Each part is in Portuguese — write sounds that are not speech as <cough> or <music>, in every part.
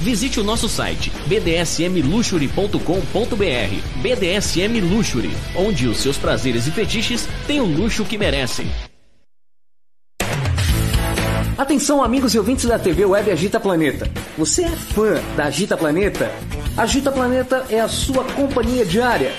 Visite o nosso site bdsmluxury.com.br. BDSM Luxury, onde os seus prazeres e fetiches têm o luxo que merecem. Atenção, amigos e ouvintes da TV Web Agita Planeta. Você é fã da Agita Planeta? Agita Planeta é a sua companhia diária.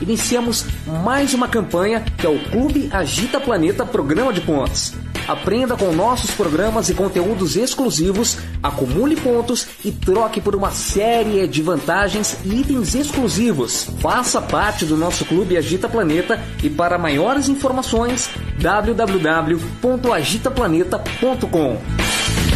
Iniciamos mais uma campanha que é o Clube Agita Planeta Programa de Pontos. Aprenda com nossos programas e conteúdos exclusivos, acumule pontos e troque por uma série de vantagens e itens exclusivos. Faça parte do nosso clube Agita Planeta e para maiores informações www.agitaplaneta.com.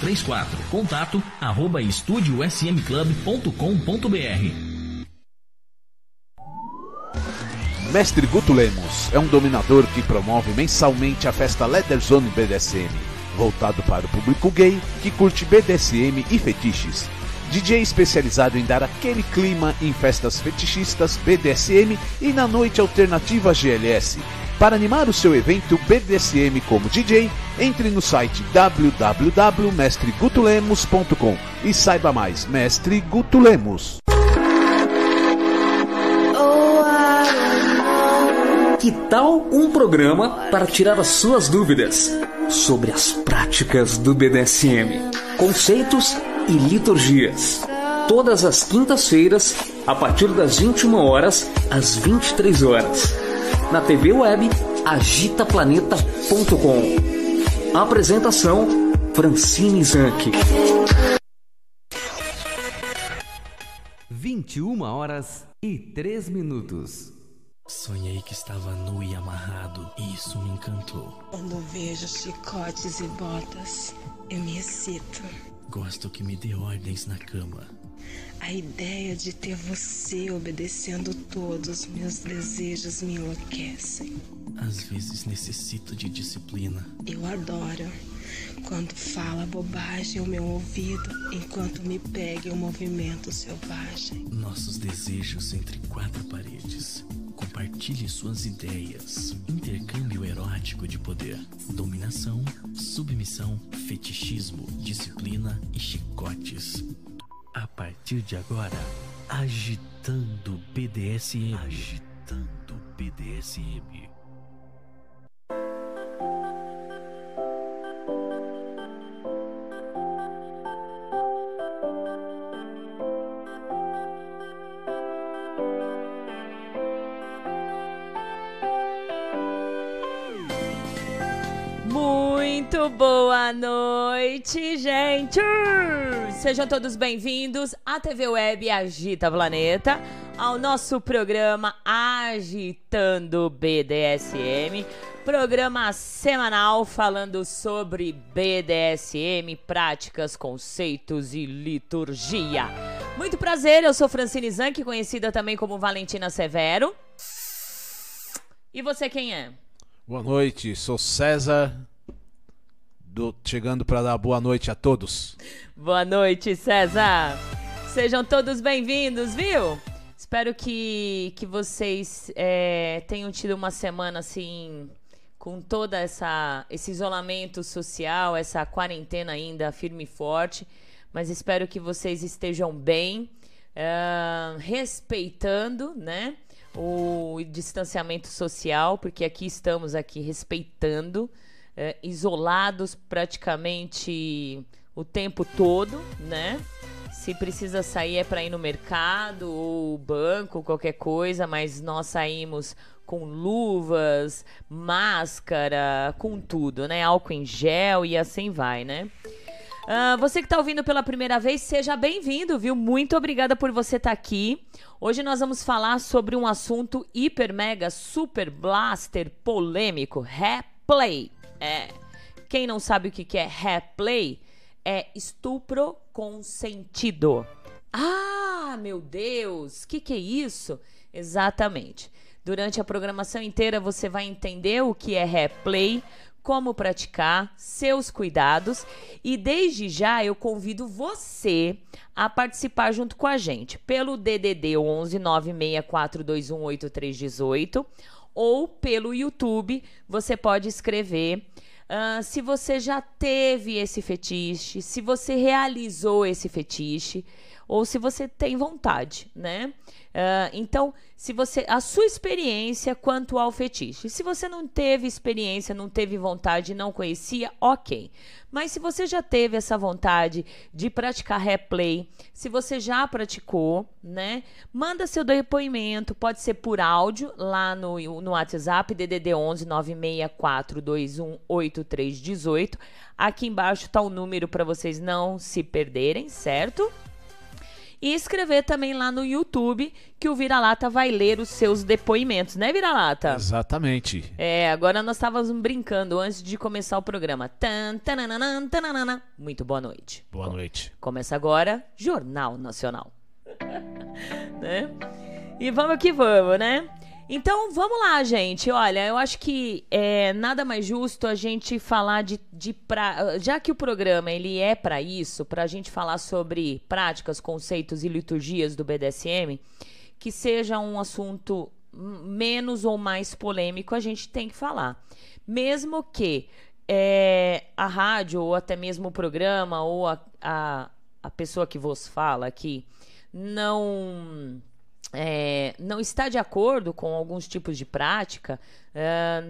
3834. Contato arroba estudiosmclub.com.br. Mestre Guto Lemos é um dominador que promove mensalmente a festa Leather Zone BDSM, voltado para o público gay que curte BDSM e fetiches. DJ especializado em dar aquele clima em festas fetichistas BDSM e na noite alternativa GLS. Para animar o seu evento BDSM como DJ, entre no site www.mestregutulemos.com e saiba mais, Mestre Guto Lemos. Que tal um programa para tirar as suas dúvidas sobre as práticas do BDSM, conceitos e liturgias? Todas as quintas-feiras, a partir das 21 horas às 23 horas, na TV web agitaplaneta.com. Apresentação Francine Zanck. 21 horas e 3 minutos. Sonhei que estava nu e amarrado, e isso me encantou. Quando vejo chicotes e botas, eu me excito. Gosto que me dê ordens na cama. A ideia de ter você obedecendo todos meus desejos me enlouquecem. Às vezes necessito de disciplina. Eu adoro quando fala bobagem ao meu ouvido enquanto me pega um movimento selvagem. Nossos desejos entre quatro paredes. Compartilhe suas ideias. Intercâmbio erótico de poder. Dominação, submissão, fetichismo, disciplina e chicotes. A partir de agora, agitando BDSM. Agitando BDSM. Boa noite, gente! Sejam todos bem-vindos à TV Web Agita Planeta, ao nosso programa Agitando BDSM, programa semanal falando sobre BDSM, práticas, conceitos e liturgia. Muito prazer, eu sou Francine Zanck, conhecida também como Valentina Severo. E você quem é? Boa noite, sou César, do- chegando para dar boa noite a todos. Boa noite, César. Sejam todos bem-vindos, viu? Espero que, que vocês é, tenham tido uma semana assim, com toda essa esse isolamento social, essa quarentena ainda firme e forte. Mas espero que vocês estejam bem, ah, respeitando, né? O distanciamento social, porque aqui estamos aqui respeitando é, isolados praticamente o tempo todo, né? Se precisa sair é para ir no mercado ou banco, qualquer coisa, mas nós saímos com luvas, máscara, com tudo, né? Álcool em gel e assim vai, né? Uh, você que está ouvindo pela primeira vez, seja bem-vindo, viu? Muito obrigada por você estar tá aqui. Hoje nós vamos falar sobre um assunto hiper, mega, super blaster polêmico: replay. É. Quem não sabe o que é replay é estupro consentido. Ah, meu Deus, o que, que é isso? Exatamente. Durante a programação inteira você vai entender o que é replay, como praticar, seus cuidados e desde já eu convido você a participar junto com a gente pelo DDD 11 964218318 ou pelo YouTube, você pode escrever. Uh, se você já teve esse fetiche, se você realizou esse fetiche ou se você tem vontade, né? Uh, então, se você a sua experiência quanto ao fetiche. Se você não teve experiência, não teve vontade, não conhecia, ok. Mas se você já teve essa vontade de praticar replay, se você já praticou, né? Manda seu depoimento, pode ser por áudio lá no, no WhatsApp DDD 11 964218318. Aqui embaixo está o número para vocês não se perderem, certo? E escrever também lá no YouTube que o Vira-Lata vai ler os seus depoimentos, né, Vira-Lata? Exatamente. É, agora nós estávamos brincando antes de começar o programa. Tan. Muito boa noite. Boa noite. Começa agora Jornal Nacional. <laughs> né? E vamos que vamos, né? Então vamos lá, gente. Olha, eu acho que é nada mais justo a gente falar de, de pra... já que o programa ele é para isso, para a gente falar sobre práticas, conceitos e liturgias do BDSM, que seja um assunto menos ou mais polêmico, a gente tem que falar, mesmo que é, a rádio ou até mesmo o programa ou a, a, a pessoa que vos fala aqui não é, não está de acordo com alguns tipos de prática, é,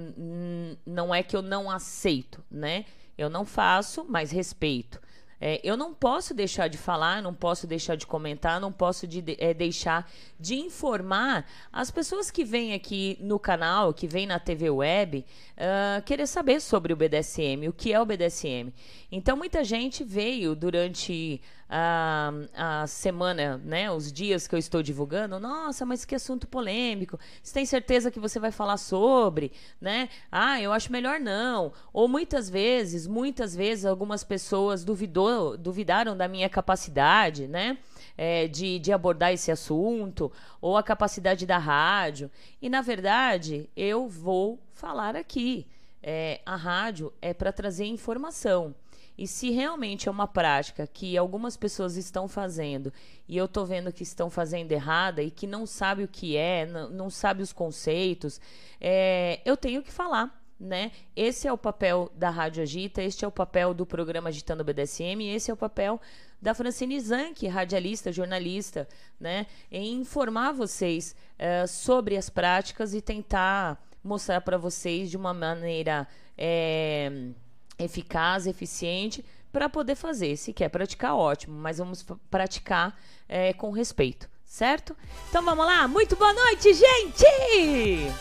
não é que eu não aceito, né? Eu não faço, mas respeito. É, eu não posso deixar de falar, não posso deixar de comentar, não posso de, é, deixar de informar as pessoas que vêm aqui no canal, que vêm na TV Web, uh, querer saber sobre o BDSM, o que é o BDSM. Então, muita gente veio durante a, a semana, né, os dias que eu estou divulgando, nossa, mas que assunto polêmico. Você tem certeza que você vai falar sobre, né? Ah, eu acho melhor não. Ou muitas vezes, muitas vezes algumas pessoas duvidou, duvidaram da minha capacidade, né? É, de, de abordar esse assunto, ou a capacidade da rádio. E, na verdade, eu vou falar aqui. É, a rádio é para trazer informação. E se realmente é uma prática que algumas pessoas estão fazendo e eu estou vendo que estão fazendo errada e que não sabe o que é, não, não sabe os conceitos, é, eu tenho que falar. Né? Esse é o papel da Rádio Agita, este é o papel do programa Agitando BDSM, esse é o papel da Francine Zanck, radialista, jornalista, né? em informar vocês é, sobre as práticas e tentar mostrar para vocês de uma maneira é, eficaz, eficiente para poder fazer. Se quer praticar, ótimo, mas vamos praticar é, com respeito, certo? Então vamos lá, muito boa noite, gente!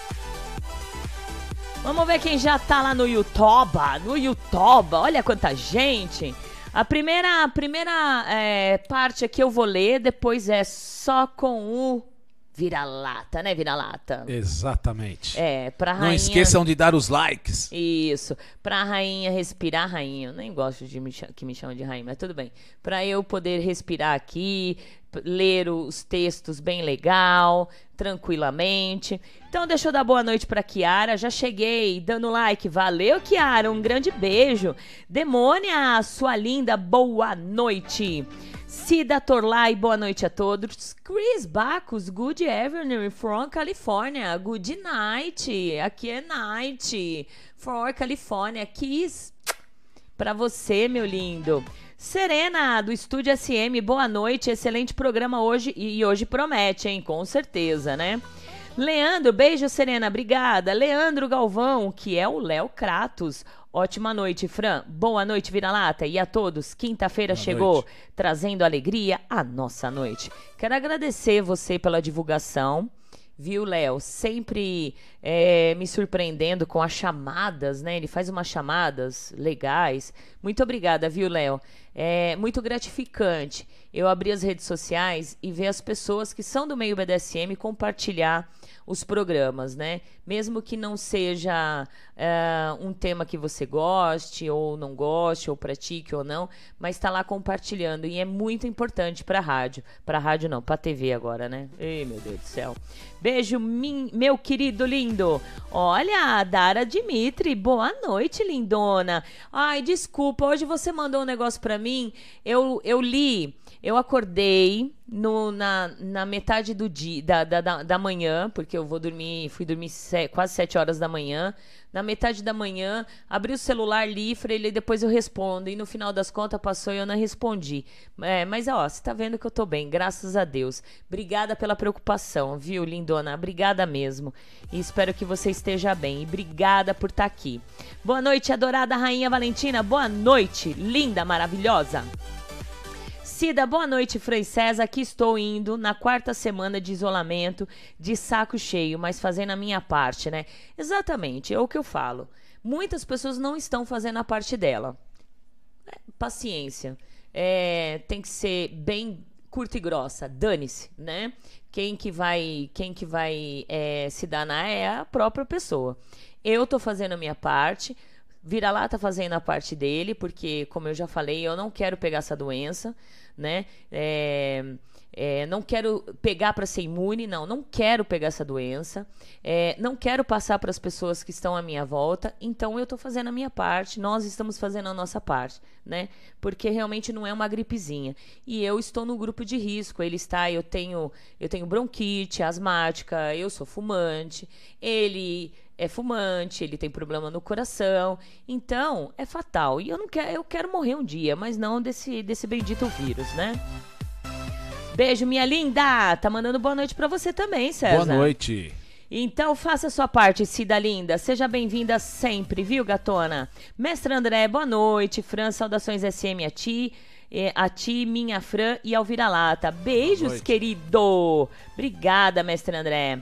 Vamos ver quem já tá lá no YouTube, no YouTube, olha quanta gente! A primeira, a primeira é, parte aqui eu vou ler, depois é só com o vira-lata, né, vira-lata? Exatamente. É, pra rainha... Não esqueçam de dar os likes. Isso. Pra rainha respirar, rainha. Eu nem gosto de me que me chamam de rainha, mas tudo bem. Pra eu poder respirar aqui, ler os textos bem legal, tranquilamente. Então deixa eu dar boa noite para Kiara, já cheguei dando like. Valeu, Kiara, um grande beijo. Demônia, sua linda, boa noite. Cida Torlai, boa noite a todos. Chris Bacos, good evening from California. Good night. Aqui é night. For California. Kiss para você, meu lindo. Serena, do Estúdio SM, boa noite. Excelente programa hoje e hoje promete, hein? Com certeza, né? Leandro, beijo, Serena, obrigada. Leandro Galvão, que é o Léo Kratos. Ótima noite, Fran. Boa noite, Vira-Lata. E a todos, quinta-feira chegou, noite. trazendo alegria à nossa noite. Quero agradecer você pela divulgação. Viu, Léo? Sempre é, me surpreendendo com as chamadas, né? Ele faz umas chamadas legais. Muito obrigada, viu, Léo? É muito gratificante eu abrir as redes sociais e ver as pessoas que são do meio BDSM compartilhar os programas, né? Mesmo que não seja uh, um tema que você goste ou não goste ou pratique ou não, mas está lá compartilhando e é muito importante para rádio, para rádio não, para TV agora, né? Ei, meu Deus do céu. Beijo, min, meu querido lindo. Olha, Dara Dimitri, boa noite, lindona. Ai, desculpa, hoje você mandou um negócio para mim. Eu eu li eu acordei no, na, na metade do dia, da, da, da manhã, porque eu vou dormir, fui dormir se, quase sete horas da manhã. Na metade da manhã, abri o celular, li, falei, depois eu respondo. E no final das contas passou e eu não respondi. É, mas, ó, você tá vendo que eu tô bem, graças a Deus. Obrigada pela preocupação, viu, lindona? Obrigada mesmo. E espero que você esteja bem. E obrigada por estar tá aqui. Boa noite, adorada Rainha Valentina. Boa noite, linda, maravilhosa. Cida, boa noite, Frei César. Aqui estou indo na quarta semana de isolamento, de saco cheio, mas fazendo a minha parte, né? Exatamente, é o que eu falo. Muitas pessoas não estão fazendo a parte dela. É, paciência. É, tem que ser bem curta e grossa. Dane-se, né? Quem que vai, quem que vai é, se danar é a própria pessoa. Eu tô fazendo a minha parte. Vira-lata fazendo a parte dele, porque, como eu já falei, eu não quero pegar essa doença né? É, é, não quero pegar para ser imune, não, não quero pegar essa doença, é, não quero passar para as pessoas que estão à minha volta, então eu estou fazendo a minha parte, nós estamos fazendo a nossa parte, né? Porque realmente não é uma gripezinha. E eu estou no grupo de risco, ele está, eu tenho, eu tenho bronquite, asmática, eu sou fumante, ele é fumante, ele tem problema no coração, então é fatal. E eu não quero, eu quero morrer um dia, mas não desse desse bendito vírus, né? Beijo, minha linda. Tá mandando boa noite para você também, César. Boa noite. Então faça a sua parte, Cida Linda. Seja bem-vinda sempre, viu, gatona? Mestre André, boa noite. Fran, saudações SM a ti. A ti, minha Fran e ao vira-lata. Beijos, querido. Obrigada, mestre André.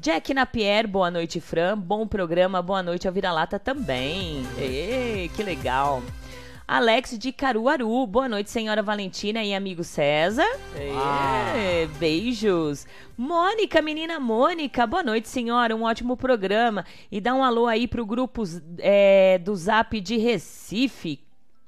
Jack Napier, boa noite, Fran. Bom programa, boa noite ao Vira-Lata também. Ê, que legal. Alex de Caruaru, boa noite, senhora Valentina e amigo César. Beijos. Mônica, menina Mônica, boa noite, senhora. Um ótimo programa. E dá um alô aí pro grupo é, do Zap de Recife.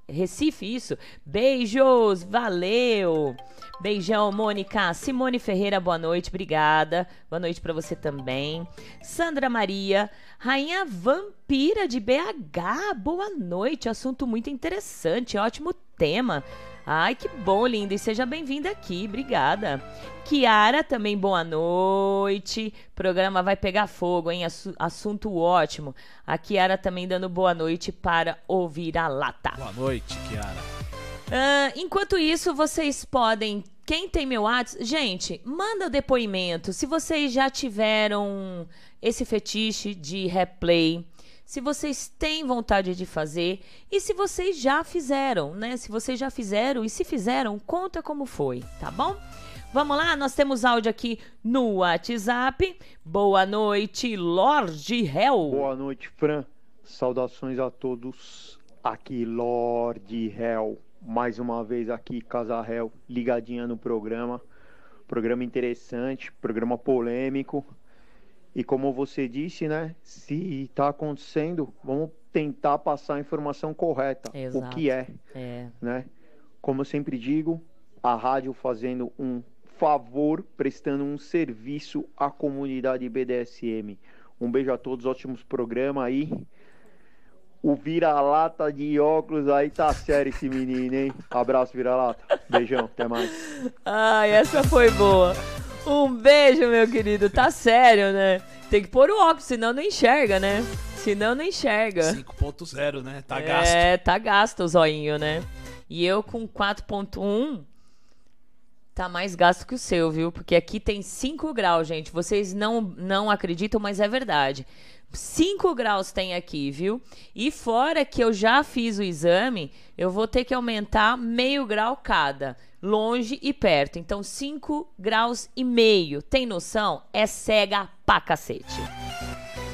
Recife, isso. Beijos, valeu. Beijão, Mônica. Simone Ferreira, boa noite, obrigada. Boa noite para você também. Sandra Maria, Rainha Vampira de BH, boa noite. Assunto muito interessante, ótimo tema. Ai, que bom, linda. E seja bem-vinda aqui, obrigada. Kiara, também boa noite. Programa vai pegar fogo, hein? Assunto ótimo. A Kiara também dando boa noite para ouvir a lata. Boa noite, Kiara. Uh, enquanto isso, vocês podem. Quem tem meu WhatsApp, gente, manda depoimento. Se vocês já tiveram esse fetiche de replay, se vocês têm vontade de fazer e se vocês já fizeram, né? Se vocês já fizeram e se fizeram, conta como foi, tá bom? Vamos lá, nós temos áudio aqui no WhatsApp. Boa noite, Lorde Hell. Boa noite, Fran. Saudações a todos. Aqui, Lorde Hell mais uma vez aqui, Casarrel, ligadinha no programa. Programa interessante, programa polêmico. E como você disse, né? Se está acontecendo, vamos tentar passar a informação correta. Exato. O que é, é. Né? Como eu sempre digo, a rádio fazendo um favor, prestando um serviço à comunidade BDSM. Um beijo a todos, ótimos programas aí. O vira-lata de óculos aí tá sério esse menino, hein? Abraço, vira-lata. Beijão, até mais. Ai, essa foi boa. Um beijo, meu querido. Tá sério, né? Tem que pôr o óculos, senão não enxerga, né? Senão não enxerga. 5.0, né? Tá é, gasto. É, tá gasto o zoinho, né? E eu com 4.1 tá mais gasto que o seu, viu? Porque aqui tem 5 graus, gente. Vocês não, não acreditam, mas é verdade. 5 graus tem aqui, viu? E fora que eu já fiz o exame, eu vou ter que aumentar meio grau cada, longe e perto. Então, 5 graus e meio. Tem noção? É cega pra cacete.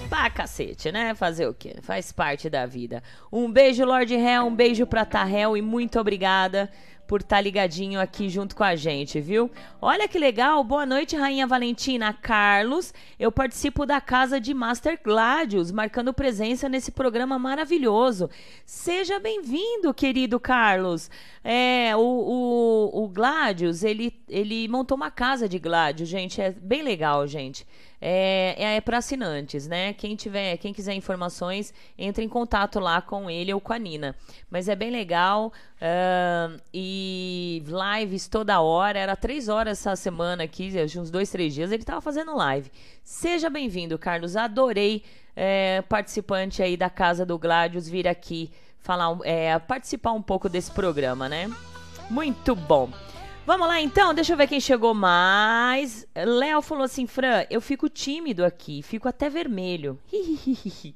Pra cacete, né? Fazer o quê? Faz parte da vida. Um beijo, Lord Hell, um beijo pra Tahel e muito obrigada por estar tá ligadinho aqui junto com a gente, viu? Olha que legal. Boa noite, Rainha Valentina. Carlos, eu participo da casa de Master Gladius, marcando presença nesse programa maravilhoso. Seja bem-vindo, querido Carlos. É, o, o, o Gladius, ele, ele montou uma casa de Gladius, gente. É bem legal, gente é, é para assinantes, né? Quem tiver, quem quiser informações, entre em contato lá com ele ou com a Nina. Mas é bem legal uh, e lives toda hora. Era três horas essa semana aqui, uns dois, três dias ele estava fazendo live. Seja bem-vindo, Carlos. Adorei é, participante aí da casa do Gladius vir aqui falar, é, participar um pouco desse programa, né? Muito bom. Vamos lá então, deixa eu ver quem chegou mais. Léo falou assim: Fran, eu fico tímido aqui, fico até vermelho. <laughs>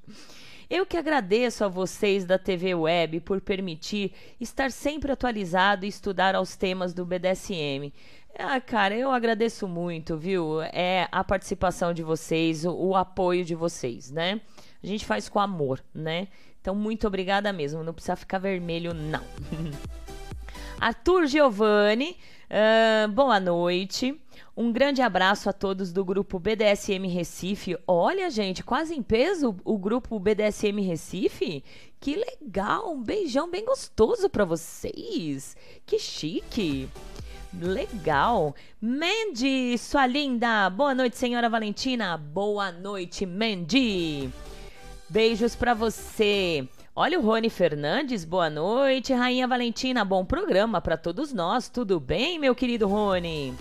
eu que agradeço a vocês da TV Web por permitir estar sempre atualizado e estudar aos temas do BDSM. Ah, cara, eu agradeço muito, viu? É a participação de vocês, o, o apoio de vocês, né? A gente faz com amor, né? Então, muito obrigada mesmo. Não precisa ficar vermelho, não. <laughs> Arthur Giovanni Boa noite. Um grande abraço a todos do grupo BDSM Recife. Olha, gente, quase em peso o grupo BDSM Recife. Que legal! Um beijão bem gostoso para vocês. Que chique. Legal. Mandy, sua linda. Boa noite, senhora Valentina. Boa noite, Mandy. Beijos para você. Olha o Rony Fernandes, boa noite. Rainha Valentina, bom programa para todos nós. Tudo bem, meu querido Rony?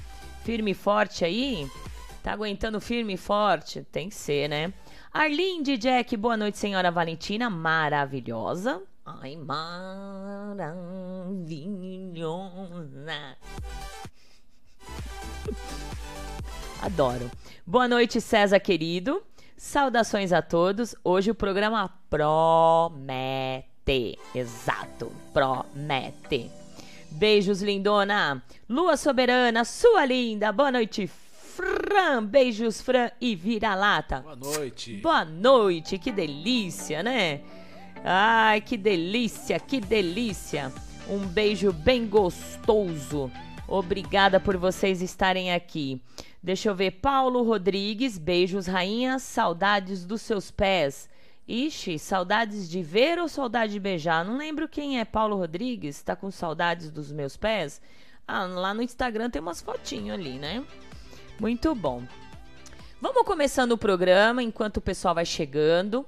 Firme e forte aí? Tá aguentando firme e forte? Tem que ser, né? Arlinde Jack, boa noite, senhora Valentina, maravilhosa. Ai, maravilhosa. Adoro. Boa noite, César querido. Saudações a todos. Hoje o programa promete. Exato, promete. Beijos, lindona. Lua soberana, sua linda. Boa noite, Fran. Beijos, Fran e vira-lata. Boa noite. Boa noite. Que delícia, né? Ai, que delícia, que delícia. Um beijo bem gostoso. Obrigada por vocês estarem aqui. Deixa eu ver. Paulo Rodrigues, beijos, rainha. Saudades dos seus pés. Ixi, saudades de ver ou saudade de beijar? Não lembro quem é Paulo Rodrigues. Tá com saudades dos meus pés? Ah, lá no Instagram tem umas fotinhas ali, né? Muito bom. Vamos começando o programa enquanto o pessoal vai chegando.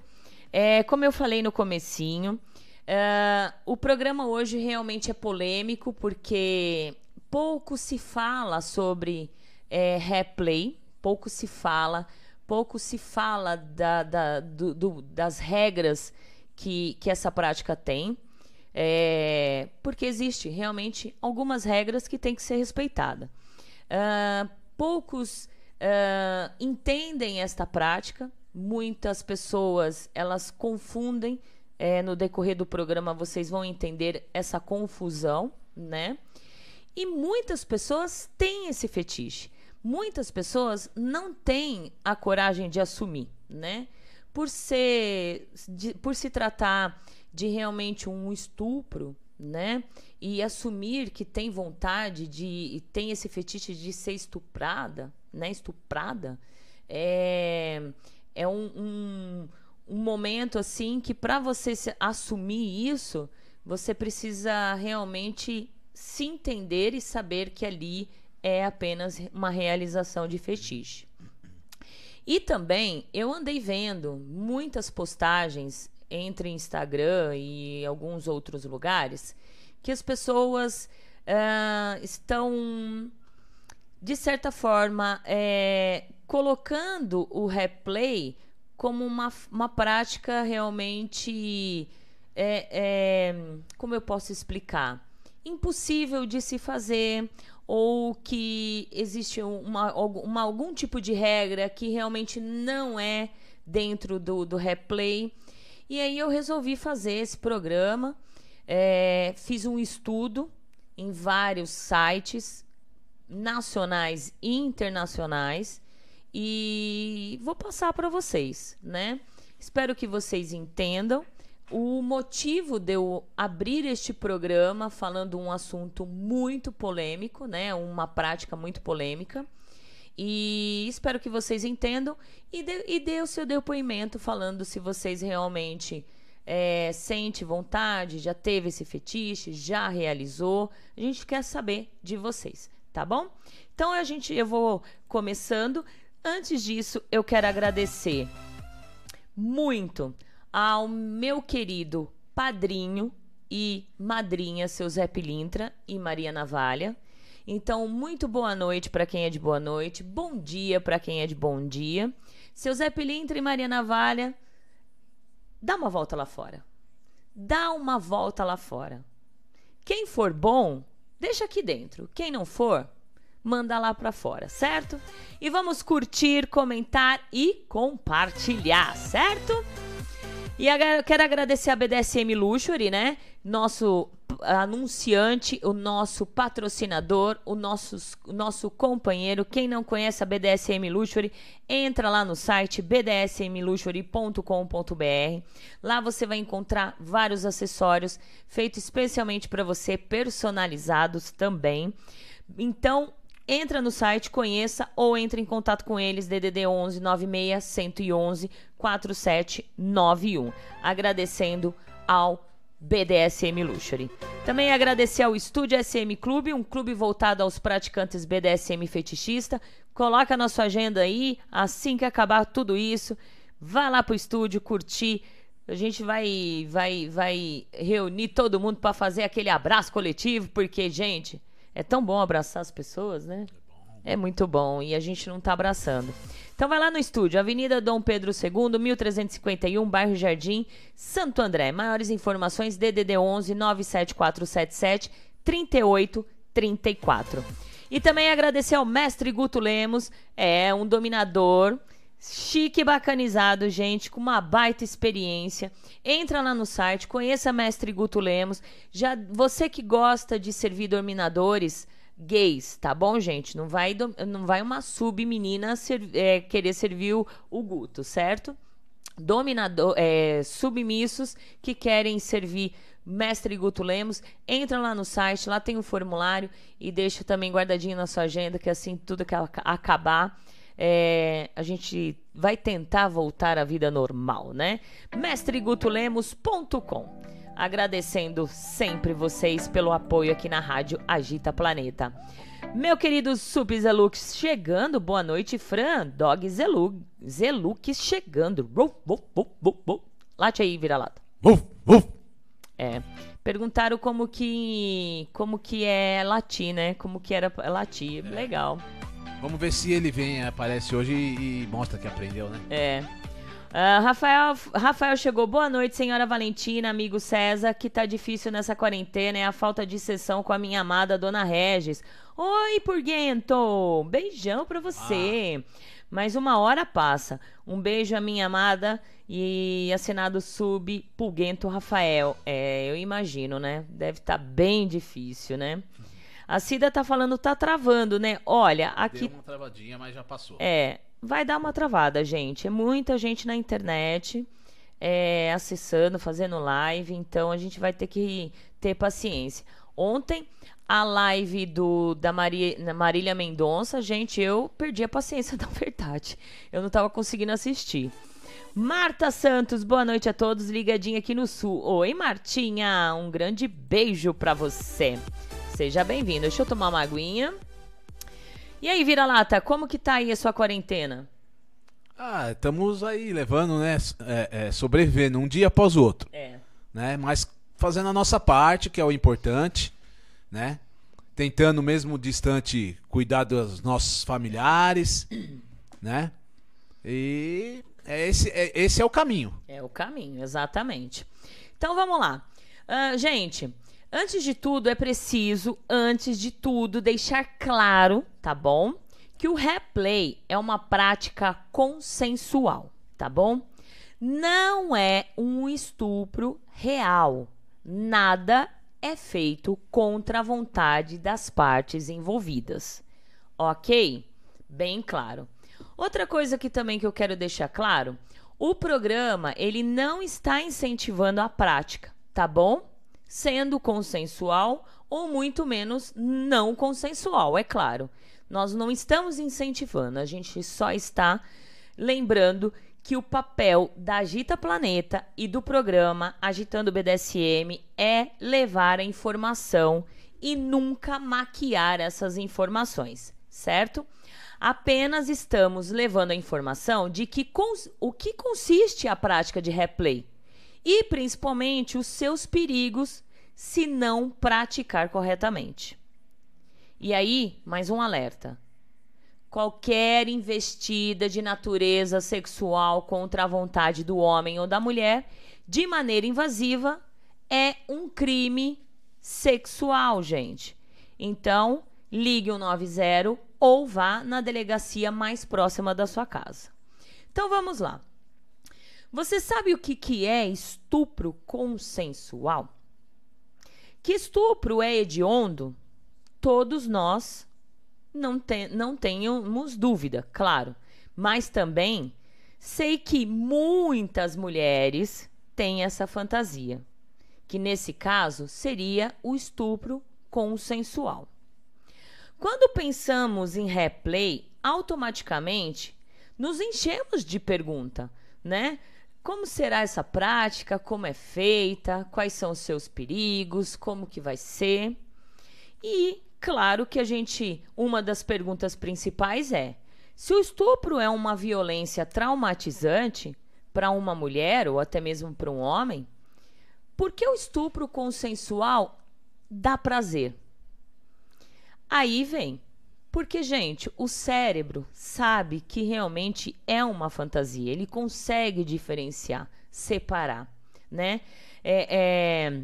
É, como eu falei no comecinho, é, o programa hoje realmente é polêmico porque pouco se fala sobre é, replay, pouco se fala, pouco se fala da, da, do, do, das regras que, que essa prática tem. É, porque existe realmente algumas regras que têm que ser respeitadas. Uh, poucos uh, entendem esta prática, muitas pessoas elas confundem. É, no decorrer do programa vocês vão entender essa confusão, né? E muitas pessoas têm esse fetiche muitas pessoas não têm a coragem de assumir, né? Por ser, de, por se tratar de realmente um estupro, né? E assumir que tem vontade de, tem esse fetiche de ser estuprada, né? Estuprada, é, é um, um, um momento assim que para você assumir isso, você precisa realmente se entender e saber que ali é apenas uma realização de fetiche. E também eu andei vendo muitas postagens entre Instagram e alguns outros lugares que as pessoas uh, estão, de certa forma, é, colocando o replay como uma, uma prática realmente. É, é, como eu posso explicar? Impossível de se fazer ou que existe uma, uma, algum tipo de regra que realmente não é dentro do, do replay. E aí eu resolvi fazer esse programa. É, fiz um estudo em vários sites nacionais e internacionais e vou passar para vocês, né? Espero que vocês entendam o motivo de eu abrir este programa falando um assunto muito polêmico, né? Uma prática muito polêmica. E espero que vocês entendam e dê, e dê o seu depoimento falando se vocês realmente é, sente vontade, já teve esse fetiche, já realizou. A gente quer saber de vocês, tá bom? Então a gente, eu vou começando. Antes disso, eu quero agradecer muito ao meu querido padrinho e madrinha, seu Zé Pilintra e Maria Navalha. Então, muito boa noite para quem é de boa noite, bom dia para quem é de bom dia. Seu Zé Pilintra e Maria Navalha, dá uma volta lá fora. Dá uma volta lá fora. Quem for bom, deixa aqui dentro. Quem não for, manda lá para fora, certo? E vamos curtir, comentar e compartilhar, certo? E quero agradecer a BDSM Luxury, né? Nosso anunciante, o nosso patrocinador, o nosso, nosso companheiro. Quem não conhece a BDSM Luxury, entra lá no site bdsmluxury.com.br. Lá você vai encontrar vários acessórios feitos especialmente para você, personalizados também. Então, Entra no site, conheça ou entre em contato com eles, DDD 11 96 111 4791. Agradecendo ao BDSM Luxury. Também agradecer ao Estúdio SM Clube, um clube voltado aos praticantes BDSM fetichista. Coloca na sua agenda aí, assim que acabar tudo isso, vá lá pro estúdio curtir. A gente vai vai vai reunir todo mundo para fazer aquele abraço coletivo, porque gente, é tão bom abraçar as pessoas, né? É muito bom e a gente não tá abraçando. Então vai lá no estúdio, Avenida Dom Pedro II, 1351, bairro Jardim, Santo André. Maiores informações DDD 11 97477 3834. E também agradecer ao mestre Guto Lemos, é um dominador chique bacanizado, gente, com uma baita experiência. Entra lá no site, conheça Mestre Guto Lemos. Já você que gosta de servir dominadores gays, tá bom, gente? Não vai, não vai uma sub menina ser, é, querer servir o, o Guto, certo? Dominador, é, submissos que querem servir Mestre Guto Lemos, entra lá no site, lá tem um formulário e deixa também guardadinho na sua agenda que assim tudo que acabar é, a gente vai tentar voltar à vida normal, né? mestregutolemos.com Agradecendo sempre vocês pelo apoio aqui na Rádio Agita Planeta. Meu querido Sup Zelux chegando, boa noite, Fran. Dog Zelux, Zelux chegando. Late aí, vira-lata. É. Perguntaram como que como que é latir, né? Como que era latir. Legal. Vamos ver se ele vem, aparece hoje e, e mostra que aprendeu, né? É. Uh, Rafael, Rafael chegou. Boa noite, senhora Valentina, amigo César. Que tá difícil nessa quarentena é a falta de sessão com a minha amada dona Regis. Oi, Purguento! Beijão pra você. Ah. Mais uma hora passa. Um beijo à minha amada e assinado sub Pulguento Rafael. É, eu imagino, né? Deve estar tá bem difícil, né? A Cida tá falando, tá travando, né? Olha, aqui. Deu uma travadinha, mas já passou. É, vai dar uma travada, gente. É muita gente na internet é, acessando, fazendo live, então a gente vai ter que ter paciência. Ontem, a live do, da Maria, Marília Mendonça, gente, eu perdi a paciência, <laughs> na verdade. Eu não tava conseguindo assistir. Marta Santos, boa noite a todos, ligadinha aqui no Sul. Oi, Martinha, um grande beijo pra você. Seja bem-vindo. Deixa eu tomar uma aguinha. E aí, vira-lata, como que tá aí a sua quarentena? Ah, estamos aí levando, né? É, é, sobrevivendo um dia após o outro. É. Né? Mas fazendo a nossa parte, que é o importante, né? Tentando mesmo distante cuidar dos nossos familiares, <clears throat> né? E é esse, é, esse é o caminho. É o caminho, exatamente. Então vamos lá. Uh, gente, Antes de tudo, é preciso, antes de tudo, deixar claro, tá bom? Que o replay é uma prática consensual. tá bom? Não é um estupro real. Nada é feito contra a vontade das partes envolvidas. Ok? Bem claro. Outra coisa que também que eu quero deixar claro, o programa ele não está incentivando a prática, tá bom? Sendo consensual ou muito menos não consensual, é claro. Nós não estamos incentivando, a gente só está lembrando que o papel da Agita Planeta e do programa Agitando BDSM é levar a informação e nunca maquiar essas informações, certo? Apenas estamos levando a informação de que o que consiste a prática de replay e principalmente os seus perigos se não praticar corretamente. E aí, mais um alerta qualquer investida de natureza sexual contra a vontade do homem ou da mulher de maneira invasiva é um crime sexual, gente. Então, ligue o 90 ou vá na delegacia mais próxima da sua casa. Então, vamos lá. Você sabe o que, que é estupro consensual? Que estupro é hediondo? Todos nós não, te, não tenhamos dúvida, claro. Mas também sei que muitas mulheres têm essa fantasia, que nesse caso seria o estupro consensual. Quando pensamos em replay, automaticamente nos enchemos de pergunta, né? Como será essa prática? Como é feita? Quais são os seus perigos? Como que vai ser? E Claro que a gente, uma das perguntas principais é: se o estupro é uma violência traumatizante para uma mulher ou até mesmo para um homem, por que o estupro consensual dá prazer? Aí vem, porque, gente, o cérebro sabe que realmente é uma fantasia, ele consegue diferenciar, separar, né? É, é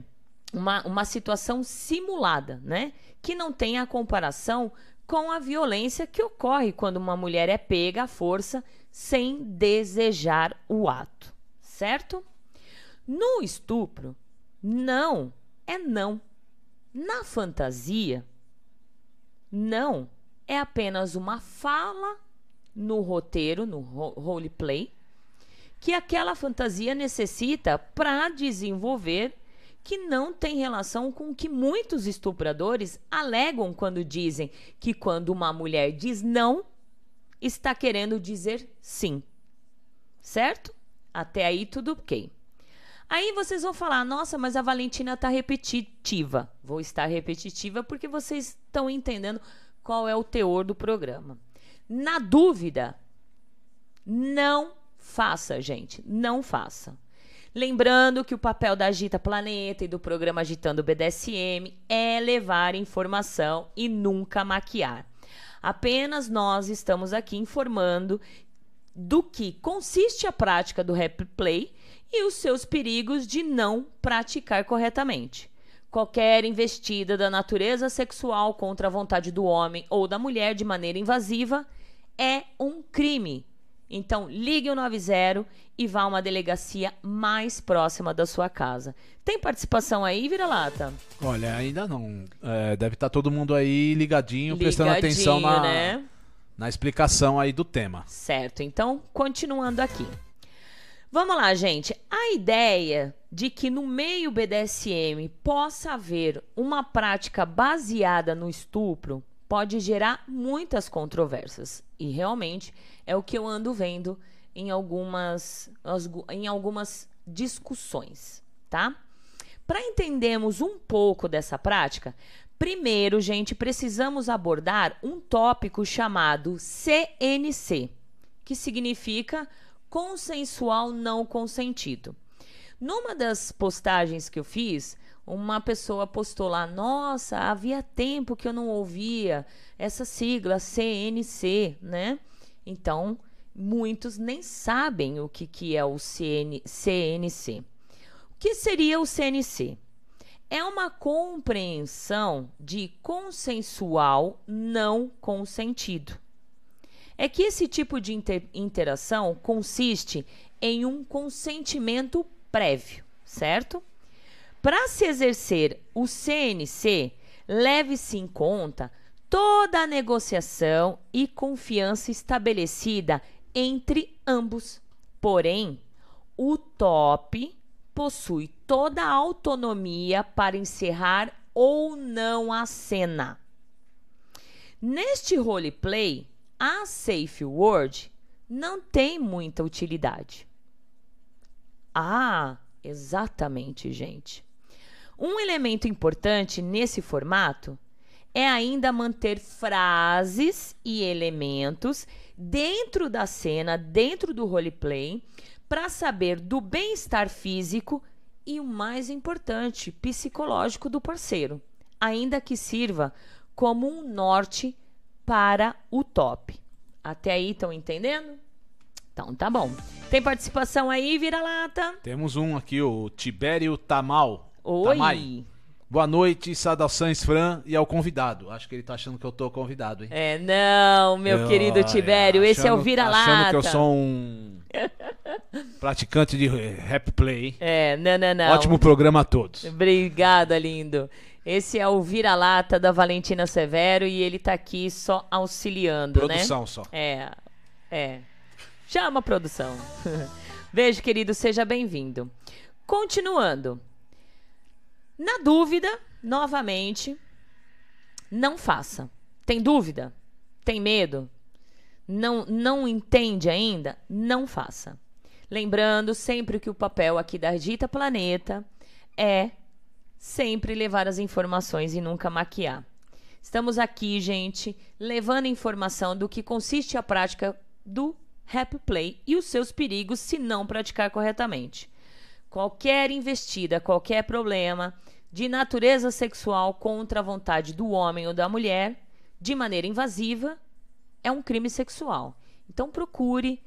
uma, uma situação simulada, né? Que não tem a comparação com a violência que ocorre quando uma mulher é pega à força sem desejar o ato, certo? No estupro, não é não. Na fantasia, não é apenas uma fala no roteiro, no roleplay, que aquela fantasia necessita para desenvolver que não tem relação com o que muitos estupradores alegam quando dizem que quando uma mulher diz não, está querendo dizer sim. Certo? Até aí tudo ok. Aí vocês vão falar: nossa, mas a Valentina está repetitiva. Vou estar repetitiva porque vocês estão entendendo qual é o teor do programa. Na dúvida, não faça, gente. Não faça. Lembrando que o papel da Agita Planeta e do programa Agitando BDSM é levar informação e nunca maquiar. Apenas nós estamos aqui informando do que consiste a prática do rap play e os seus perigos de não praticar corretamente. Qualquer investida da natureza sexual contra a vontade do homem ou da mulher de maneira invasiva é um crime então, ligue o 90 e vá a uma delegacia mais próxima da sua casa. Tem participação aí, vira-lata? Olha, ainda não. É, deve estar tá todo mundo aí ligadinho, ligadinho prestando atenção na, né? na explicação aí do tema. Certo, então, continuando aqui. Vamos lá, gente. A ideia de que no meio BDSM possa haver uma prática baseada no estupro pode gerar muitas controvérsias. E realmente é o que eu ando vendo em algumas, em algumas discussões, tá? Para entendermos um pouco dessa prática, primeiro, gente, precisamos abordar um tópico chamado CNC, que significa consensual não consentido. Numa das postagens que eu fiz, uma pessoa postou lá: Nossa, havia tempo que eu não ouvia essa sigla CNC, né? Então, muitos nem sabem o que, que é o CN, CNC. O que seria o CNC? É uma compreensão de consensual não consentido. É que esse tipo de inter interação consiste em um consentimento prévio, certo? Para se exercer o CNC, leve-se em conta toda a negociação e confiança estabelecida entre ambos. Porém, o top possui toda a autonomia para encerrar ou não a cena. Neste roleplay, a safe word não tem muita utilidade. Ah, exatamente, gente. Um elemento importante nesse formato é ainda manter frases e elementos dentro da cena, dentro do roleplay, para saber do bem-estar físico e o mais importante, psicológico do parceiro, ainda que sirva como um norte para o top. Até aí estão entendendo? Então tá bom. Tem participação aí, vira-lata? Temos um aqui, o Tibério Tamal. Oi. Tamai. Boa noite, saudações, Fran, e ao convidado. Acho que ele tá achando que eu tô convidado, hein? É, não, meu Eu- querido é, Tibério, esse é o vira-lata. Achando que eu sou um <laughs> praticante de rap play. É, não, não, não. Ótimo programa a todos. Obrigada, lindo. Esse é o vira-lata da Valentina Severo e ele tá aqui só auxiliando, Produção né? só. É, é. Chama a produção. <laughs> Beijo, querido, seja bem-vindo. Continuando. Na dúvida, novamente, não faça. Tem dúvida? Tem medo? Não, não entende ainda? Não faça. Lembrando sempre que o papel aqui da Dita Planeta é sempre levar as informações e nunca maquiar. Estamos aqui, gente, levando informação do que consiste a prática do rap play e os seus perigos se não praticar corretamente. Qualquer investida, qualquer problema de natureza sexual contra a vontade do homem ou da mulher, de maneira invasiva, é um crime sexual. Então procure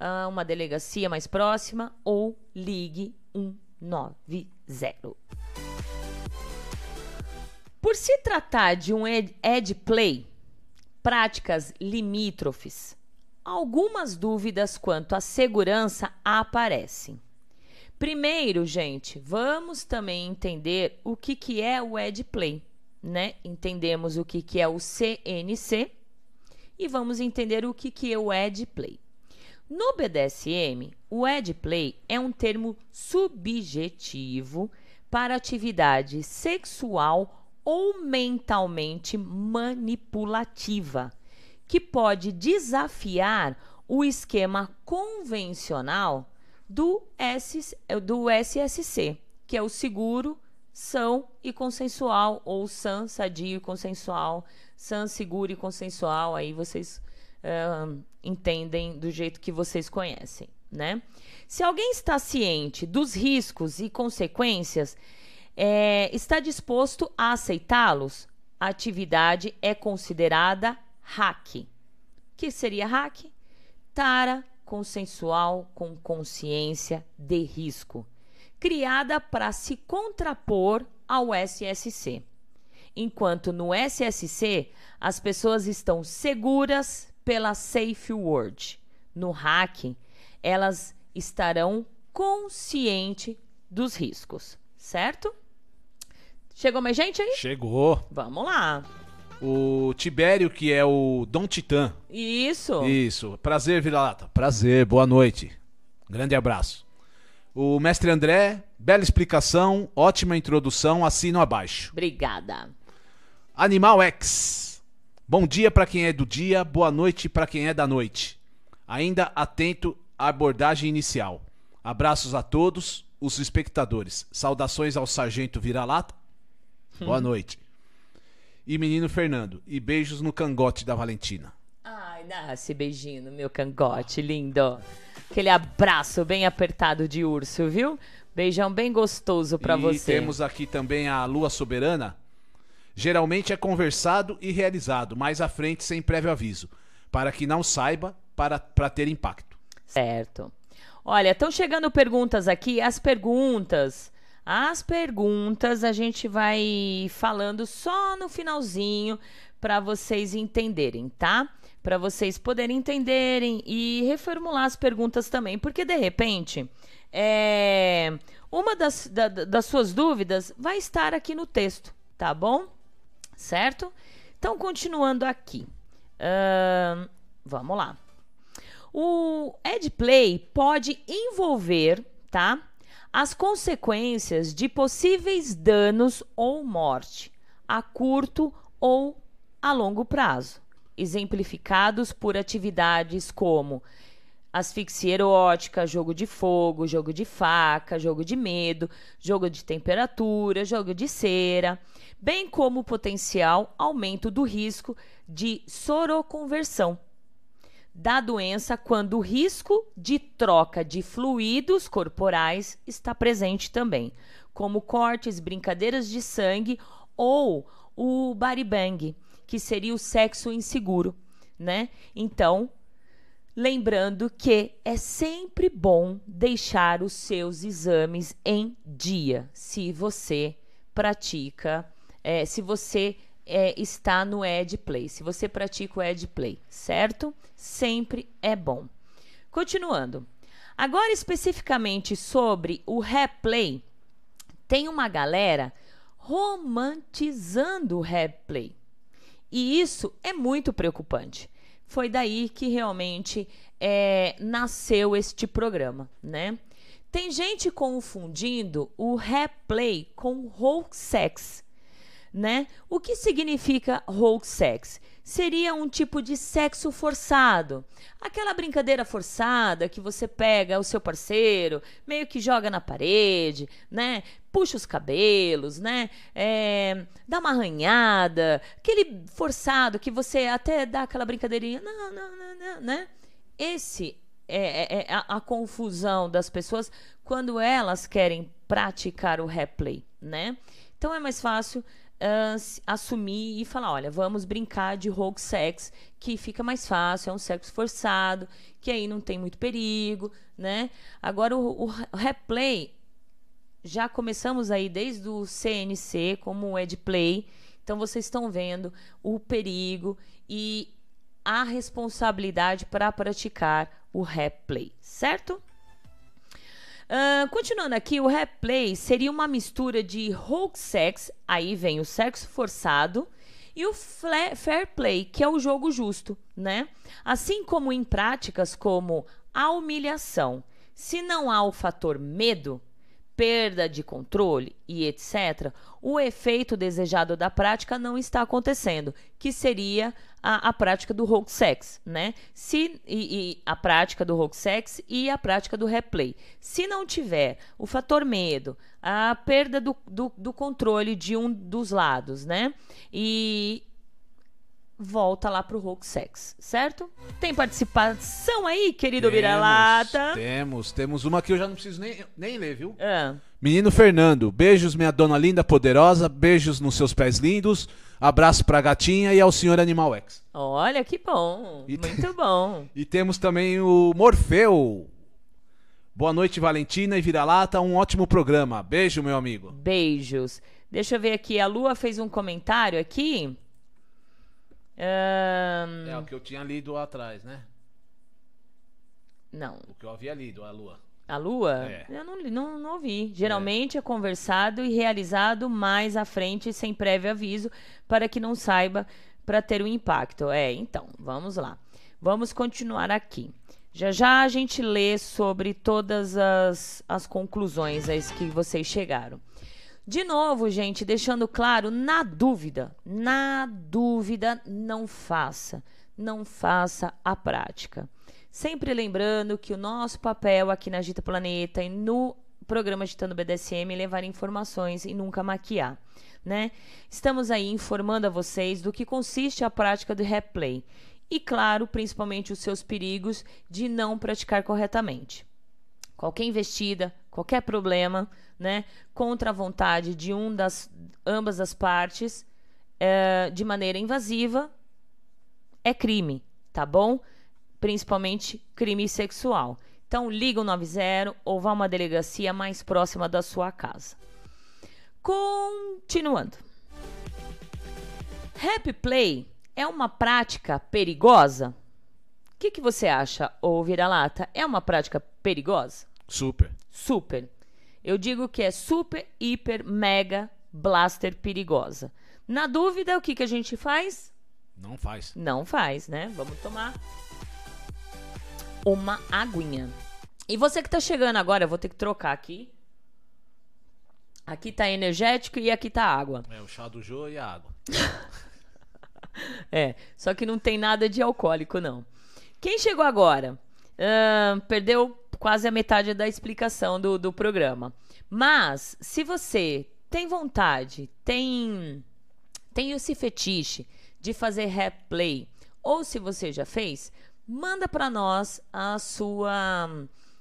ah, uma delegacia mais próxima ou ligue 190. Por se tratar de um ed, play, práticas limítrofes, algumas dúvidas quanto à segurança aparecem. Primeiro, gente, vamos também entender o que, que é o ed play, né? Entendemos o que, que é o CNC e vamos entender o que, que é o ed play. No BDSM, o ed play é um termo subjetivo para atividade sexual ou mentalmente manipulativa, que pode desafiar o esquema convencional do, S, do SSC, que é o seguro, são e consensual, ou SAN, sadio e consensual, SAN, seguro e consensual, aí vocês uh, entendem do jeito que vocês conhecem, né? Se alguém está ciente dos riscos e consequências, é, está disposto a aceitá-los, a atividade é considerada hack. Que seria hack? Tara consensual com consciência de risco, criada para se contrapor ao SSC. Enquanto no SSC as pessoas estão seguras pela safe word, no hack elas estarão conscientes dos riscos, certo? Chegou mais gente aí? Chegou. Vamos lá. O Tibério, que é o Dom Titã. Isso. Isso. Prazer, vira-lata. Prazer, boa noite. Grande abraço. O mestre André, bela explicação, ótima introdução, assino abaixo. Obrigada. Animal X. Bom dia para quem é do dia, boa noite para quem é da noite. Ainda atento à abordagem inicial. Abraços a todos os espectadores. Saudações ao Sargento Vira-Lata. Boa noite. E menino Fernando. E beijos no cangote da Valentina. Ai, esse beijinho no meu cangote, lindo. Aquele abraço bem apertado de urso, viu? Beijão bem gostoso pra e você. temos aqui também a Lua Soberana. Geralmente é conversado e realizado, mais à frente sem prévio aviso, para que não saiba, para, para ter impacto. Certo. Olha, estão chegando perguntas aqui. As perguntas, as perguntas a gente vai falando só no finalzinho para vocês entenderem, tá? para vocês poderem entenderem e reformular as perguntas também, porque de repente é, uma das, da, das suas dúvidas vai estar aqui no texto, tá bom? Certo? Então, continuando aqui. Uh, vamos lá. O EdPlay pode envolver, tá? As consequências de possíveis danos ou morte a curto ou a longo prazo, exemplificados por atividades como asfixia erótica, jogo de fogo, jogo de faca, jogo de medo, jogo de temperatura, jogo de cera, bem como o potencial aumento do risco de soroconversão da doença quando o risco de troca de fluidos corporais está presente também, como cortes, brincadeiras de sangue ou o body bang, que seria o sexo inseguro, né? Então, lembrando que é sempre bom deixar os seus exames em dia, se você pratica, é, se você é, está no EdPlay, se você pratica o EdPlay, certo? Sempre é bom. Continuando. Agora, especificamente sobre o replay, tem uma galera romantizando o replay. E isso é muito preocupante. Foi daí que realmente é, nasceu este programa, né? Tem gente confundindo o replay com role sex né? O que significa role sex? Seria um tipo de sexo forçado. Aquela brincadeira forçada que você pega o seu parceiro, meio que joga na parede, né? Puxa os cabelos, né? É, dá uma arranhada. Aquele forçado que você até dá aquela brincadeirinha. Não, não, não, não, né? Esse é, é, é a, a confusão das pessoas quando elas querem praticar o replay, né? Então é mais fácil uh, assumir e falar: olha, vamos brincar de rogue sex, que fica mais fácil, é um sexo forçado, que aí não tem muito perigo, né? Agora, o, o replay, já começamos aí desde o CNC, como o Edplay, então vocês estão vendo o perigo e a responsabilidade para praticar o replay, certo? Uh, continuando aqui, o replay seria uma mistura de rogue sex, aí vem o sexo forçado, e o fair play, que é o jogo justo, né? Assim como em práticas como a humilhação. Se não há o fator medo, perda de controle e etc., o efeito desejado da prática não está acontecendo, que seria a, a prática do rogue sex, né? Se, e, e, a prática do rogue sex e a prática do replay. Se não tiver o fator medo, a perda do, do, do controle de um dos lados, né? E, volta lá pro Hulk Sex, certo? Tem participação aí, querido Vira-Lata? Temos, temos uma que eu já não preciso nem, nem ler, viu? É. Menino Fernando, beijos minha dona linda, poderosa, beijos nos seus pés lindos, abraço pra gatinha e ao senhor Animal X. Olha que bom, e muito bom. <laughs> e temos também o Morfeu. Boa noite, Valentina e Vira-Lata, um ótimo programa. Beijo, meu amigo. Beijos. Deixa eu ver aqui, a Lua fez um comentário aqui. Um... É o que eu tinha lido atrás, né? Não. O que eu havia lido, a Lua. A Lua? É. Eu não, não, não ouvi. Geralmente é. é conversado e realizado mais à frente, sem prévio aviso, para que não saiba para ter um impacto. É, então, vamos lá. Vamos continuar aqui. Já já a gente lê sobre todas as, as conclusões a que vocês chegaram. De novo, gente, deixando claro, na dúvida, na dúvida, não faça. Não faça a prática. Sempre lembrando que o nosso papel aqui na Agita Planeta e no programa Agitando BDSM é levar informações e nunca maquiar. Né? Estamos aí informando a vocês do que consiste a prática do replay e, claro, principalmente os seus perigos de não praticar corretamente. Qualquer investida, qualquer problema, né, contra a vontade de um das ambas as partes, é, de maneira invasiva, é crime, tá bom? Principalmente crime sexual. Então liga o 90 ou vá a uma delegacia mais próxima da sua casa. Continuando. Happy Play é uma prática perigosa? O que, que você acha, ô vira-lata? É uma prática perigosa? Super. Super. Eu digo que é super, hiper, mega, blaster perigosa. Na dúvida, o que, que a gente faz? Não faz. Não faz, né? Vamos tomar uma aguinha. E você que tá chegando agora, eu vou ter que trocar aqui. Aqui tá energético e aqui tá água. É o chá do Jô e a água. <laughs> É, só que não tem nada de alcoólico, não. Quem chegou agora? Ahn, perdeu quase a metade da explicação do, do programa. Mas, se você tem vontade, tem, tem esse fetiche de fazer rap play, ou se você já fez, manda para nós a sua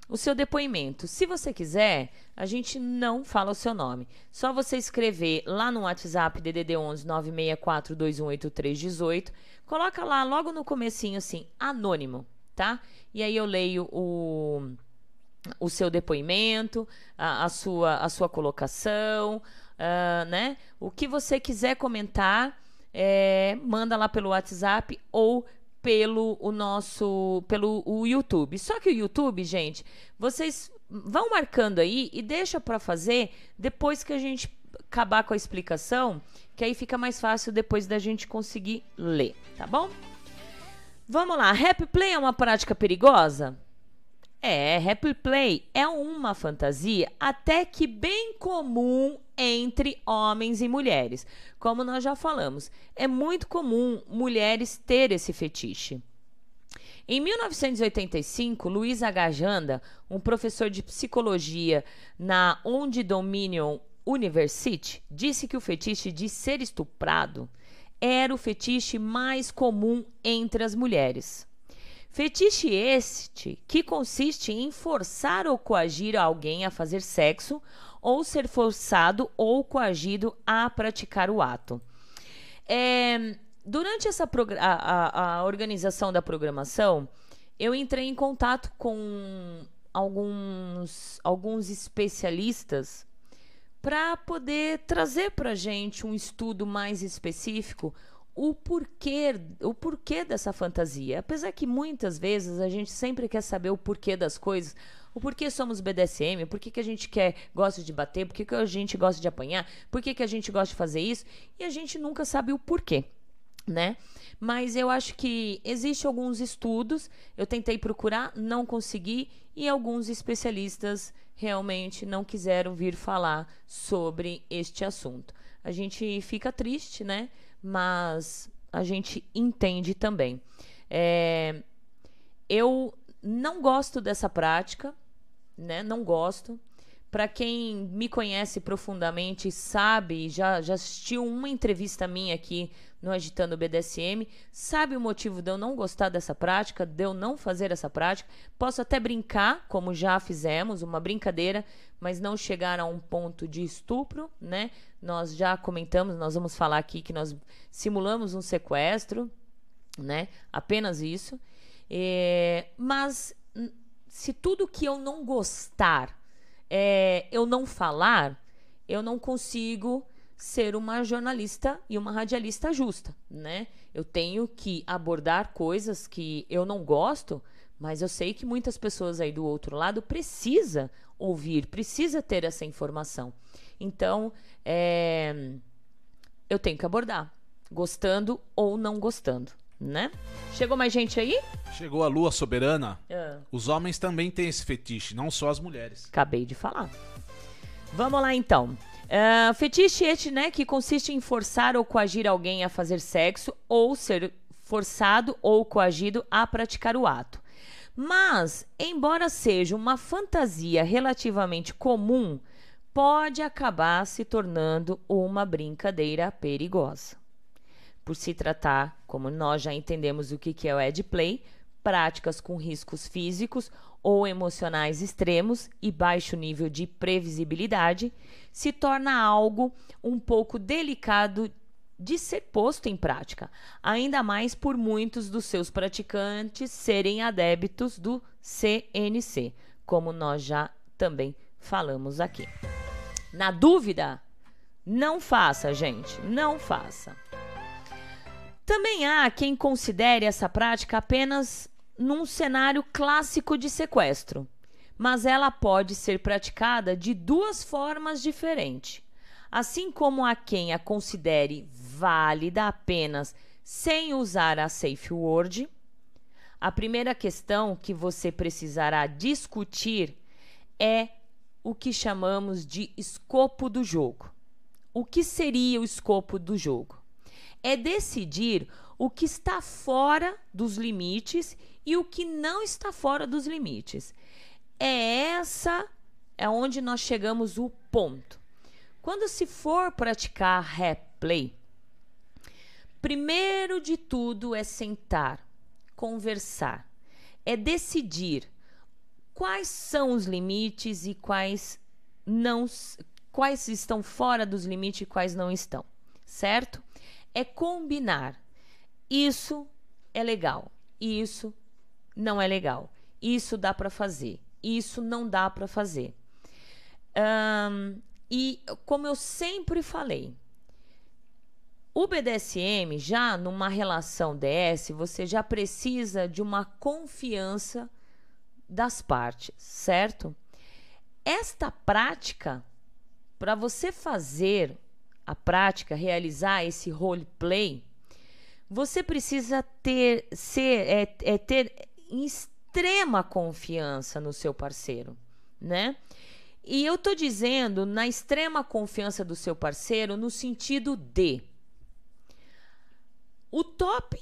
o seu depoimento. Se você quiser, a gente não fala o seu nome. Só você escrever lá no WhatsApp DDD 11 964218318, coloca lá logo no comecinho assim, anônimo, tá? E aí eu leio o o seu depoimento, a, a sua a sua colocação, ah, né? O que você quiser comentar, é, manda lá pelo WhatsApp ou pelo o nosso pelo o YouTube. Só que o YouTube, gente, vocês vão marcando aí e deixa para fazer depois que a gente acabar com a explicação, que aí fica mais fácil depois da gente conseguir ler, tá bom? Vamos lá, rap play é uma prática perigosa? É, rap play é uma fantasia até que bem comum entre homens e mulheres. Como nós já falamos, é muito comum mulheres ter esse fetiche. Em 1985, Luiz Agajanda, um professor de psicologia na Onde Dominion University, disse que o fetiche de ser estuprado era o fetiche mais comum entre as mulheres. Fetiche este que consiste em forçar ou coagir alguém a fazer sexo ou ser forçado ou coagido a praticar o ato. É, durante essa a, a, a organização da programação, eu entrei em contato com alguns, alguns especialistas para poder trazer para gente um estudo mais específico o porquê, o porquê dessa fantasia. Apesar que muitas vezes a gente sempre quer saber o porquê das coisas, o porquê somos BDSM, por que, a gente quer, gosta de bater, por que, a gente gosta de apanhar, por que a gente gosta de fazer isso, e a gente nunca sabe o porquê, né? Mas eu acho que existe alguns estudos, eu tentei procurar, não consegui, e alguns especialistas realmente não quiseram vir falar sobre este assunto. A gente fica triste, né? Mas a gente entende também. É, eu não gosto dessa prática, né? Não gosto. Para quem me conhece profundamente, sabe, já, já assistiu uma entrevista minha aqui no Agitando BDSM, sabe o motivo de eu não gostar dessa prática, de eu não fazer essa prática. Posso até brincar, como já fizemos, uma brincadeira, mas não chegar a um ponto de estupro, né? Nós já comentamos, nós vamos falar aqui que nós simulamos um sequestro, né? Apenas isso. É, mas se tudo que eu não gostar é, eu não falar, eu não consigo ser uma jornalista e uma radialista justa, né? Eu tenho que abordar coisas que eu não gosto, mas eu sei que muitas pessoas aí do outro lado precisa ouvir, precisa ter essa informação. Então, é, eu tenho que abordar, gostando ou não gostando, né? Chegou mais gente aí? Chegou a lua soberana. Ah. Os homens também têm esse fetiche, não só as mulheres. Acabei de falar. Vamos lá então. Uh, fetiche este, né, que consiste em forçar ou coagir alguém a fazer sexo ou ser forçado ou coagido a praticar o ato. Mas, embora seja uma fantasia relativamente comum, pode acabar se tornando uma brincadeira perigosa. Por se tratar, como nós já entendemos o que é o Ed Play, práticas com riscos físicos ou emocionais extremos e baixo nível de previsibilidade, se torna algo um pouco delicado de ser posto em prática, ainda mais por muitos dos seus praticantes serem adeptos do CNC, como nós já também falamos aqui. Na dúvida, não faça, gente, não faça. Também há quem considere essa prática apenas num cenário clássico de sequestro, mas ela pode ser praticada de duas formas diferentes. Assim como há quem a considere válida apenas sem usar a safe word, a primeira questão que você precisará discutir é o que chamamos de escopo do jogo. O que seria o escopo do jogo? É decidir o que está fora dos limites e o que não está fora dos limites. É essa é onde nós chegamos o ponto. Quando se for praticar replay, primeiro de tudo é sentar, conversar, é decidir quais são os limites e quais não quais estão fora dos limites e quais não estão, certo? É combinar. Isso é legal, isso não é legal. Isso dá para fazer, isso não dá para fazer. Um, e como eu sempre falei, o BDSM já numa relação DS, você já precisa de uma confiança das partes, certo? Esta prática, para você fazer a prática, realizar esse roleplay, você precisa ter, ser, é, é ter extrema confiança no seu parceiro, né? E eu tô dizendo na extrema confiança do seu parceiro no sentido de o top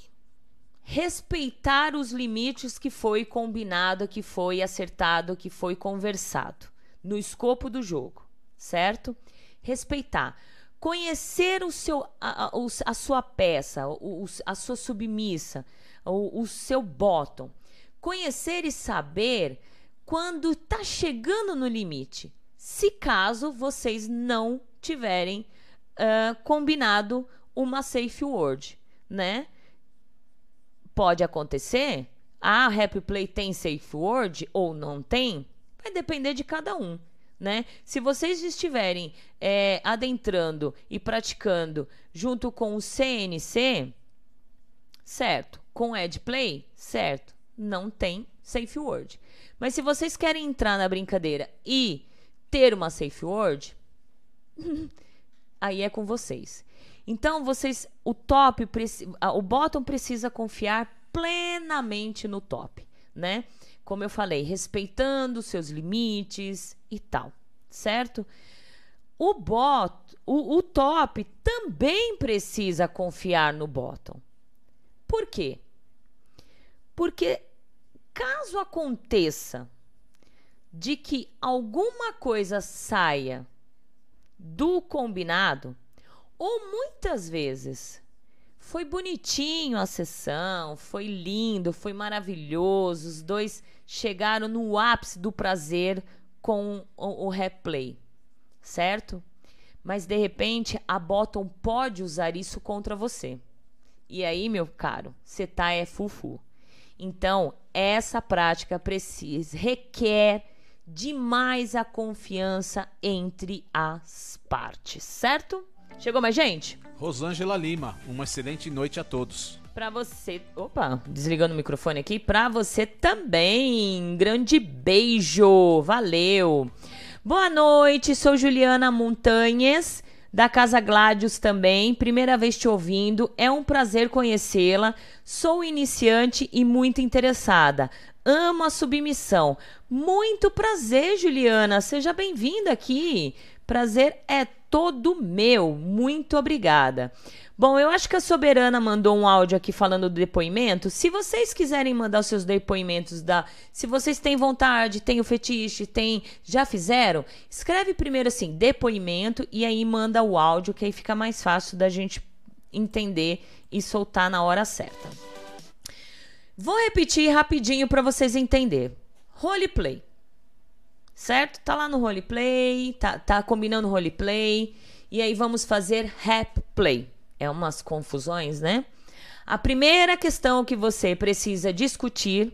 respeitar os limites que foi combinado, que foi acertado, que foi conversado no escopo do jogo, certo? Respeitar. Conhecer o seu, a, a, sua peça, o, a sua submissa, o, o seu bottom. Conhecer e saber quando está chegando no limite, se caso vocês não tiverem uh, combinado uma safe word, né? pode acontecer. A Happy Play tem safe word ou não tem? Vai depender de cada um. Né? Se vocês estiverem é, adentrando e praticando junto com o CNC, certo? Com Edplay, certo? Não tem safe word. Mas se vocês querem entrar na brincadeira e ter uma safe word, <laughs> aí é com vocês. Então, vocês, o top, o bottom precisa confiar plenamente no top, né? Como eu falei, respeitando seus limites e tal, certo? O bot, o, o top também precisa confiar no bottom. Por quê? Porque caso aconteça de que alguma coisa saia do combinado, ou muitas vezes foi bonitinho a sessão, foi lindo, foi maravilhoso. Os dois chegaram no ápice do prazer com o, o replay, certo? Mas de repente a Bottom pode usar isso contra você. E aí, meu caro, você tá é fufu. Então, essa prática precisa, requer demais a confiança entre as partes, certo? Chegou mais gente? Rosângela Lima, uma excelente noite a todos. Pra você. Opa, desligando o microfone aqui. Pra você também. Grande beijo. Valeu. Boa noite, sou Juliana Montanhas, da Casa Gládios também. Primeira vez te ouvindo. É um prazer conhecê-la. Sou iniciante e muito interessada. Amo a submissão. Muito prazer, Juliana. Seja bem-vinda aqui. Prazer é todo meu. Muito obrigada. Bom, eu acho que a Soberana mandou um áudio aqui falando do depoimento. Se vocês quiserem mandar os seus depoimentos da, se vocês têm vontade, têm o fetiche, tem, já fizeram, escreve primeiro assim, depoimento e aí manda o áudio que aí fica mais fácil da gente entender e soltar na hora certa. Vou repetir rapidinho para vocês entenderem. Roleplay certo? Tá lá no roleplay, tá, tá combinando roleplay, e aí vamos fazer rap play. É umas confusões, né? A primeira questão que você precisa discutir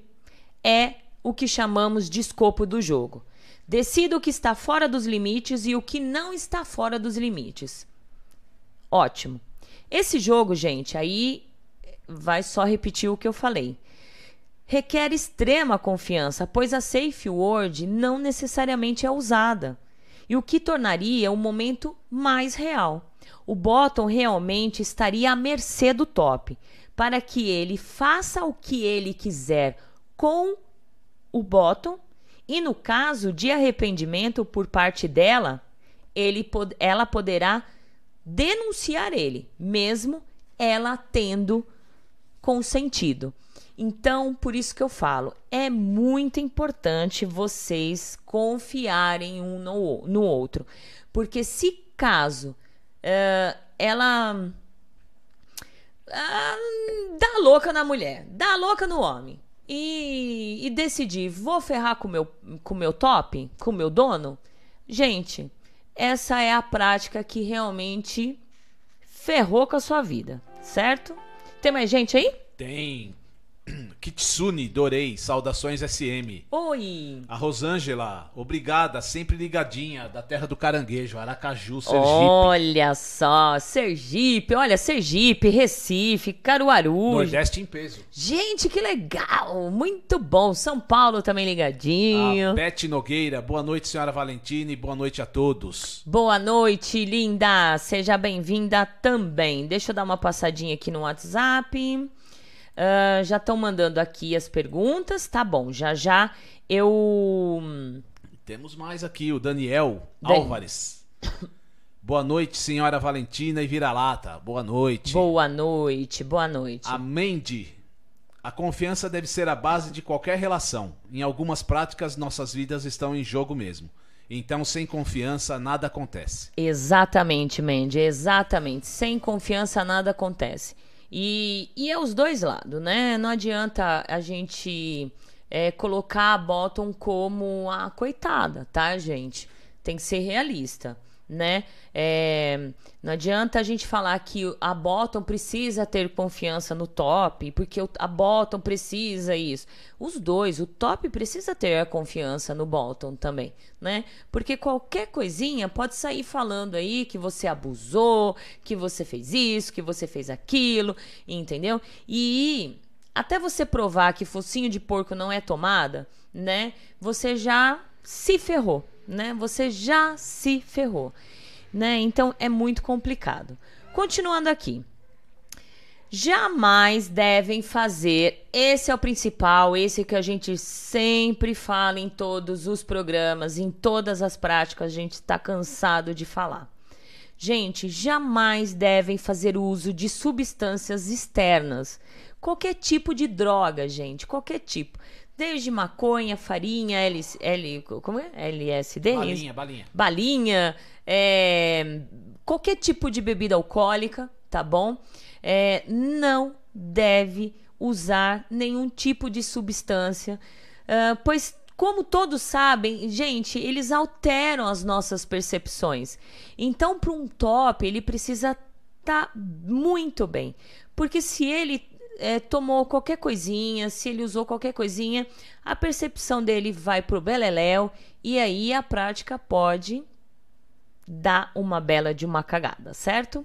é o que chamamos de escopo do jogo. Decida o que está fora dos limites e o que não está fora dos limites. Ótimo. Esse jogo, gente, aí vai só repetir o que eu falei. Requer extrema confiança, pois a safe word não necessariamente é usada, e o que tornaria o momento mais real. O bottom realmente estaria à mercê do top, para que ele faça o que ele quiser com o bottom, e no caso de arrependimento por parte dela, ele, ela poderá denunciar ele, mesmo ela tendo consentido. Então, por isso que eu falo, é muito importante vocês confiarem um no, no outro. Porque se caso uh, ela uh, dá louca na mulher, dá louca no homem, e, e decidir, vou ferrar com meu, o com meu top, com o meu dono, gente, essa é a prática que realmente ferrou com a sua vida, certo? Tem mais gente aí? Tem. <clears throat> Kitsune, Dorei, saudações SM. Oi. A Rosângela, obrigada, sempre ligadinha, da terra do caranguejo, Aracaju, Sergipe. Olha só, Sergipe, olha, Sergipe, Recife, Caruaru. Nordeste em peso. Gente, que legal, muito bom. São Paulo também ligadinho. A Beth Nogueira, boa noite, senhora Valentina, e boa noite a todos. Boa noite, linda. Seja bem-vinda também. Deixa eu dar uma passadinha aqui no WhatsApp. Uh, já estão mandando aqui as perguntas. Tá bom, já já eu. Temos mais aqui, o Daniel Dan... Álvares. Boa noite, senhora Valentina e Vira-Lata. Boa noite. Boa noite, boa noite. A Mandy. A confiança deve ser a base de qualquer relação. Em algumas práticas, nossas vidas estão em jogo mesmo. Então, sem confiança, nada acontece. Exatamente, Mandy, exatamente. Sem confiança, nada acontece. E, e é os dois lados, né? Não adianta a gente é, colocar a Bottom como a coitada, tá, gente? Tem que ser realista né? É, não adianta a gente falar que a bottom precisa ter confiança no top, porque a bottom precisa isso. Os dois, o top precisa ter a confiança no bottom também, né? Porque qualquer coisinha pode sair falando aí que você abusou, que você fez isso, que você fez aquilo, entendeu? E até você provar que focinho de porco não é tomada, né? Você já se ferrou né? Você já se ferrou, né? Então é muito complicado. Continuando aqui. Jamais devem fazer, esse é o principal, esse que a gente sempre fala em todos os programas, em todas as práticas, a gente está cansado de falar. Gente, jamais devem fazer uso de substâncias externas. Qualquer tipo de droga, gente, qualquer tipo. Desde maconha, farinha, L, L, como é? LSD? Balinha, balinha. Balinha, é, qualquer tipo de bebida alcoólica, tá bom? É, não deve usar nenhum tipo de substância, uh, pois como todos sabem, gente, eles alteram as nossas percepções. Então, para um top, ele precisa estar tá muito bem. Porque se ele é, tomou qualquer coisinha, se ele usou qualquer coisinha, a percepção dele vai pro beleléu e aí a prática pode dar uma bela de uma cagada, certo?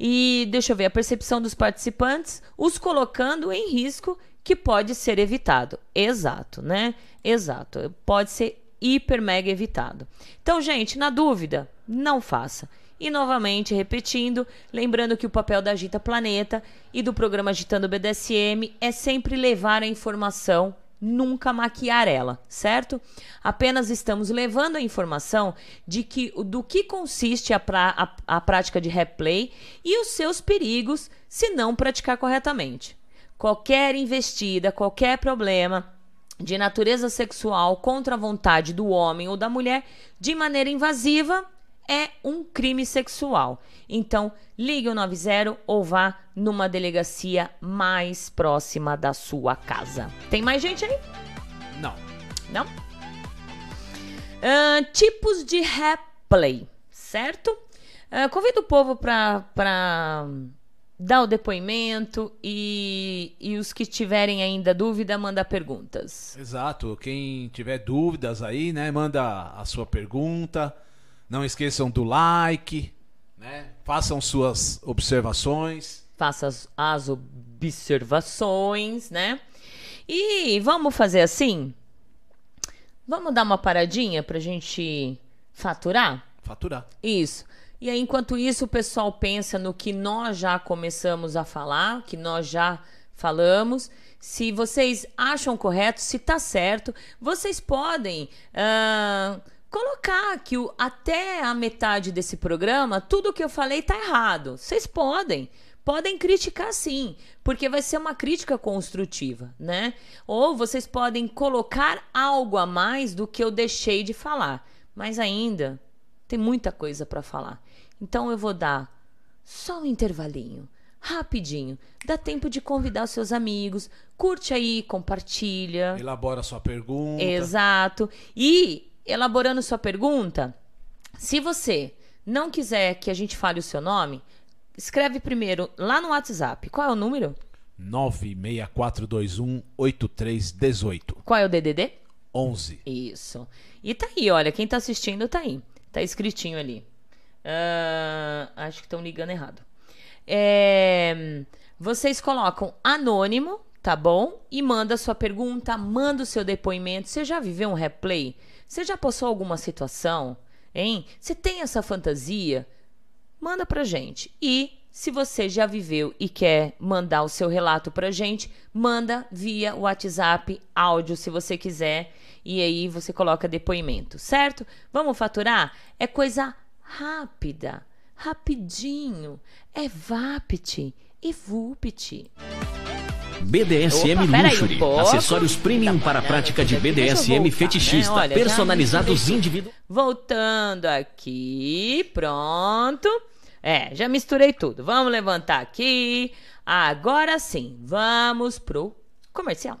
E deixa eu ver a percepção dos participantes, os colocando em risco que pode ser evitado. Exato, né? Exato. Pode ser hiper mega evitado. Então, gente, na dúvida, não faça. E novamente, repetindo, lembrando que o papel da Agita Planeta e do programa Agitando BDSM é sempre levar a informação, nunca maquiar ela, certo? Apenas estamos levando a informação de que do que consiste a, pra, a, a prática de replay e os seus perigos se não praticar corretamente. Qualquer investida, qualquer problema de natureza sexual contra a vontade do homem ou da mulher de maneira invasiva é um crime sexual. Então, ligue o 90 ou vá numa delegacia mais próxima da sua casa. Tem mais gente aí? Não. Não? Uh, tipos de replay, certo? Uh, convido o povo para dar o depoimento e, e os que tiverem ainda dúvida, manda perguntas. Exato. Quem tiver dúvidas aí, né, manda a sua pergunta. Não esqueçam do like, né? Façam suas observações. faça as, as observações, né? E vamos fazer assim? Vamos dar uma paradinha pra gente faturar? Faturar. Isso. E aí, enquanto isso, o pessoal pensa no que nós já começamos a falar, que nós já falamos. Se vocês acham correto, se tá certo, vocês podem uh, colocar que o, até a metade desse programa, tudo que eu falei tá errado. Vocês podem. Podem criticar sim, porque vai ser uma crítica construtiva, né? Ou vocês podem colocar algo a mais do que eu deixei de falar. Mas ainda tem muita coisa para falar. Então eu vou dar só um intervalinho, rapidinho. Dá tempo de convidar os seus amigos, curte aí, compartilha. Elabora sua pergunta. Exato. E elaborando sua pergunta, se você não quiser que a gente fale o seu nome, escreve primeiro lá no WhatsApp. Qual é o número? 964218318. Qual é o DDD? 11. Isso. E tá aí, olha, quem tá assistindo tá aí. Tá escritinho ali. Uh, acho que estão ligando errado. É, vocês colocam anônimo, tá bom? E manda sua pergunta, manda o seu depoimento. Você já viveu um replay? Você já passou alguma situação? Hein? Você tem essa fantasia? Manda pra gente. E se você já viveu e quer mandar o seu relato pra gente, manda via WhatsApp, áudio, se você quiser. E aí você coloca depoimento, certo? Vamos faturar? É coisa rápida, rapidinho. É VAPT e VUPT. BDSM Opa, Luxury. um acessórios premium para a prática de BDSM voltar, fetichista, né? Olha, personalizados individualmente. Voltando aqui, pronto. É, já misturei tudo. Vamos levantar aqui. Agora sim, vamos pro comercial.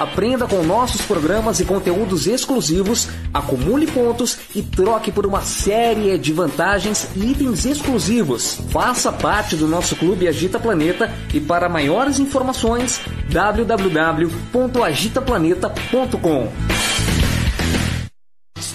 Aprenda com nossos programas e conteúdos exclusivos, acumule pontos e troque por uma série de vantagens e itens exclusivos. Faça parte do nosso Clube Agita Planeta e para maiores informações www.agitaplaneta.com.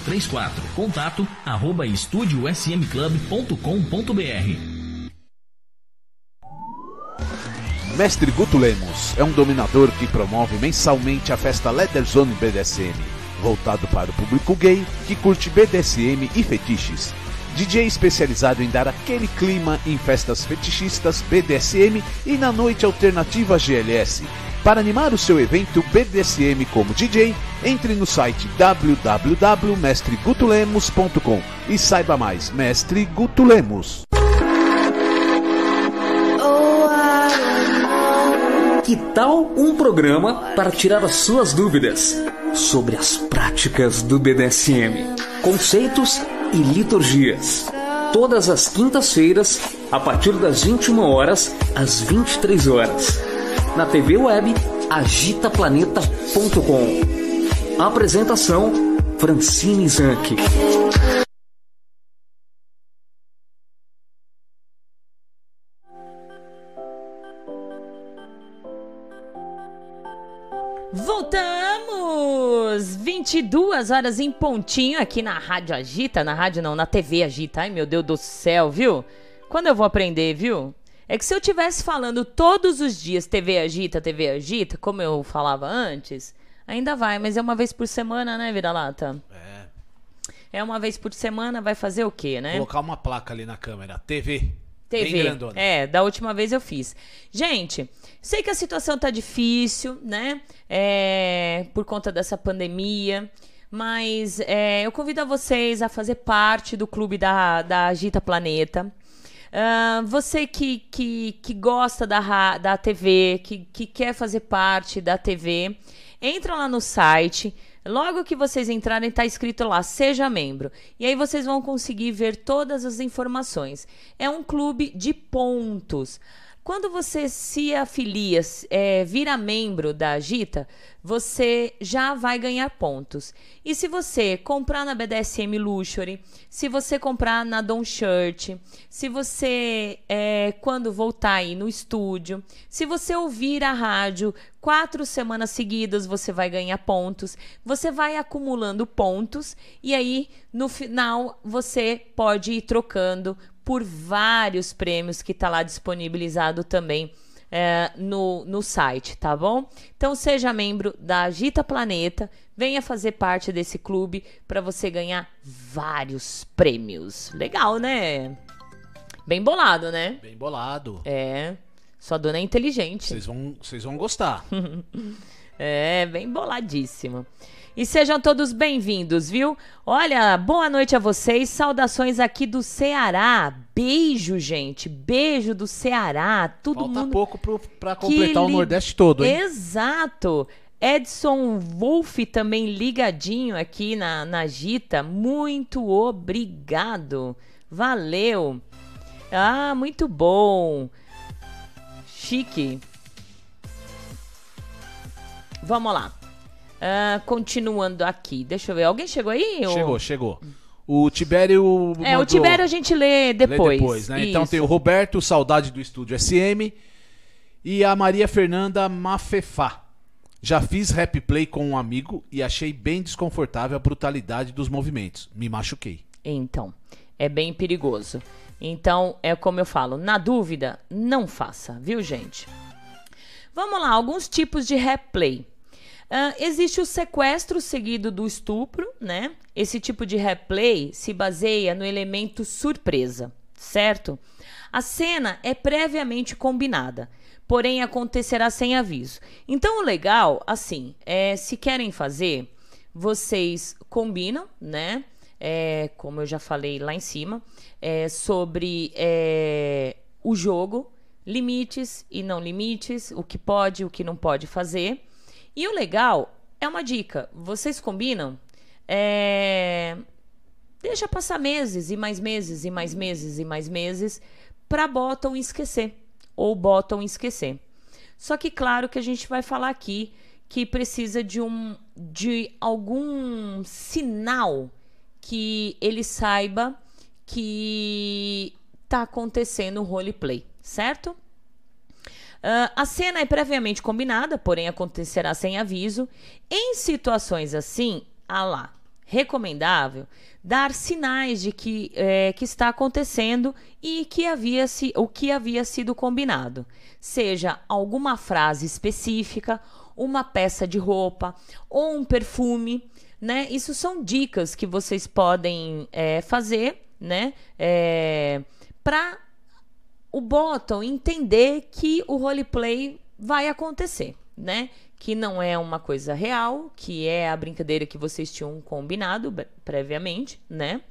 3834. Contato arroba estudiosmclub.com.br. Mestre Guto Lemos é um dominador que promove mensalmente a festa Leather Zone BDSM, voltado para o público gay que curte BDSM e fetiches. DJ especializado em dar aquele clima em festas fetichistas BDSM e na noite alternativa GLS. Para animar o seu evento BDSM como DJ, entre no site www.mestregutulemos.com e saiba mais, Mestre Guto Lemos. Que tal um programa para tirar as suas dúvidas sobre as práticas do BDSM, conceitos e liturgias? Todas as quintas-feiras, a partir das 21 horas às 23 horas, na TV web agitaplaneta.com. Apresentação Francine Zanck. Voltamos! 22 horas em pontinho aqui na Rádio Agita. Na rádio não, na TV Agita. Ai, meu Deus do céu, viu? Quando eu vou aprender, viu? É que se eu tivesse falando todos os dias TV agita, TV agita, como eu falava antes, ainda vai, mas é uma vez por semana, né, vira-lata? É. É uma vez por semana, vai fazer o quê, né? Colocar uma placa ali na câmera. TV. TV. Bem grandona. É, da última vez eu fiz. Gente, sei que a situação tá difícil, né? É, por conta dessa pandemia. Mas é, eu convido a vocês a fazer parte do clube da, da Agita Planeta. Ah, você que, que, que gosta da, da TV, que, que quer fazer parte da TV, entra lá no site. Logo que vocês entrarem, tá escrito lá, seja membro. E aí vocês vão conseguir ver todas as informações. É um clube de pontos. Quando você se afilia, é, vira membro da Agita, você já vai ganhar pontos. E se você comprar na BDSM Luxury, se você comprar na Don Shirt, se você, é, quando voltar aí no estúdio, se você ouvir a rádio quatro semanas seguidas, você vai ganhar pontos. Você vai acumulando pontos e aí no final você pode ir trocando por vários prêmios que está lá disponibilizado também é, no, no site, tá bom? Então seja membro da Agita Planeta, venha fazer parte desse clube para você ganhar vários prêmios. Legal, né? Bem bolado, né? Bem bolado. É. Sua dona é inteligente. Vocês vão, vocês vão gostar. <laughs> É, bem boladíssimo. E sejam todos bem-vindos, viu? Olha, boa noite a vocês. Saudações aqui do Ceará. Beijo, gente. Beijo do Ceará. Todo Falta mundo. pouco Que completar o Nordeste todo, hein? Exato. Edson Wolf também ligadinho aqui na, na Gita. Muito obrigado. Valeu. Ah, muito bom. Chique. Vamos lá. Ah, continuando aqui. Deixa eu ver. Alguém chegou aí? ou- Chegou, chegou. O Tibério. É, o Tibério a gente lê lê depois. depois né? Então tem o Roberto, saudade do estúdio SM. E a Maria Fernanda Mafefá. Já fiz rap play com um amigo e achei bem desconfortável a brutalidade dos movimentos. Me machuquei. Então, é bem perigoso. Então, é como eu falo, na dúvida, não faça, viu, gente? Vamos lá, alguns tipos de replay. Ah, existe o sequestro seguido do estupro, né? Esse tipo de replay se baseia no elemento surpresa, certo? A cena é previamente combinada, porém acontecerá sem aviso. Então, o legal, assim, é se querem fazer, vocês combinam, né? É, como eu já falei lá em cima, é, sobre é, o jogo, limites e não limites, o que pode, o que não pode fazer. E o legal é uma dica: vocês combinam? É, deixa passar meses e mais meses e mais meses e mais meses para Bottom esquecer ou Bottom esquecer. Só que claro que a gente vai falar aqui que precisa de um de algum sinal que ele saiba que tá acontecendo o roleplay, certo? Ah, a cena é previamente combinada, porém acontecerá sem aviso. Em situações assim, a lá, recomendável dar sinais de que, eh, que está acontecendo e que havia se, o que havia sido combinado. Seja alguma frase específica, uma peça de roupa ou um perfume, né? Isso são dicas que vocês podem eh, fazer, né? para o Bottom entender que o roleplay vai acontecer, né? Que não é uma coisa real, que é a brincadeira que vocês tinham combinado previamente, né?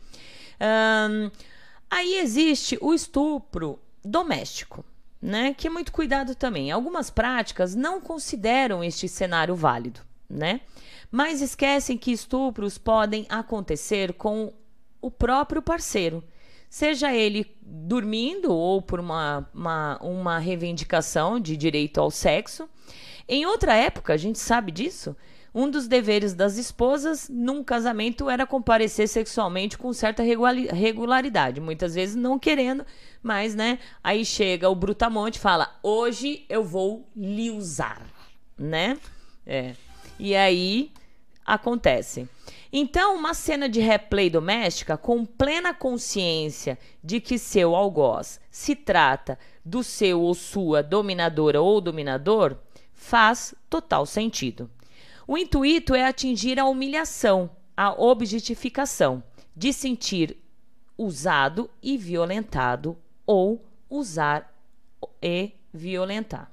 Ahn, aí existe o estupro doméstico, né? Que é muito cuidado também. Algumas práticas não consideram este cenário válido, né? Mas esquecem que estupros podem acontecer com o próprio parceiro, seja ele dormindo ou por uma, uma, uma reivindicação de direito ao sexo. Em outra época, a gente sabe disso, um dos deveres das esposas num casamento era comparecer sexualmente com certa regulari- regularidade, muitas vezes não querendo, mas né, aí chega o brutamonte e fala: "Hoje eu vou lhe usar", né? É. E aí acontece. Então, uma cena de replay doméstica com plena consciência de que seu algoz se trata do seu ou sua dominadora ou dominador faz total sentido. O intuito é atingir a humilhação, a objetificação, de sentir usado e violentado ou usar e violentar.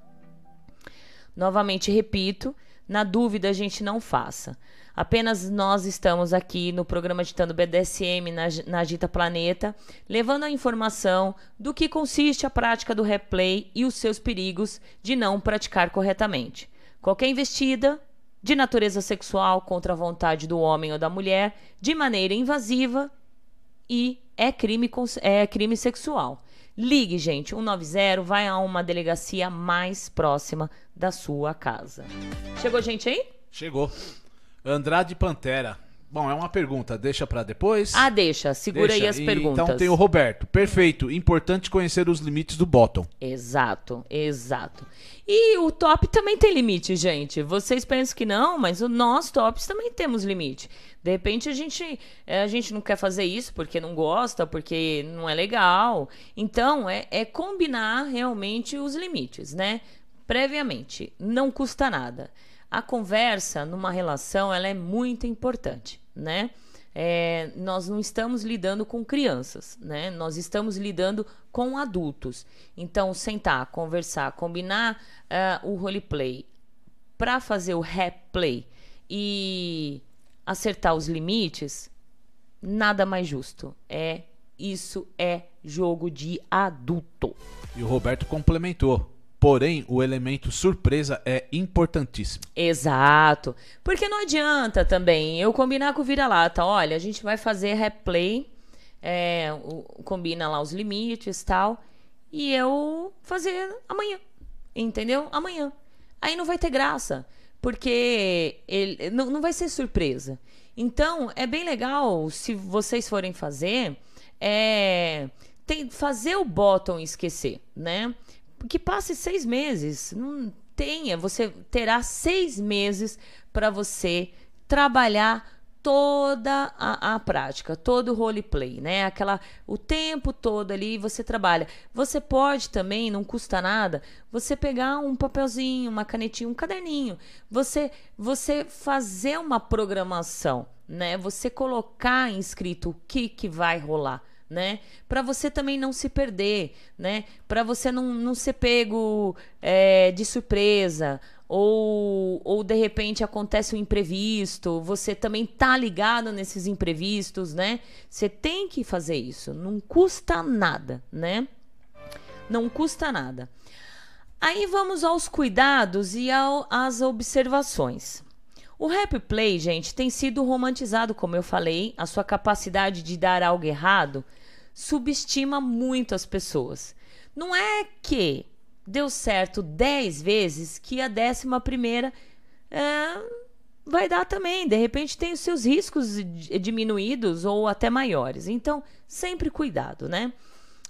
Novamente repito, na dúvida a gente não faça. Apenas nós estamos aqui no programa Ditando BDSM na, na Agita Planeta, levando a informação do que consiste a prática do replay e os seus perigos de não praticar corretamente. Qualquer investida de natureza sexual contra a vontade do homem ou da mulher, de maneira invasiva e é crime, é crime sexual. Ligue, gente, 190, vai a uma delegacia mais próxima da sua casa. Chegou gente aí? Chegou. Andrade Pantera. Bom, é uma pergunta, deixa para depois? Ah, deixa, segura deixa. aí as e, perguntas. Então tem o Roberto. Perfeito, importante conhecer os limites do bottom. Exato, exato. E o top também tem limite, gente. Vocês pensam que não, mas nós tops também temos limite. De repente a gente, é, a gente não quer fazer isso porque não gosta, porque não é legal. Então é, é combinar realmente os limites, né? Previamente, não custa nada a conversa numa relação ela é muito importante, né? É, nós não estamos lidando com crianças, né? Nós estamos lidando com adultos. Então, sentar, conversar, combinar uh, o roleplay para fazer o replay e acertar os limites, nada mais justo. É isso é jogo de adulto. E o Roberto complementou. Porém, o elemento surpresa é importantíssimo. Exato. Porque não adianta também eu combinar com o vira-lata. Olha, a gente vai fazer replay, é, o, combina lá os limites tal, e eu fazer amanhã. Entendeu? Amanhã. Aí não vai ter graça. Porque ele, não, não vai ser surpresa. Então, é bem legal se vocês forem fazer, é, tem, fazer o bottom esquecer, né? Que passe seis meses. Não tenha, você terá seis meses para você trabalhar toda a, a, prática, todo o roleplay, né? Aquela o tempo todo ali você trabalha. Você pode também, não custa nada, você pegar um papelzinho, uma canetinha, um caderninho, você você fazer uma programação, né? Você colocar inscrito o que que vai rolar né? Para você também não se perder, né? Para você não, não ser pego é, de surpresa ou, ou de repente acontece um imprevisto, você também tá ligado nesses imprevistos, né? Você tem que fazer isso, não custa nada, né? Não custa nada. Aí vamos aos cuidados e ao, às observações. O rap play, gente, tem sido romantizado, como eu falei, a sua capacidade de dar algo errado subestima muito as pessoas. Não é que deu certo 10 vezes que a décima primeira é, vai dar também. De repente tem os seus riscos diminuídos ou até maiores. Então, sempre cuidado, né?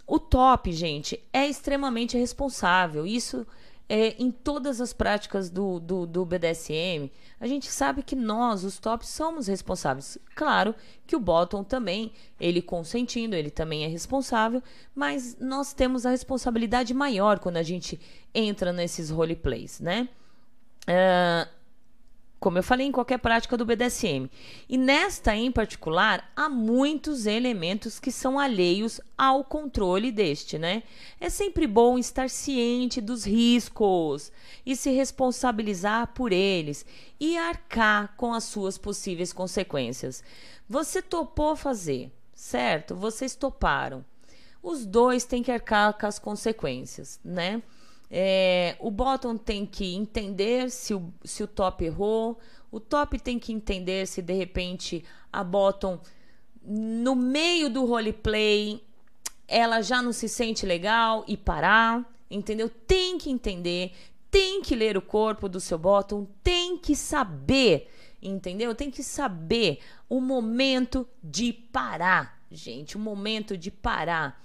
O top, gente, é extremamente responsável. Isso é, em todas as práticas do, do, do, BDSM, a gente sabe que nós, os tops, somos responsáveis. Claro que o bottom também, ele consentindo, ele também é responsável, mas nós temos a responsabilidade maior quando a gente entra nesses roleplays, né? Uh, como eu falei, em qualquer prática do BDSM. E nesta em particular, há muitos elementos que são alheios ao controle deste, né? É sempre bom estar ciente dos riscos e se responsabilizar por eles e arcar com as suas possíveis consequências. Você topou fazer, certo? Vocês toparam. Os dois têm que arcar com as consequências, né? É, o bottom tem que entender se o, se o top errou, o top tem que entender se de repente a bottom, no meio do roleplay, ela já não se sente legal e parar, entendeu? Tem que entender, tem que ler o corpo do seu bottom, tem que saber, entendeu? Tem que saber o momento de parar, gente, o momento de parar.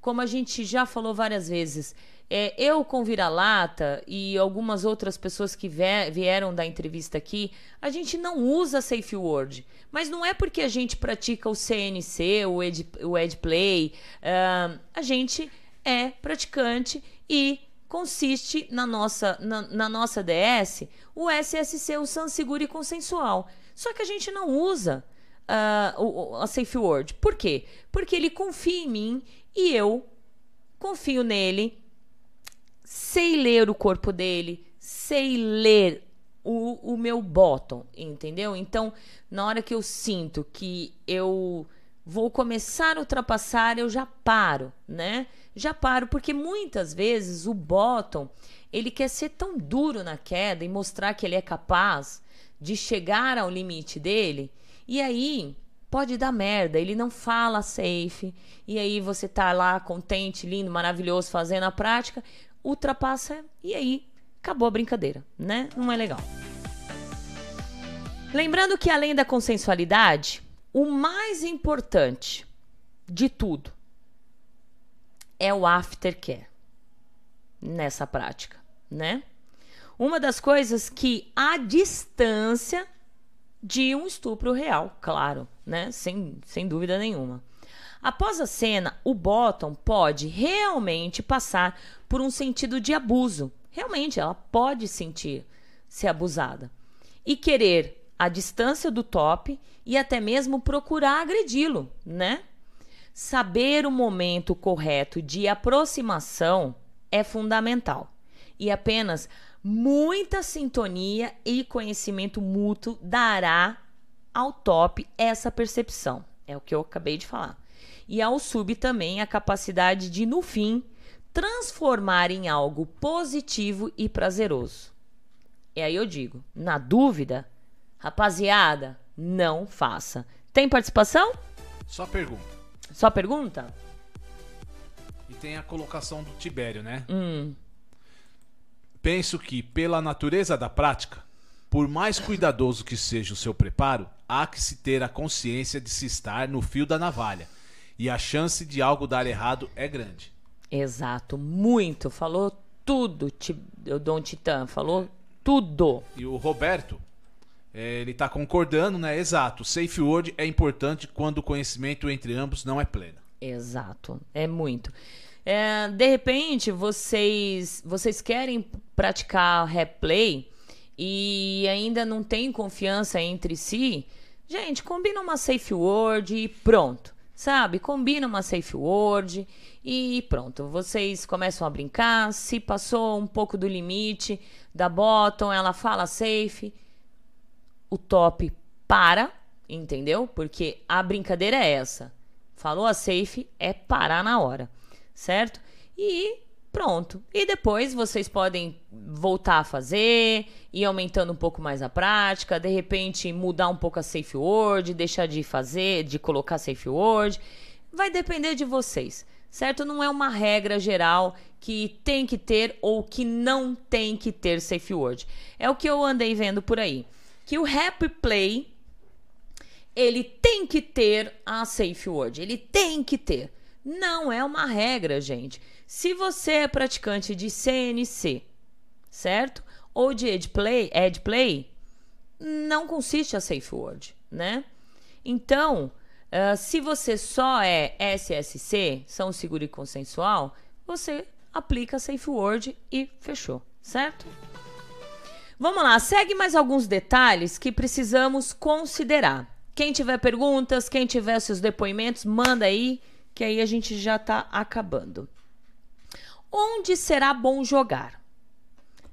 Como a gente já falou várias vezes, É, eu com vira-lata e algumas outras pessoas que vie- vieram da entrevista aqui, a gente não usa safe word. Mas não é porque a gente pratica o CNC, o, ed, o ah, a gente é praticante e consiste na nossa, na, na nossa DS o SSC, o San Seguro e Consensual. Só que a gente não usa o- a Safe Word. Por quê? Porque ele confia em mim e eu confio nele, sei ler o corpo dele, sei ler o, o meu bottom, entendeu? Então, na hora que eu sinto que eu vou começar a ultrapassar, eu já paro, né? Já paro, porque muitas vezes o bottom, ele quer ser tão duro na queda e mostrar que ele é capaz de chegar ao limite dele, e aí pode dar merda, ele não fala safe, e aí você tá lá contente, lindo, maravilhoso, fazendo a prática, ultrapassa e aí acabou a brincadeira, né? Não é legal. Lembrando que além da consensualidade, o mais importante de tudo é o aftercare nessa prática, né? Uma das coisas que a distância de um estupro real, claro, né? Sem, sem dúvida nenhuma. Após a cena, o bottom pode realmente passar por um sentido de abuso. Realmente, ela pode sentir ser abusada e querer a distância do top e até mesmo procurar agredi-lo, né? Saber o momento correto de aproximação é fundamental e apenas muita sintonia e conhecimento mútuo dará ao top essa percepção. É o que eu acabei de falar. E ao sub também a capacidade de, no fim, transformar em algo positivo e prazeroso. E aí eu digo, na dúvida, rapaziada, não faça. Tem participação? Só pergunta. Só pergunta? E tem a colocação do Tibério, né? Hum. Penso que, pela natureza da prática, por mais cuidadoso que seja o seu preparo, há que se ter a consciência de se estar no fio da navalha. E a chance de algo dar errado é grande. Exato, muito. Falou tudo, o Dom Titã. Falou tudo. E o Roberto, é, ele tá concordando, né? Exato. Safe word é importante quando o conhecimento entre ambos não é pleno. Exato, é muito. É, de repente, vocês vocês querem praticar replay e ainda não tem confiança entre si, gente, combina uma safe word e pronto. Sabe? Combina uma safe word e pronto. Vocês começam a brincar. Se passou um pouco do limite da bottom, ela fala safe, o top para, entendeu? Porque a brincadeira é essa. Falou a safe, é parar na hora, certo? E pronto. E depois vocês podem voltar a fazer, ir aumentando um pouco mais a prática, de repente mudar um pouco a safe word, deixar de fazer, de colocar safe word. Vai depender de vocês, certo? Não é uma regra geral que tem que ter ou que não tem que ter safe word. É o que eu andei vendo por aí. Que o happy play ele tem que ter a safe word, ele tem que ter. Não é uma regra, gente. Se você é praticante de CNC, certo? Ou de EdPlay, EdPlay, não consiste a safe word, né? Então, ah, se você só é SSC, São Seguro e Consensual, você aplica safe word e fechou, certo? Vamos lá, segue mais alguns detalhes que precisamos considerar. Quem tiver perguntas, quem tiver seus depoimentos, manda aí, que aí a gente já tá acabando. Onde será bom jogar?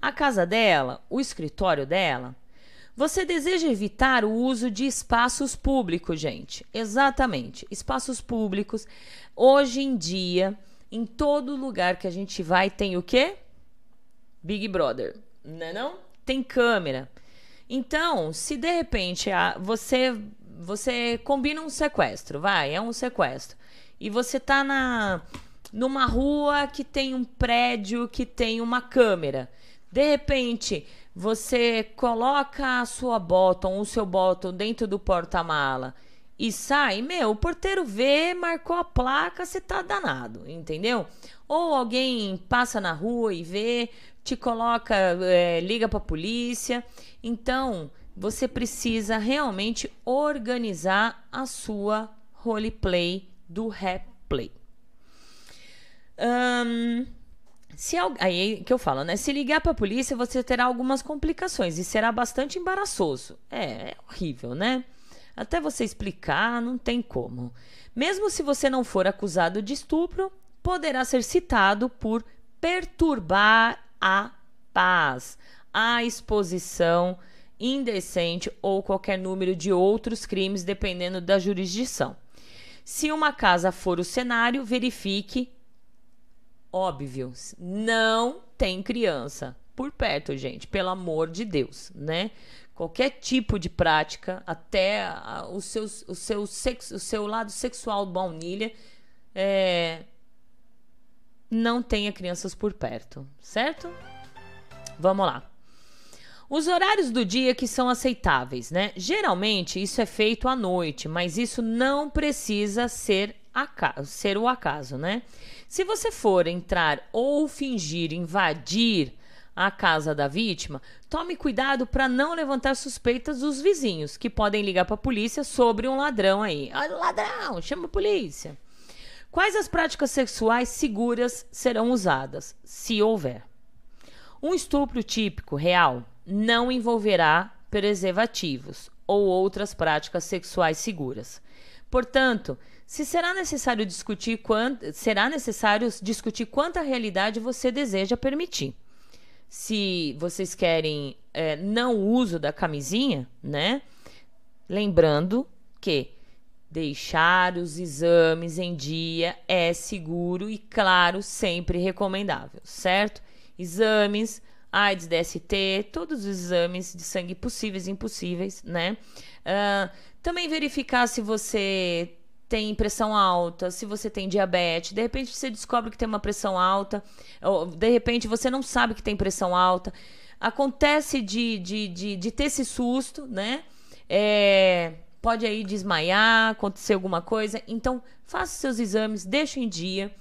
A casa dela, o escritório dela. Você deseja evitar o uso de espaços públicos, gente. Exatamente. Espaços públicos. Hoje em dia, em todo lugar que a gente vai, tem o quê? Big Brother, não é não? Tem câmera. Então, se de repente você você combina um sequestro, vai, é um sequestro. E você tá na numa rua que tem um prédio que tem uma câmera. De repente, você coloca a sua bottom, o seu bottom dentro do porta-mala e sai, meu, o porteiro vê, marcou a placa, você tá danado, entendeu? Ou alguém passa na rua e vê, te coloca, é, liga pra polícia. Então, você precisa realmente organizar a sua roleplay do replay. Um, se aí que eu falo, né? Se ligar para a polícia, você terá algumas complicações e será bastante embaraçoso. É, é horrível, né? Até você explicar, não tem como. Mesmo se você não for acusado de estupro, poderá ser citado por perturbar a paz, a exposição indecente ou qualquer número de outros crimes, dependendo da jurisdição. Se uma casa for o cenário, verifique. Óbvio, não tem criança por perto, gente, pelo amor de Deus, né? Qualquer tipo de prática, até o, seu, o, seu sexo, o seu lado sexual baunilha, é, não tenha crianças por perto, certo? Vamos lá. Os horários do dia que são aceitáveis, né? Geralmente isso é feito à noite, mas isso não precisa ser, ser o acaso, né? Se você for entrar ou fingir invadir a casa da vítima, tome cuidado para não levantar suspeitas dos vizinhos, que podem ligar para a polícia sobre um ladrão aí. Olha o ladrão, chama a polícia. Quais as práticas sexuais seguras serão usadas, se houver? Um estupro típico real não envolverá preservativos ou outras práticas sexuais seguras. Portanto, se será necessário discutir quant, será necessário discutir quanta realidade você deseja permitir. Se vocês querem é, não uso da camisinha, né? Lembrando que deixar os exames em dia é seguro e, claro, sempre recomendável, certo? exames, AIDS, DST, todos os exames de sangue possíveis e impossíveis, né? Uh, também verificar se você tem pressão alta, se você tem diabetes, de repente você descobre que tem uma pressão alta, ou de repente você não sabe que tem pressão alta. Acontece de, de, de, de ter esse susto, né? É, pode aí desmaiar, acontecer alguma coisa. Então, faça seus exames, deixe em dia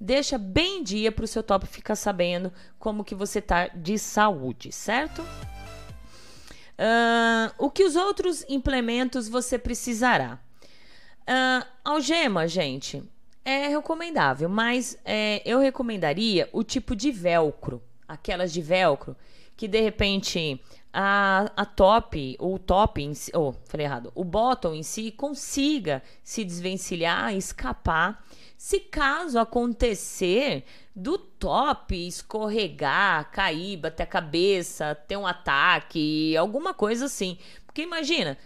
deixa bem em dia para o seu top ficar sabendo como que você tá de saúde, certo? Uh, o que os outros implementos você precisará? Uh, algema, gente, é recomendável, mas é, eu recomendaria o tipo de velcro, aquelas de velcro que de repente a, a top, ou o top, em si, oh, falei errado, o bottom em si consiga se desvencilhar, escapar se caso acontecer do top escorregar, cair, bater a cabeça, ter um ataque, alguma coisa assim. Porque imagina,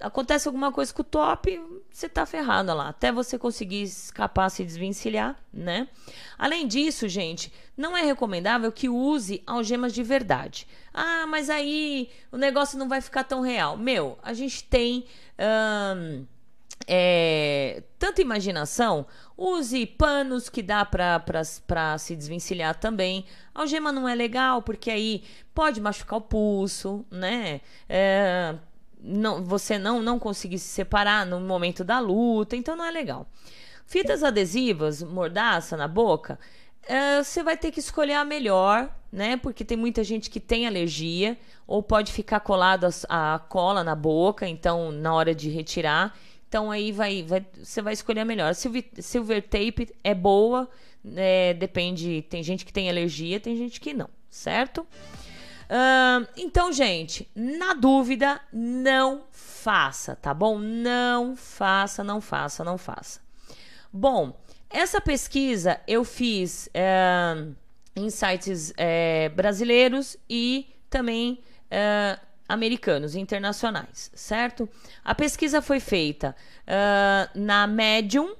acontece alguma coisa com o top, você tá ferrado lá, até você conseguir escapar, se desvencilhar, né? Além disso, gente, não é recomendável que use algemas de verdade. Ah, mas aí o negócio não vai ficar tão real. Meu, a gente tem. Hum, é, tanta imaginação, use panos que dá para se desvencilhar também. Algema não é legal porque aí pode machucar o pulso, né? É, não, você não, não conseguir se separar no momento da luta, então não é legal. Fitas adesivas, mordaça na boca, é, você vai ter que escolher a melhor, né? Porque tem muita gente que tem alergia ou pode ficar colado a, cola na boca, então na hora de retirar. Então aí vai, vai você vai escolher a melhor. Silver, silver tape é boa, é, depende. Tem gente que tem alergia, tem gente que não, certo? Então, gente, na dúvida, não faça, tá bom? Não faça, não faça, não faça. Bom, essa pesquisa eu fiz é, em sites é, brasileiros e também é, americanos internacionais, certo? A pesquisa foi feita uh, na Medium, uh,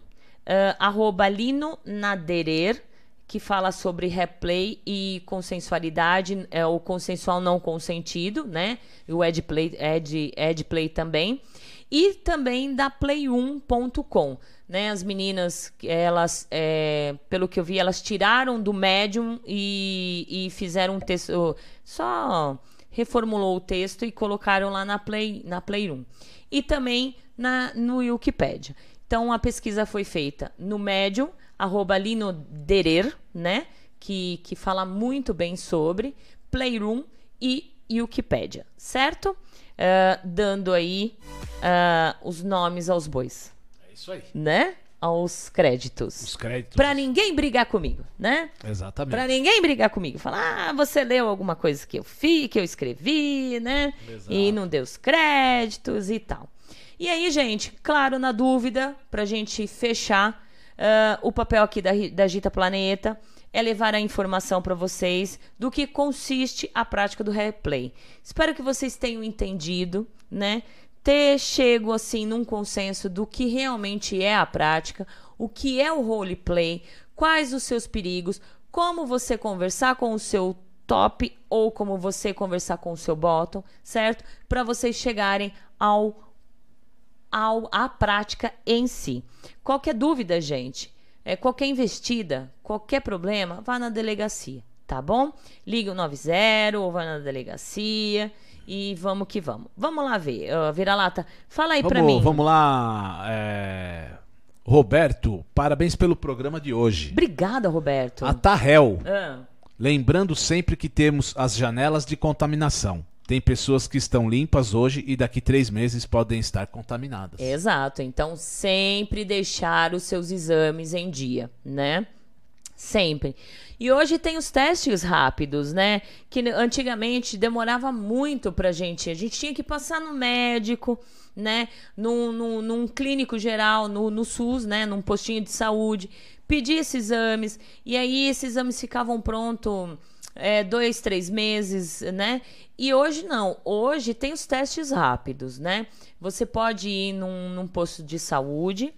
arroba Lino Naderer, que fala sobre replay e consensualidade, é, o consensual não consentido, né? E o Edplay, Ed, Edplay também. E também da play1.com. Né, as meninas, elas, é, pelo que eu vi, elas tiraram do Medium e, e fizeram um texto só reformulou o texto e colocaram lá na Play, na Playroom. E também na, no Wikipedia. Então a pesquisa foi feita no Medium, arroba Lino Derer, né? Que, que fala muito bem sobre Playroom e Wikipedia, certo? Uh, dando aí uh, os nomes aos bois. É isso aí. Né? Aos créditos. Os créditos. Pra ninguém brigar comigo, né? Exatamente. Pra ninguém brigar comigo. Falar, ah, você leu alguma coisa que eu fiz, que eu escrevi, né? Exato. E não deu os créditos e tal. E aí, gente, claro, na dúvida, pra gente fechar, uh, o papel aqui da, da Gita Planeta é levar a informação para vocês do que consiste a prática do replay. Espero que vocês tenham entendido, né? Ter chego assim num consenso do que realmente é a prática, o que é o roleplay, quais os seus perigos, como você conversar com o seu top ou como você conversar com o seu bottom, certo? Para vocês chegarem ao ao à prática em si. Qualquer dúvida, gente, é, qualquer investida, qualquer problema, vá na delegacia, tá bom? Liga o 90 ou vá na delegacia e vamos que vamos. Vamos lá ver, uh, Vira-Lata, fala aí vamos, pra mim. Vamos lá, é... Roberto, parabéns pelo programa de hoje. Obrigada, Roberto. A Tahel, Ah, lembrando sempre que temos as janelas de contaminação. Tem pessoas que estão limpas hoje e daqui três meses podem estar contaminadas. Exato. Então, sempre deixar os seus exames em dia, né? Sempre. E hoje tem os testes rápidos, né? Que antigamente demorava muito pra gente. A gente tinha que passar no médico, né? Num, num, num clínico geral, no, no SUS, né? Num postinho de saúde, pedir esses exames. E aí esses exames ficavam prontos é, dois, três meses, né? E hoje não. Hoje tem os testes rápidos, né? Você pode ir num, num posto de saúde,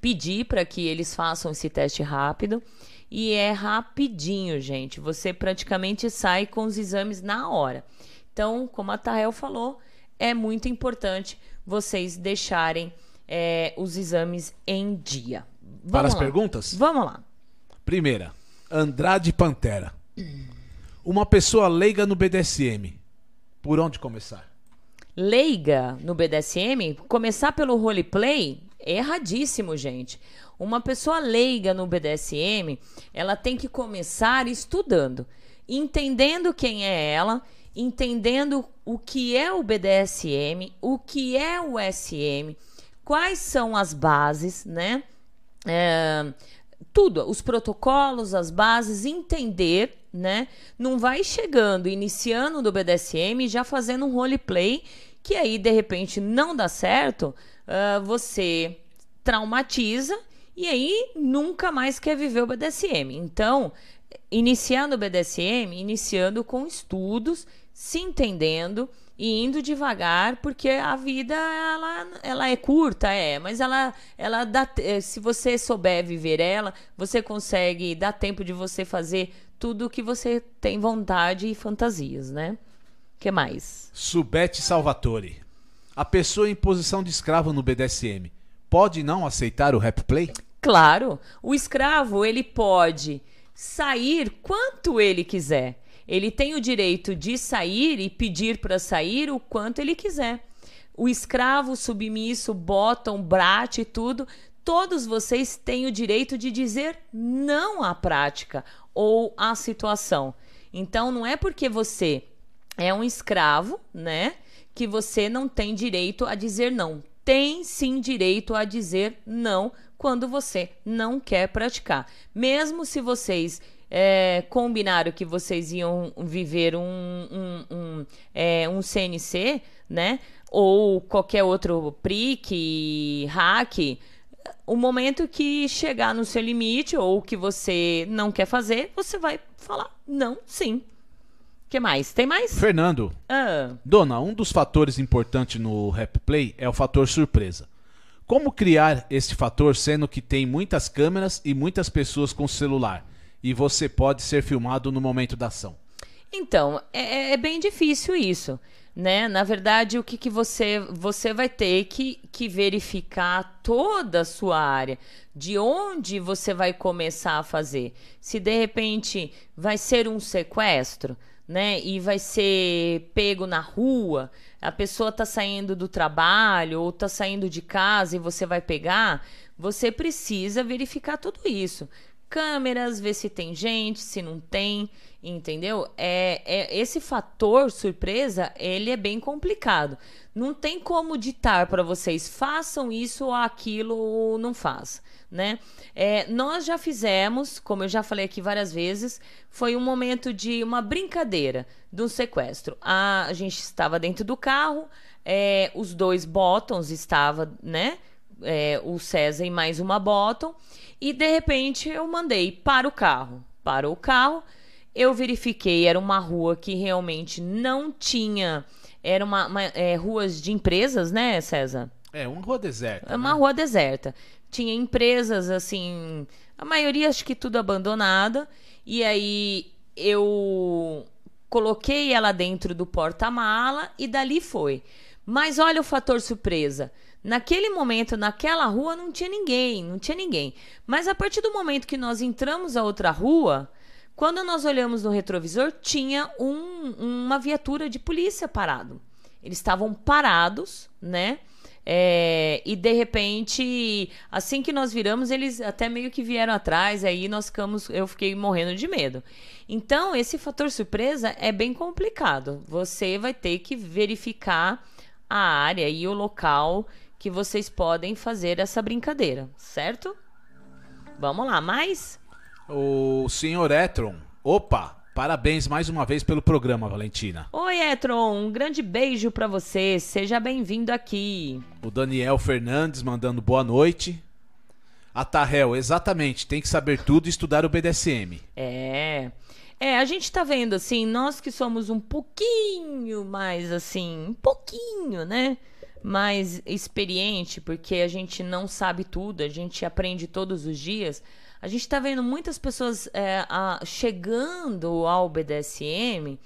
pedir para que eles façam esse teste rápido. E é rapidinho, gente. Você praticamente sai com os exames na hora. Então, como a Tael falou, é muito importante vocês deixarem é, os exames em dia. Vamos Para as lá. perguntas? Vamos lá. Primeira, Andrade Pantera. Uma pessoa leiga no BDSM. Por onde começar? leiga no BDSM, começar pelo roleplay é erradíssimo, gente. Uma pessoa leiga no BDSM, ela tem que começar estudando, entendendo quem é ela, entendendo o que é o BDSM, o que é o SM, quais são as bases, né? É, tudo, os protocolos, as bases, entender, né? Não vai chegando, iniciando do BDSM já fazendo um roleplay que aí de repente não dá certo, ah, você traumatiza e aí nunca mais quer viver o BDSM. Então, iniciando o BDSM, iniciando com estudos, se entendendo e indo devagar, porque a vida ela, ela é curta, é, mas ela ela dá eh, se você souber viver ela, você consegue dar tempo de você fazer tudo o que você tem vontade e fantasias, né? Que mais? Subete Salvatore. A pessoa em posição de escravo no BDSM pode não aceitar o rap play? Claro, o escravo ele pode sair quanto ele quiser. Ele tem o direito de sair e pedir para sair o quanto ele quiser. O escravo, submisso, bottom, brat e tudo, todos vocês têm o direito de dizer não à prática ou à situação. Então não é porque você é um escravo, né, que você não tem direito a dizer não. Tem sim direito a dizer não quando você não quer praticar. Mesmo se vocês é, combinaram que vocês iam viver um, um, um, é, um CNC, né? Ou qualquer outro PRIC, hack, o momento que chegar no seu limite ou que você não quer fazer, você vai falar não, sim. que mais? Tem mais? Fernando, Ah, Dona, um dos fatores importantes no rap play é o fator surpresa. Como criar esse fator sendo que tem muitas câmeras e muitas pessoas com celular e você pode ser filmado no momento da ação? Então, é, é bem difícil isso, né? Na verdade, o que, que você você vai ter que, que verificar toda a sua área, de onde você vai começar a fazer. Se de repente vai ser um sequestro, né? E vai ser pego na rua, a pessoa tá saindo do trabalho ou tá saindo de casa e você vai pegar, você precisa verificar tudo isso. Câmeras, ver se tem gente, se não tem, entendeu? É, é esse fator surpresa, ele é bem complicado. Não tem como ditar para vocês façam isso ou aquilo ou não faz, né? É, nós já fizemos, como eu já falei aqui várias vezes, foi um momento de uma brincadeira de um sequestro. A, a gente estava dentro do carro, é, os dois bottoms estava, né? É, o César e mais uma bottom e de repente eu mandei para o carro. Para o carro, eu verifiquei, era uma rua que realmente não tinha. Era uma, uma é, ruas de empresas, né, César? É, uma rua deserta. É uma né? rua deserta. Tinha empresas, assim, a maioria acho que tudo abandonada. E aí eu coloquei ela dentro do porta-mala e dali foi. Mas olha o fator surpresa. Naquele momento, naquela rua, não tinha ninguém, não tinha ninguém. Mas a partir do momento que nós entramos a outra rua, quando nós olhamos no retrovisor, tinha um, uma viatura de polícia parado. Eles estavam parados, né? É, e de repente, assim que nós viramos, eles até meio que vieram atrás, aí nós ficamos, eu fiquei morrendo de medo. Então, esse fator surpresa é bem complicado. Você vai ter que verificar a área e o local que vocês podem fazer essa brincadeira, certo? Vamos lá, mais? O senhor Etron. Opa! Parabéns mais uma vez pelo programa, Valentina. Oi, Etron, um grande beijo para você. Seja bem-vindo aqui. O Daniel Fernandes mandando boa noite. A Tarrel, exatamente, tem que saber tudo e estudar o BDSM. É. É, a gente tá vendo assim, nós que somos um pouquinho mais assim, um pouquinho, né? Mais experiente, porque a gente não sabe tudo, a gente aprende todos os dias. A gente está vendo muitas pessoas é, a, chegando ao BDSM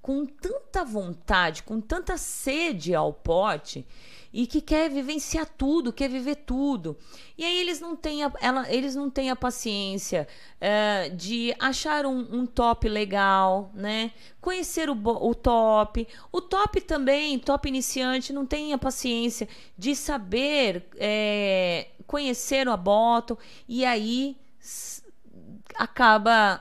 com tanta vontade, com tanta sede ao pote e que quer vivenciar tudo, quer viver tudo. E aí eles não têm a, ela, eles não têm a paciência é, de achar um, um, top legal, né? Conhecer o, o top. O top também, top iniciante, não tem a paciência de saber é, conhecer a bottom e aí acaba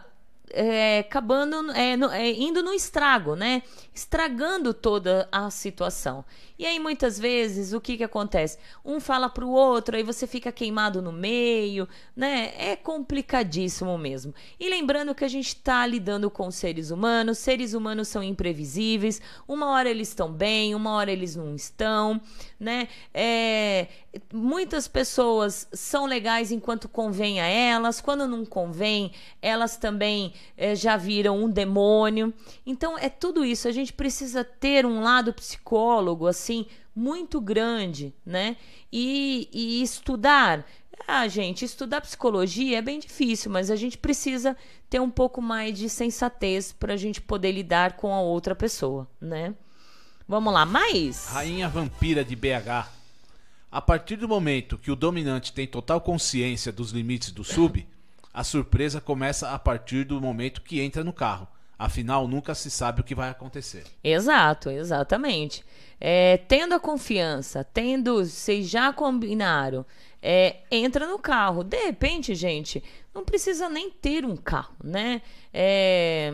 é, acabando é, no, é, indo no estrago, né? Estragando toda a situação. E aí, muitas vezes, o que, que acontece? Um fala para o outro, aí você fica queimado no meio, né? É complicadíssimo mesmo. E lembrando que a gente está lidando com seres humanos, seres humanos são imprevisíveis, uma hora eles estão bem, uma hora eles não estão, né? É, muitas pessoas são legais enquanto convém a elas, quando não convém, elas também é, já viram um demônio. Então, é tudo isso. A gente precisa ter um lado psicólogo, assim assim muito grande, né? E, e estudar. Ah, gente, estudar psicologia é bem difícil, mas a gente precisa ter um pouco mais de sensatez para a gente poder lidar com a outra pessoa, né? Vamos lá, mais? Rainha Vampira de BH. A partir do momento que o dominante tem total consciência dos limites do sub, a surpresa começa a partir do momento que entra no carro. Afinal, nunca se sabe o que vai acontecer. Exato, exatamente. É, tendo a confiança, tendo, vocês já combinaram, é, entra no carro. De repente, gente, não precisa nem ter um carro, né? É,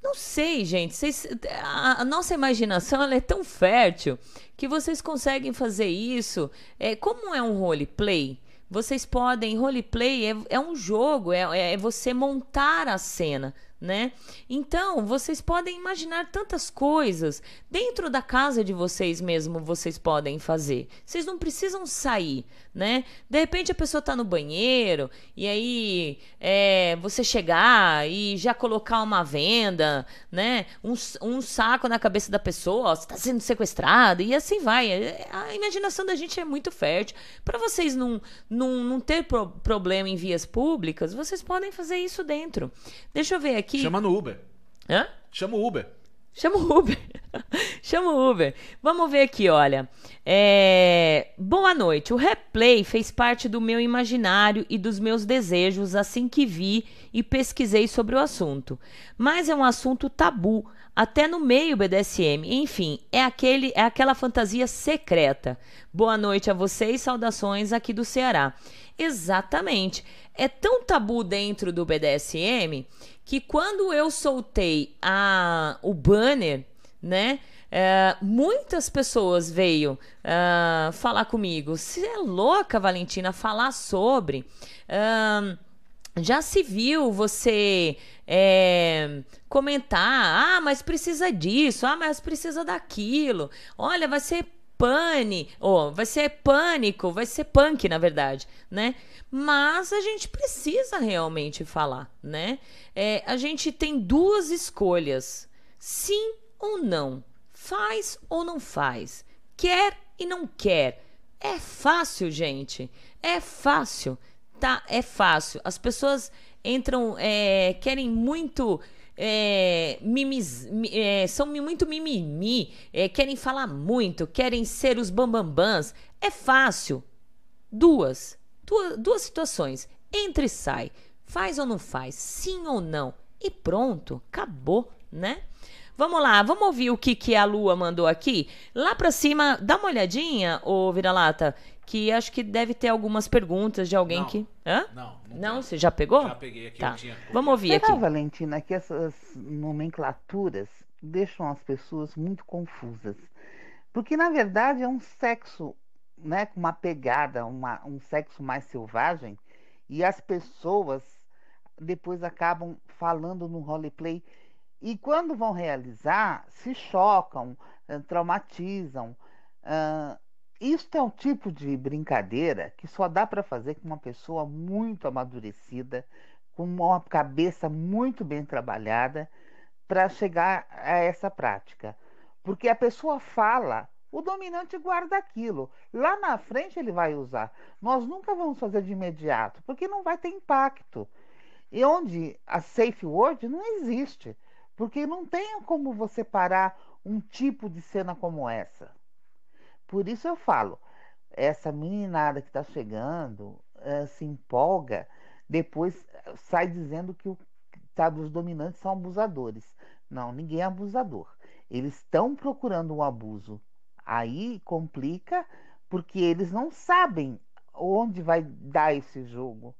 não sei, gente. Vocês, a, a, nossa imaginação ela é tão fértil que vocês conseguem fazer isso. É, como é um roleplay, vocês podem. Roleplay é, é um jogo, é, é você montar a cena né? Então, vocês podem imaginar tantas coisas dentro da casa de vocês mesmo, vocês podem fazer. Vocês não precisam sair, né? De repente a pessoa está no banheiro e aí é, você chegar e já colocar uma venda, né? Um, um saco na cabeça da pessoa, ó, você está sendo sequestrada e assim vai. É, a imaginação da gente é muito fértil. Para vocês não, não, não ter pro problema em vias públicas, vocês podem fazer isso dentro. Deixa eu ver aqui aqui. Chama no Uber. Hã? Chama o Uber. Chama o Uber. <laughs> Chama o Uber. Vamos ver aqui, olha. É... Boa noite. O replay fez parte do meu imaginário e dos meus desejos assim que vi e pesquisei sobre o assunto. Mas é um assunto tabu, até no meio BDSM. Enfim, é aquele é aquela fantasia secreta. Boa noite a vocês, saudações aqui do Ceará. Exatamente. É tão tabu dentro do BDSM que quando eu soltei a, o banner, né? É, muitas pessoas veio uh, falar comigo. Você é louca, Valentina, falar sobre. Uh, já se viu você é, comentar, ah, mas precisa disso, ah, mas precisa daquilo. Olha, vai ser pane, ou vai ser pânico, vai ser punk, na verdade, né? Mas a gente precisa realmente falar, né? É, a gente tem duas escolhas: sim ou não. Faz ou não faz. Quer e não quer. É fácil, gente. É fácil. Tá? É fácil. As pessoas entram, é, querem muito. É, mimis, é, são muito mimimi, é, querem falar muito, querem ser os bambambãs. É fácil. Duas duas, duas situações. Entra e sai. Faz ou não faz? Sim ou não? E pronto, acabou, né? Vamos lá, vamos ouvir o que, que a Lua mandou aqui. Lá pra cima, dá uma olhadinha, ô Vira-Lata, que acho que deve ter algumas perguntas de alguém Não. que. Hã? Não, não, Não, você já pegou? Já peguei aqui, Tá. eu tinha- Vamos ouvir Será, aqui. Valentina, que essas nomenclaturas deixam as pessoas muito confusas? Porque, na verdade, é um sexo né, com uma pegada, uma, um sexo mais selvagem, e as pessoas depois acabam falando no roleplay e quando vão realizar, se chocam, eh, traumatizam. Ah, Isto é um tipo de brincadeira que só dá para fazer com uma pessoa muito amadurecida, com uma cabeça muito bem trabalhada, para chegar a essa prática. Porque a pessoa fala, o dominante guarda aquilo. Lá na frente ele vai usar. Nós nunca vamos fazer de imediato, porque não vai ter impacto. E onde a safe word não existe, porque não tem como você parar um tipo de cena como essa. Por isso eu falo, essa meninada que está chegando eh, se empolga, depois eh, sai dizendo que o, os dominantes são abusadores. Não, ninguém é abusador. Eles estão procurando um abuso. Aí complica porque eles não sabem onde vai dar esse jogo.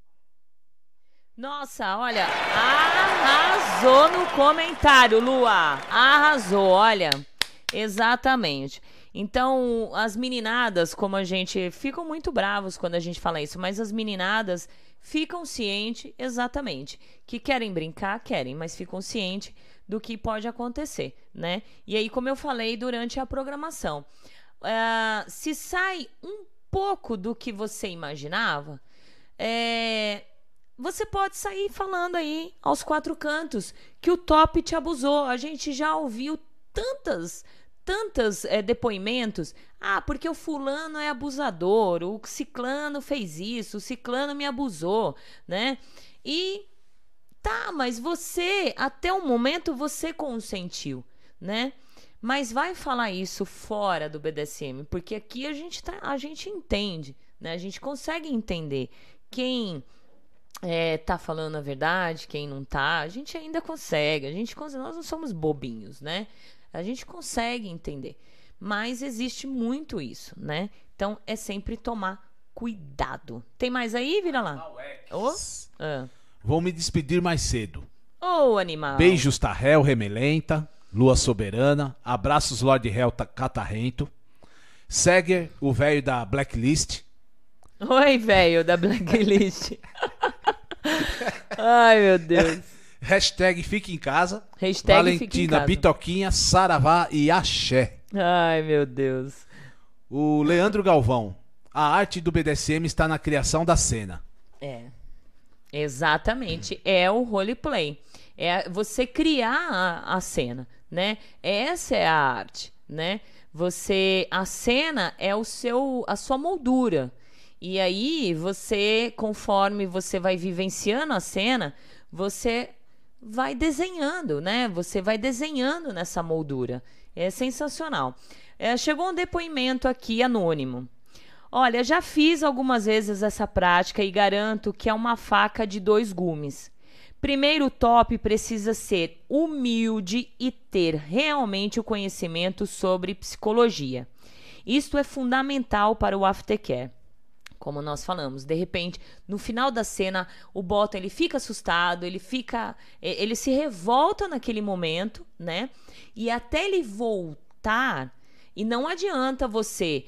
Nossa, olha, arrasou no comentário, Lua. Arrasou, olha. Exatamente. Então, as meninadas, como a gente. ficam muito bravos quando a gente fala isso, mas as meninadas ficam cientes, exatamente, que querem brincar, querem, mas ficam cientes do que pode acontecer, né? E aí, como eu falei durante a programação, ah, se sai um pouco do que você imaginava, é, você pode sair falando aí aos quatro cantos que o top te abusou. A gente já ouviu tantas, tantas é, depoimentos. Ah, porque o fulano é abusador, o ciclano fez isso, o ciclano me abusou, né? E tá, mas você, até o momento, você consentiu, né? Mas vai falar isso fora do BDSM, porque aqui a gente, tá, a gente entende, né? A gente consegue entender quem é, tá falando a verdade, quem não tá. A gente ainda consegue, a gente nós não somos bobinhos, né? A gente consegue entender. Mas existe muito isso, né? Então é sempre tomar cuidado. Tem mais aí, vira lá? Ô, ah. Vou me despedir mais cedo. Ô, animal. Beijos, Tarrel, Remelenta, Lua Soberana, abraços, Lord Hell Ta- Catarrento, Seger, o velho da Blacklist, Oi, velho da Blacklist. <laughs> Ai, meu Deus. Hashtag Fique em Casa, Hashtag Valentina Casa. Bitoquinha, Saravá e Axé. Ai, meu Deus. O Leandro Galvão, a arte do BDSM está na criação da cena. É. Exatamente. É o roleplay. É você criar a, a cena, né? Essa é a arte, né? Você a cena é o seu a sua moldura. E aí você, conforme você vai vivenciando a cena, você vai desenhando, né? Você vai desenhando nessa moldura. É sensacional. É, chegou um depoimento aqui anônimo. Olha, já fiz algumas vezes essa prática e garanto que é uma faca de dois gumes. Primeiro, o top precisa ser humilde e ter realmente o conhecimento sobre psicologia. Isto é fundamental para o aftercare. Como nós falamos, de repente, no final da cena, o Bottom ele fica assustado, ele fica, ele se revolta naquele momento, né? E até ele voltar, e não adianta você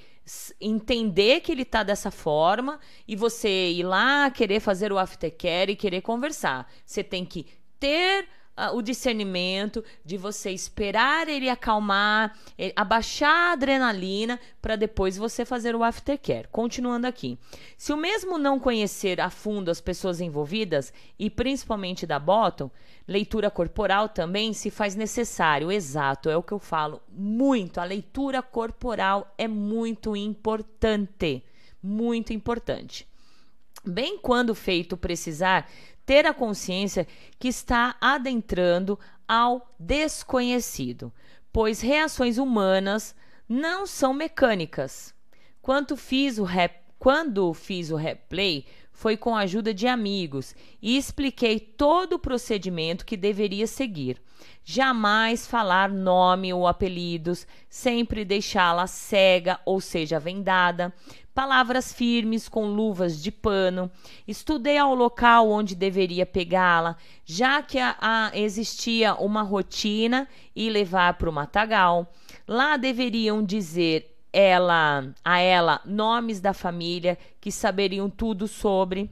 entender que ele tá dessa forma e você ir lá querer fazer o aftercare e querer conversar. Você tem que ter uh, o discernimento de você esperar ele acalmar, ele, abaixar a adrenalina para depois você fazer o aftercare. Continuando aqui. Se o mesmo não conhecer a fundo as pessoas envolvidas e principalmente da bottom, leitura corporal também se faz necessário. Exato, é o que eu falo muito. A leitura corporal é muito importante, muito importante. Bem quando feito precisar ter a consciência que está adentrando ao desconhecido, pois reações humanas não são mecânicas. Quando fiz o rap, quando fiz o replay, foi com a ajuda de amigos e expliquei todo o procedimento que deveria seguir. Jamais falar nome ou apelidos, sempre deixá-la cega, ou seja, vendada, palavras firmes com luvas de pano. Estudei ao local onde deveria pegá-la, já que a, a, existia uma rotina e levar para o matagal. Lá deveriam dizer ela a ela nomes da família que saberiam tudo sobre.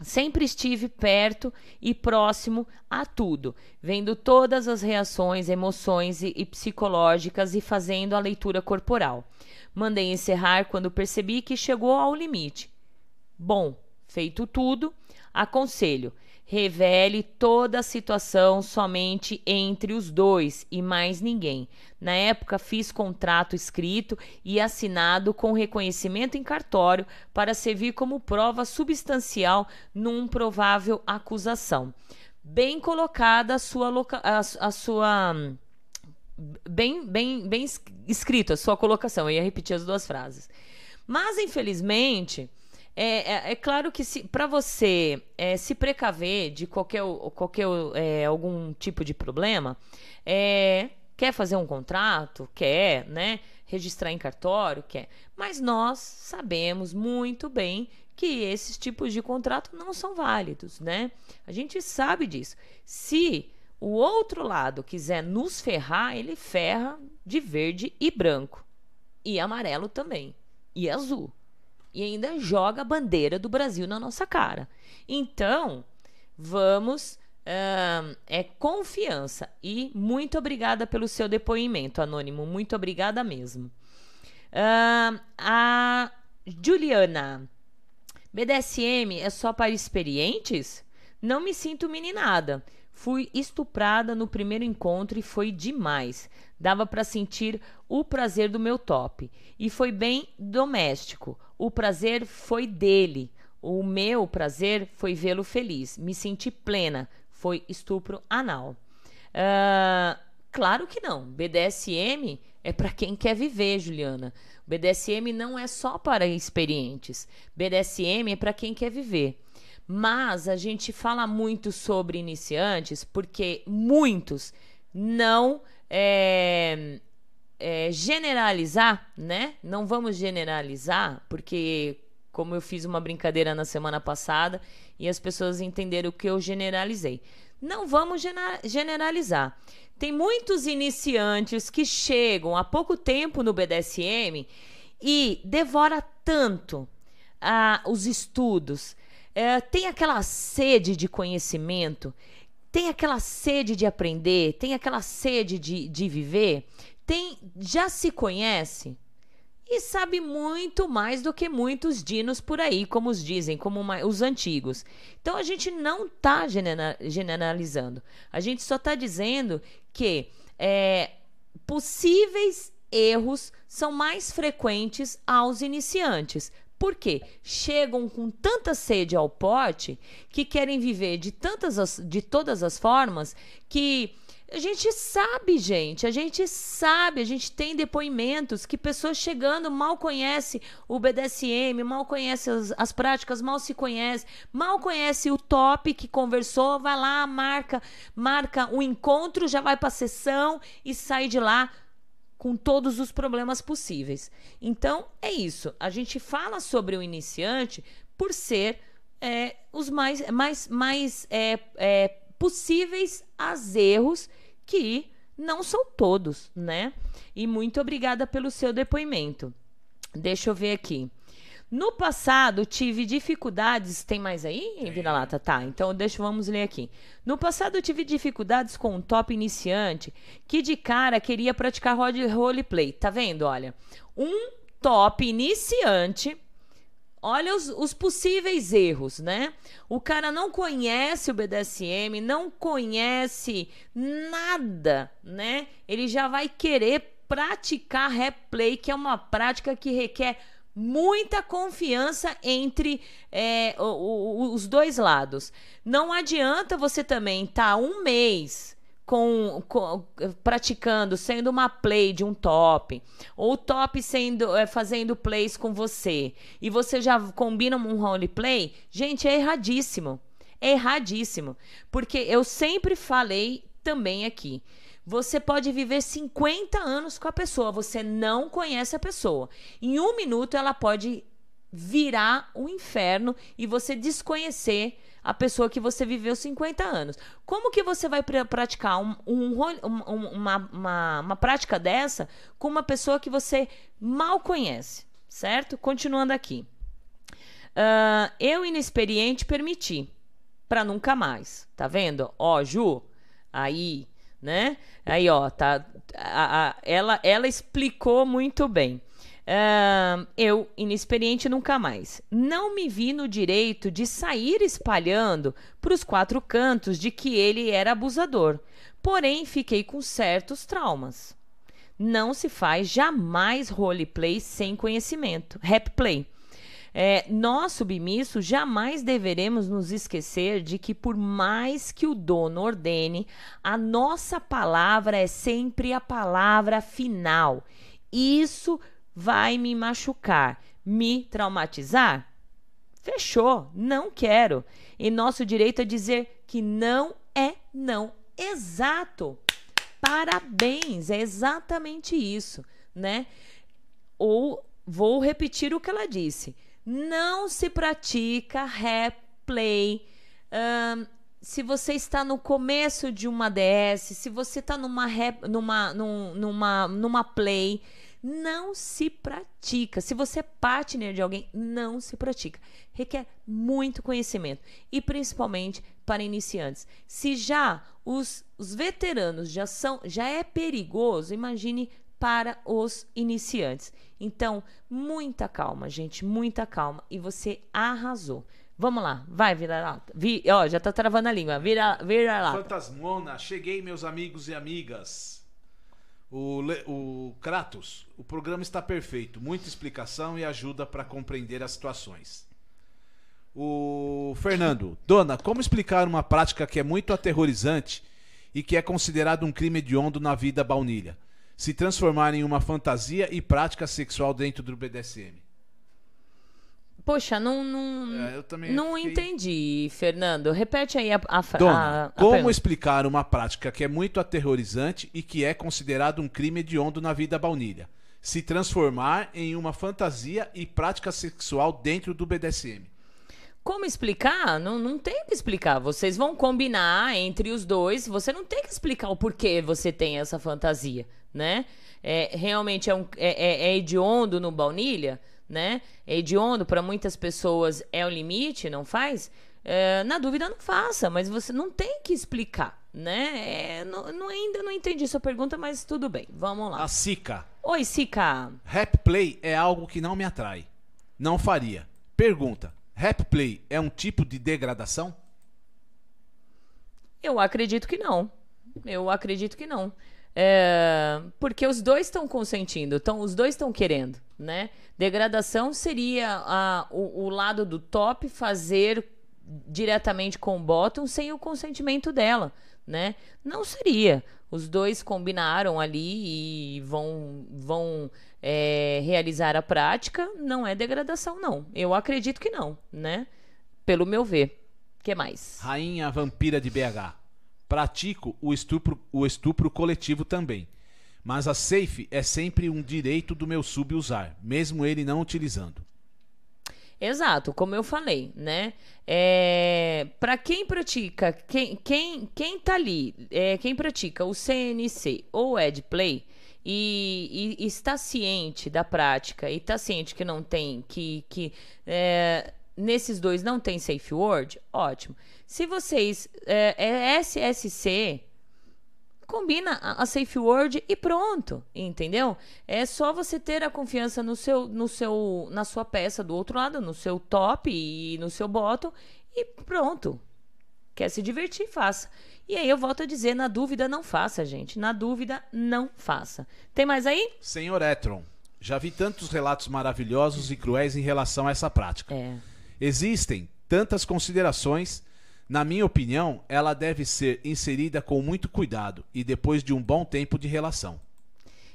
Sempre estive perto e próximo a tudo, vendo todas as reações, emoções e, e psicológicas e fazendo a leitura corporal. Mandei encerrar quando percebi que chegou ao limite. Bom, feito tudo, aconselho: revele toda a situação somente entre os dois e mais ninguém. Na época, fiz contrato escrito e assinado com reconhecimento em cartório para servir como prova substancial num provável acusação. Bem colocada a sua, a, a sua bem, bem, bem escrito a sua colocação. Eu ia repetir as duas frases. Mas, infelizmente, é, é, é claro que para você é, se precaver de qualquer, qualquer é, algum tipo de problema, é, quer fazer um contrato, quer, né? Registrar em cartório, quer. Mas nós sabemos muito bem que esses tipos de contrato não são válidos, né? A gente sabe disso. Se o outro lado quiser nos ferrar, ele ferra de verde e branco. E amarelo também. E azul. E ainda joga a bandeira do Brasil na nossa cara. Então, vamos. Uh, é confiança. E muito obrigada pelo seu depoimento, Anônimo. Muito obrigada mesmo. Uh, a Juliana. BDSM é só para experientes? Não me sinto meninada. Fui estuprada no primeiro encontro e foi demais. Dava para sentir o prazer do meu top. E foi bem doméstico. O prazer foi dele. O meu prazer foi vê-lo feliz. Me senti plena. Foi estupro anal. Uh, claro que não. BDSM é para quem quer viver, Juliana. BDSM não é só para experientes. BDSM é para quem quer viver. Mas a gente fala muito sobre iniciantes porque muitos não é, é, generalizar, né? Não vamos generalizar, porque como eu fiz uma brincadeira na semana passada e as pessoas entenderam que eu generalizei. Não vamos generalizar. Tem muitos iniciantes que chegam há pouco tempo no BDSM e devora tanto ah, os estudos, é, tem aquela sede de conhecimento, tem aquela sede de aprender, tem aquela sede de, de viver, tem já se conhece? E sabe muito mais do que muitos dinos por aí, como os dizem, como uma, os antigos. Então a gente não está generalizando, a gente só está dizendo que é, possíveis erros são mais frequentes aos iniciantes. Por quê? Chegam com tanta sede ao pote que querem viver de, tantas as, de todas as formas que a gente sabe, gente, a gente sabe, a gente tem depoimentos que pessoas chegando mal conhecem o BDSM, mal conhecem as, as práticas, mal se conhece, mal conhece o top que conversou, vai lá, marca, marca o encontro, já vai para a sessão e sai de lá com todos os problemas possíveis. Então, é isso. A gente fala sobre o iniciante por ser é, os mais, mais, mais é, é, possíveis as erros que não são todos, né? E muito obrigada pelo seu depoimento. Deixa eu ver aqui. No passado tive dificuldades. Tem mais aí, Vira-Lata? Tá, então deixa, vamos ler aqui. No passado tive dificuldades com um top iniciante que de cara queria praticar roleplay. Tá vendo? Olha, um top iniciante Olha os, os, possíveis erros, né? O cara não conhece o BDSM, não conhece nada, né? Ele já vai querer praticar replay, que é uma prática que requer muita confiança entre é, o, o, os dois lados. Não adianta você também estar tá um mês com, com, praticando, sendo uma play de um top, ou top sendo é, fazendo plays com você, e você já combina um roleplay, gente, é erradíssimo. É erradíssimo. Porque eu sempre falei também aqui. Você pode viver 50 anos com a pessoa, você não conhece a pessoa. Em um minuto ela pode virar o um inferno e você desconhecer a pessoa que você viveu 50 anos. Como que você vai pr praticar um, um, um, uma, uma, uma prática dessa com uma pessoa que você mal conhece, certo? Continuando aqui. Uh, eu, inexperiente, permiti. Para nunca mais. Tá vendo? Ó, Ju, aí, né? Aí, ó, tá. A, a, ela, ela explicou muito bem. Uh, eu, inexperiente, nunca mais. Não me vi no direito de sair espalhando para os quatro cantos de que ele era abusador. Porém, fiquei com certos traumas. Não se faz jamais roleplay sem conhecimento. Rap play. É, nós, submissos, jamais deveremos nos esquecer de que, por mais que o dono ordene, a nossa palavra é sempre a palavra final. Isso vai me machucar, me traumatizar? Fechou, não quero. E nosso direito é dizer que não é não. Exato. Parabéns, é exatamente isso, né? Ou vou repetir o que ela disse. Não se pratica replay. Um, se você está no começo de uma DS, se você está numa, numa, num, numa, numa play, não se pratica. Se você é partner de alguém, não se pratica. Requer muito conhecimento e principalmente para iniciantes. Se já os, os veteranos já são, já é perigoso, imagine para os iniciantes. Então, muita calma, gente, muita calma e você arrasou. Vamos lá, vai, vira lata. Vi, ó, já tá travando a língua. Vira, vira lá. Fantasmona, cheguei, meus amigos e amigas. O, o Kratos, o programa está perfeito, muita explicação e ajuda para compreender as situações. O Fernando, dona, como explicar uma prática que é muito aterrorizante e que é considerado um crime hediondo na vida baunilha? Se transformar em uma fantasia e prática sexual dentro do BDSM. Poxa, não, não, é, não fiquei... entendi, Fernando. Repete aí a, a, Dona, a, como explicar uma prática que é muito aterrorizante e que é considerado um crime hediondo na vida baunilha? Se transformar em uma fantasia e prática sexual dentro do BDSM. Como explicar? Não, não tem que explicar. Vocês vão combinar entre os dois. Você não tem que explicar o porquê você tem essa fantasia, né? É, realmente é, um, é, é, é hediondo no baunilha? né? É hediondo para muitas pessoas é o limite, não faz? É, na dúvida, não faça, mas você não tem que explicar, né? É, não, não, ainda não entendi sua pergunta, mas tudo bem, vamos lá. A Sica. Oi, Sica. Rap play é algo que não me atrai. Não faria. Pergunta: rap play é um tipo de degradação? Eu acredito que não. Eu acredito que não. É, porque os dois estão consentindo, tão, os dois estão querendo, né? Degradação seria a, o, o lado do top fazer diretamente com o bottom sem o consentimento dela, né? Não seria. Os dois combinaram ali e vão, vão é, realizar a prática. Não é degradação, não. Eu acredito que não, né? Pelo meu ver. que mais? Rainha Vampira de BH. Pratico o estupro, o estupro coletivo também. Mas a safe é sempre um direito do meu sub usar, mesmo ele não utilizando. Exato, como eu falei, né? É, para quem pratica, quem, quem, quem tá ali, é, quem pratica o CNC ou EdPlay e, e, e, está ciente da prática e está ciente que não tem, que, que é, nesses dois não tem safe word, ótimo. Se vocês é, é SSC, combina a safe word e pronto, entendeu? É só você ter a confiança no seu, no seu, na sua peça do outro lado, no seu top e no seu bottom e pronto. Quer se divertir, faça. E aí eu volto a dizer, na dúvida não faça, gente. Na dúvida não faça. Tem mais aí? Senhor Etron, já vi tantos relatos maravilhosos e cruéis em relação a essa prática. É. Existem tantas considerações na minha opinião, ela deve ser inserida com muito cuidado e depois de um bom tempo de relação.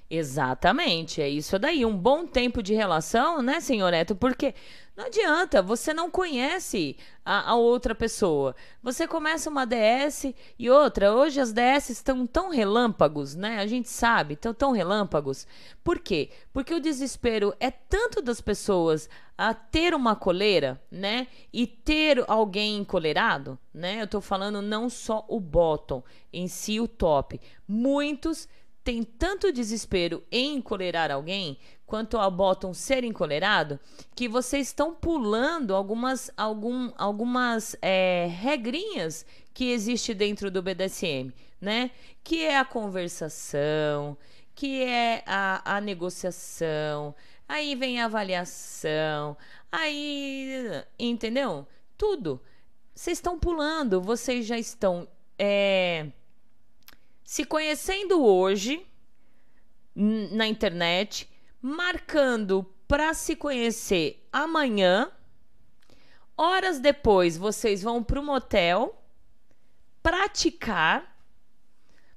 Exatamente, é isso daí. Um bom tempo de relação, né, senhor Neto? Porque não adianta, você não conhece a, a, outra pessoa. Você começa uma DS e outra. Hoje as DS estão tão relâmpagos, né? A gente sabe, estão tão relâmpagos. Por quê? Porque o desespero é tanto das pessoas a ter uma coleira, né? E ter alguém encolerado, né? Eu tô falando não só o bottom, em si o top. Muitos têm tanto desespero em encolerar alguém quanto ao bottom ser encolerado, que vocês estão pulando algumas, algum, algumas é, regrinhas que existe dentro do BDSM, né? Que é a conversação, que é a, a negociação, aí vem a avaliação, aí, entendeu? Tudo. Vocês estão pulando, vocês já estão é, se conhecendo hoje na internet, marcando para se conhecer amanhã. Horas depois, vocês vão para o motel praticar.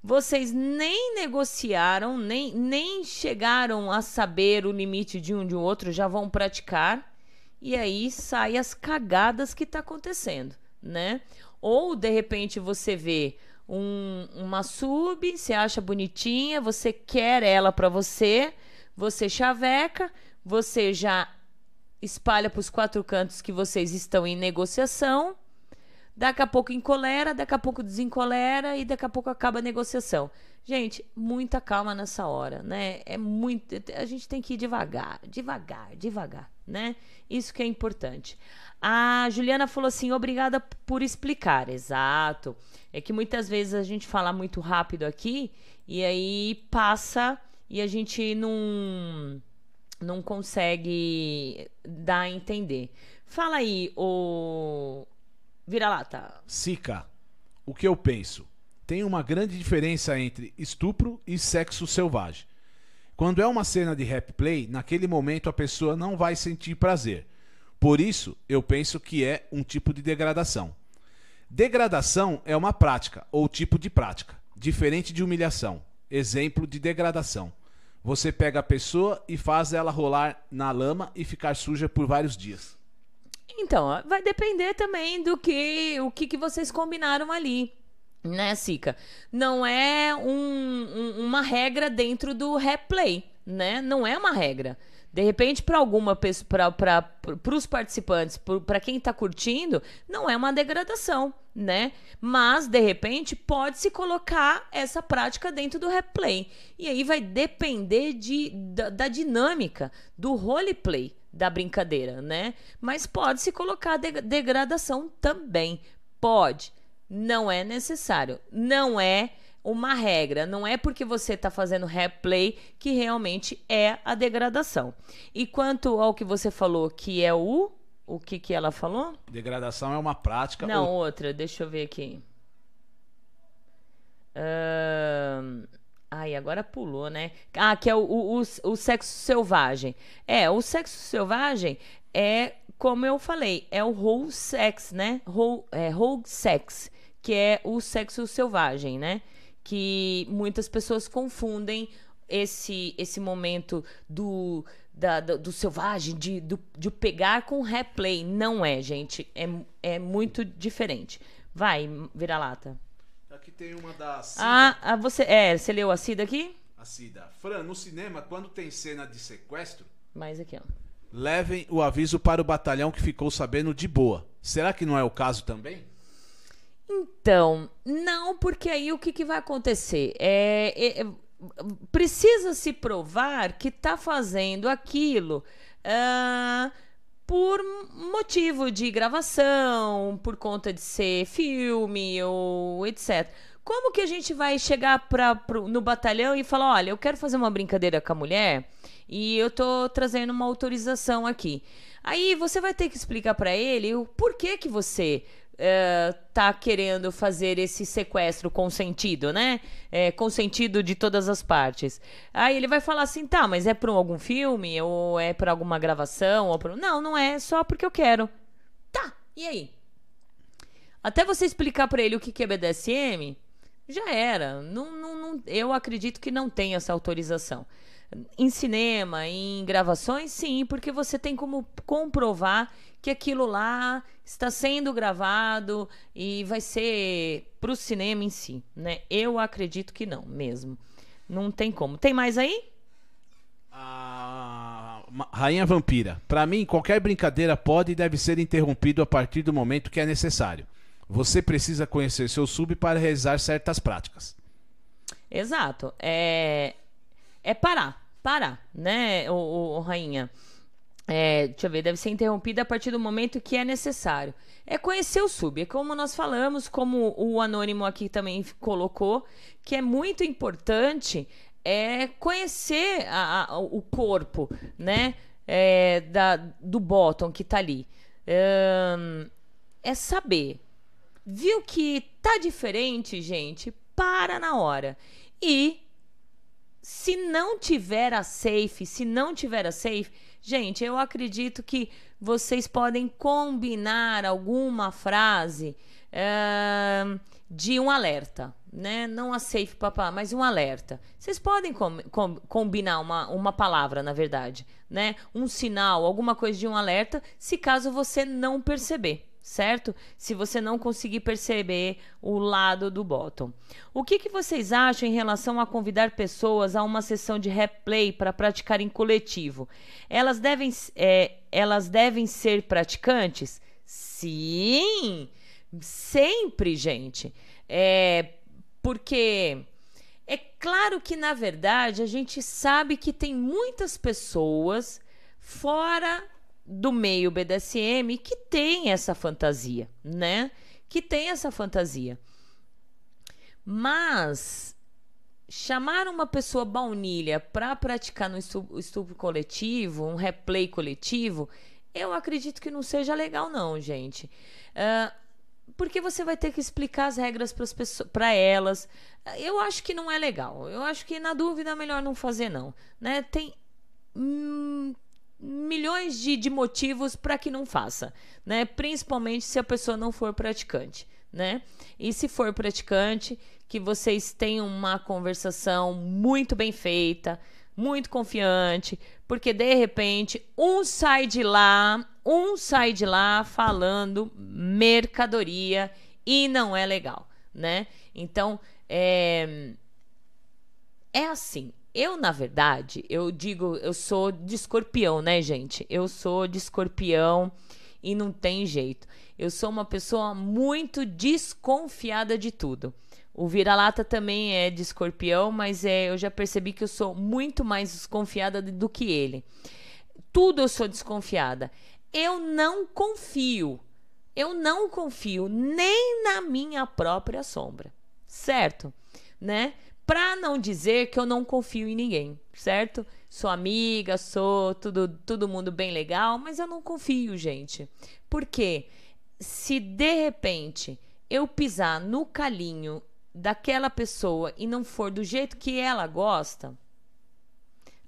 Vocês nem negociaram, nem, nem chegaram a saber o limite de um de um outro, já vão praticar. E aí sai as cagadas que está acontecendo, né? Ou de repente você vê um, uma sub, você acha bonitinha, você quer ela para você, você chaveca, você já espalha para os quatro cantos que vocês estão em negociação. Daqui a pouco encolera, daqui a pouco desencolera e daqui a pouco acaba a negociação. Gente, muita calma nessa hora, né? É muito, a gente tem que ir devagar, devagar, devagar, né? Isso que é importante. A Juliana falou assim: "Obrigada por explicar". Exato. É que muitas vezes a gente fala muito rápido aqui e aí passa e a gente não, não consegue dar a entender. Fala aí, o vira-lata. Sica, o que eu penso? Tem uma grande diferença entre estupro e sexo selvagem. Quando é uma cena de rap play, naquele momento a pessoa não vai sentir prazer. Por isso, eu penso que é um tipo de degradação. Degradação é uma prática ou tipo de prática, diferente de humilhação. Exemplo de degradação. Você pega a pessoa e faz ela rolar na lama e ficar suja por vários dias. Então, vai depender também do que o que, que vocês combinaram ali, né, Sica? Não é um, um, uma regra dentro do replay, né? Não é uma regra. De repente, para alguma pessoa, para os participantes, para quem está curtindo, não é uma degradação, né? Mas, de repente, pode se colocar essa prática dentro do replay. E aí vai depender de, da, da dinâmica do roleplay da brincadeira, né? Mas pode se colocar de, degradação também. Pode. Não é necessário. Não é uma regra. Não é porque você está fazendo replay que realmente é a degradação. E quanto ao que você falou, que é o. O que, que ela falou? Degradação é uma prática. Não, ou... outra, deixa eu ver aqui. Uh, Ai, agora pulou, né? Ah, que é o, o, o, o sexo selvagem. É, o sexo selvagem é, como eu falei, é o whole sex, né? Whole, é, whole sex, que é o sexo selvagem, né? Que muitas pessoas confundem esse, esse momento do, da, do, do, selvagem, de, do, de pegar com replay. Não é, gente. É, é muito diferente. Vai, vira-lata. Aqui tem uma da Cida. Ah, ah, você, é, você leu a Cida aqui? A Cida. Fran, no cinema, quando tem cena de sequestro... Mais aqui, ó. Levem o aviso para o batalhão que ficou sabendo de boa. Será que não é o caso também? Então, não, porque aí o que, que vai acontecer? É, é precisa se provar que está fazendo aquilo uh, por motivo de gravação, por conta de ser filme ou etc. Como que a gente vai chegar pra, pro, no batalhão e falar: olha, eu quero fazer uma brincadeira com a mulher e eu tô trazendo uma autorização aqui? Aí você vai ter que explicar para ele o porquê que você uh, tá querendo fazer esse sequestro consentido, né? É, consentido de todas as partes. Aí ele vai falar assim, tá, mas é para algum filme ou é para alguma gravação ou não, não é só porque eu quero. Tá. E aí? Até você explicar para ele o que é BDSM, já era. Não, não, não, eu acredito que não tem essa autorização. Em cinema, em gravações, sim, porque você tem como comprovar que aquilo lá está sendo gravado e vai ser para o cinema em si, né? Eu acredito que não, mesmo. Não tem como. Tem mais aí? A Rainha Vampira. Para mim, qualquer brincadeira pode e deve ser interrompido a partir do momento que é necessário. Você precisa conhecer seu sub para realizar certas práticas. Exato. É, é parar, parar, né, o, o Rainha? É, deixa eu ver, deve ser interrompida a partir do momento que é necessário. É conhecer o sub, é como nós falamos, como o anônimo aqui também colocou, que é muito importante é conhecer a, a, o corpo, né, é, da, do bottom que tá ali. É, é saber. Viu que tá diferente, gente? Para na hora. E se não tiver a safe, se não tiver a safe, gente, eu acredito que vocês podem combinar alguma frase uh, de um alerta, né? Não a safe papá, mas um alerta. Vocês podem com, com, combinar uma, uma palavra, na verdade, né? Um sinal, alguma coisa de um alerta, se caso você não perceber certo? Se você não conseguir perceber o lado do bottom. O que, que vocês acham em relação a convidar pessoas a uma sessão de replay para praticar em coletivo? Elas devem, é, elas devem ser praticantes? Sim! Sempre, gente. É, porque é claro que, na verdade, a gente sabe que tem muitas pessoas fora do meio BDSM que tem essa fantasia, né? Que tem essa fantasia. Mas chamar uma pessoa baunilha para praticar no estupro, estupro, coletivo, um replay coletivo, eu acredito que não seja legal, não, gente. Uh, porque você vai ter que explicar as regras para elas. Eu acho que não é legal. Eu acho que, na dúvida, é melhor não fazer, não. Né? Tem. Hum, milhões de, de motivos para que não faça, né? Principalmente se a pessoa não for praticante, né? E se for praticante, que vocês tenham uma conversação muito bem feita, muito confiante, porque de repente um sai de lá, um sai de lá falando mercadoria e não é legal, né? Então, é, é assim, eu, na verdade, eu digo, eu sou de escorpião, né, gente? Eu sou de escorpião e não tem jeito. Eu sou uma pessoa muito desconfiada de tudo. O vira-lata também é de escorpião, mas é, eu já percebi que eu sou muito mais desconfiada do que ele. Tudo eu sou desconfiada. Eu não confio. Eu não confio nem na minha própria sombra. Certo? Né? Pra não dizer que eu não confio em ninguém, certo? Sou amiga, sou tudo, todo mundo bem legal, mas eu não confio, gente. Porque se de repente eu pisar no calinho daquela pessoa e não for do jeito que ela gosta,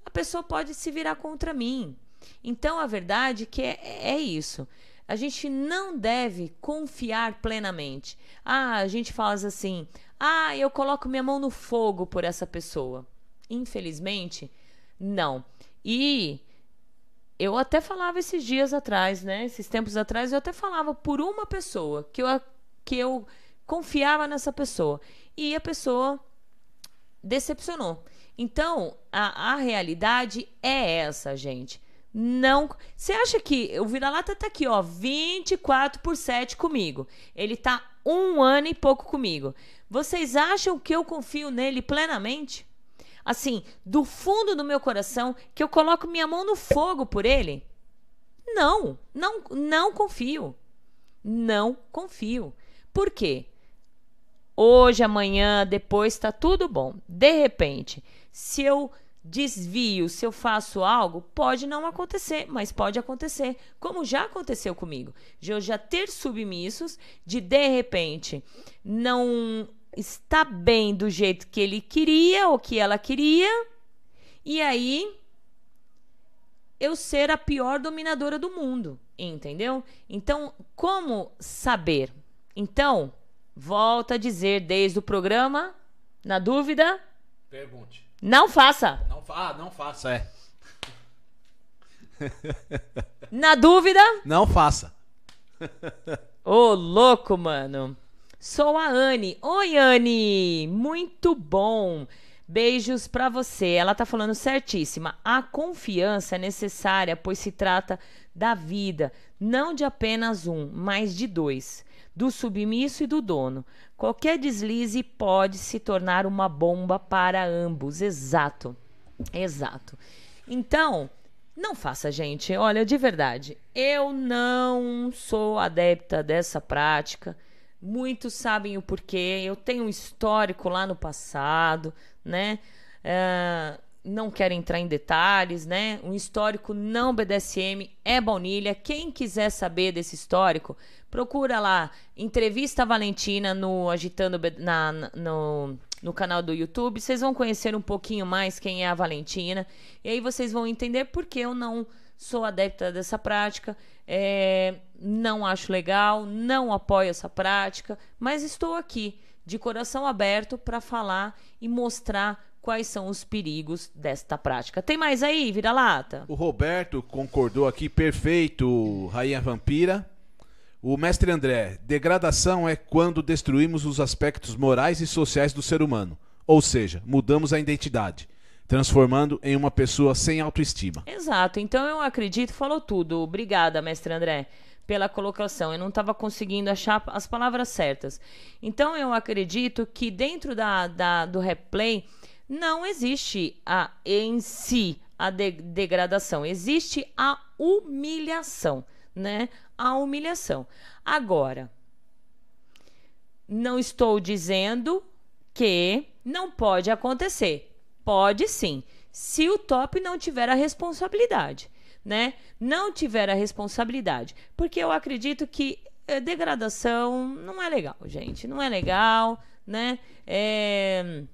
a pessoa pode se virar contra mim. Então a verdade é que é, é isso. A gente não deve confiar plenamente. Ah, a gente fala assim: ah, eu coloco minha mão no fogo por essa pessoa. Infelizmente, não. E eu até falava esses dias atrás, né? Esses tempos atrás, eu até falava por uma pessoa que eu, que eu confiava nessa pessoa. E a pessoa decepcionou. Então, a, a realidade é essa, gente. Não. Você acha que o vira-lata tá aqui, ó, 24 por 7 comigo. Ele tá um ano e pouco comigo. Vocês acham que eu confio nele plenamente? Assim, do fundo do meu coração, que eu coloco minha mão no fogo por ele? Não, não, não confio. Não confio. Por quê? Hoje, amanhã, depois está tudo bom. De repente, se eu desvio, se eu faço algo, pode não acontecer, mas pode acontecer, como já aconteceu comigo. De eu já ter submissos, de de repente não estar bem do jeito que ele queria ou que ela queria, e aí eu ser a pior dominadora do mundo, entendeu? Então, como saber? Então, volta a dizer desde o programa, na dúvida, Pergunte. Não faça. Não, fa ah, não faça, é. <laughs> Na dúvida, Não faça. Ô, louco, mano. Sou a Anne. Oi, Anne. Muito bom. Beijos pra você. Ela tá falando certíssima. A confiança é necessária, pois se trata da vida, não de apenas um, mas de dois, do submisso e do dono. Qualquer deslize pode se tornar uma bomba para ambos. Exato. Exato. Então, não faça, gente. Olha, de verdade, eu não sou adepta dessa prática. Muitos sabem o porquê. Eu tenho um histórico lá no passado, né? É, não quero entrar em detalhes, né? Um histórico não BDSM é baunilha. Quem quiser saber desse histórico, procura lá entrevista Valentina no agitando na- no no canal do YouTube. Vocês vão conhecer um pouquinho mais quem é a Valentina e aí vocês vão entender por que eu não sou adepta dessa prática. É, não acho legal, não apoio essa prática, mas estou aqui de coração aberto para falar e mostrar quais são os perigos desta prática. Tem mais aí, vira-lata? O Roberto concordou aqui, perfeito, Rainha Vampira. O mestre André, degradação é quando destruímos os aspectos morais e sociais do ser humano. Ou seja, mudamos a identidade, transformando em uma pessoa sem autoestima. Exato. Então eu acredito, falou tudo. Obrigada, mestre André, pela colocação. Eu não estava conseguindo achar as palavras certas. Então eu acredito que dentro da, da- do replay não existe a em si a de- degradação, existe a humilhação, né? A humilhação. Agora, não estou dizendo que não pode acontecer. Pode sim, se o top não tiver a responsabilidade, né? Não tiver a responsabilidade, porque eu acredito que eh, degradação não é legal, gente, não é legal, né? É,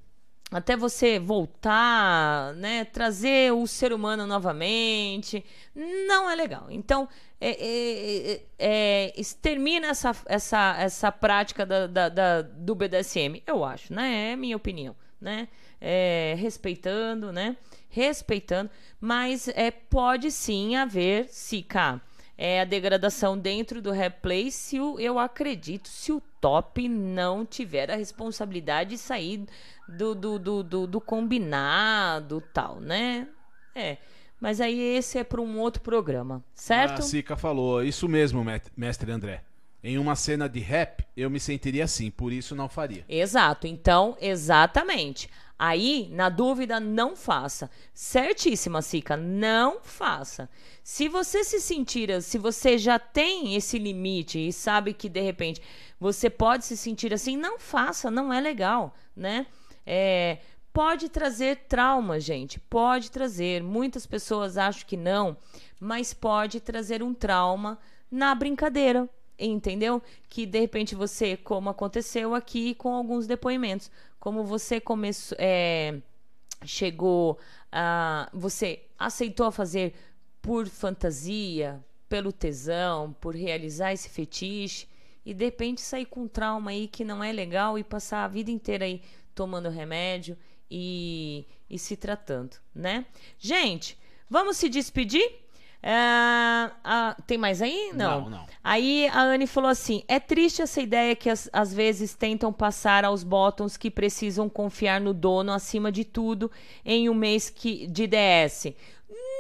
até você voltar, né, trazer o ser humano novamente, não é legal. Então, é, é, é, é, extermina essa, essa, essa prática da, da- da- do BDSM, eu acho, né? É minha opinião, né? É, respeitando, né? Respeitando, mas é, pode sim haver, se cá, é a degradação dentro do replay se o, eu acredito se o top não tiver a responsabilidade de sair do, do, do, do, do combinado tal, né? É. Mas aí esse é para um outro programa, certo? A Sica falou, isso mesmo, mestre André. Em uma cena de rap, eu me sentiria assim, por isso não faria. Exato. Então, exatamente. Aí, na dúvida, não faça. Certíssima, Sica, não faça. Se você se sentir, se você já tem esse limite e sabe que de repente você pode se sentir assim, não faça, não é legal, né? É, pode trazer trauma, gente, pode trazer. Muitas pessoas acham que não, mas pode trazer um trauma na brincadeira, entendeu? Que de repente você, como aconteceu aqui com alguns depoimentos, como você começou, é, chegou a, você aceitou fazer por fantasia, pelo tesão, por realizar esse fetiche e de repente sair com um trauma aí que não é legal e passar a vida inteira aí tomando remédio e, e se tratando, né? Gente, vamos se despedir? É, a, tem mais aí? Não. Não, não. Aí a Anne falou assim: é triste essa ideia que as- às vezes tentam passar aos bottoms que precisam confiar no dono acima de tudo em um mês que, de DS.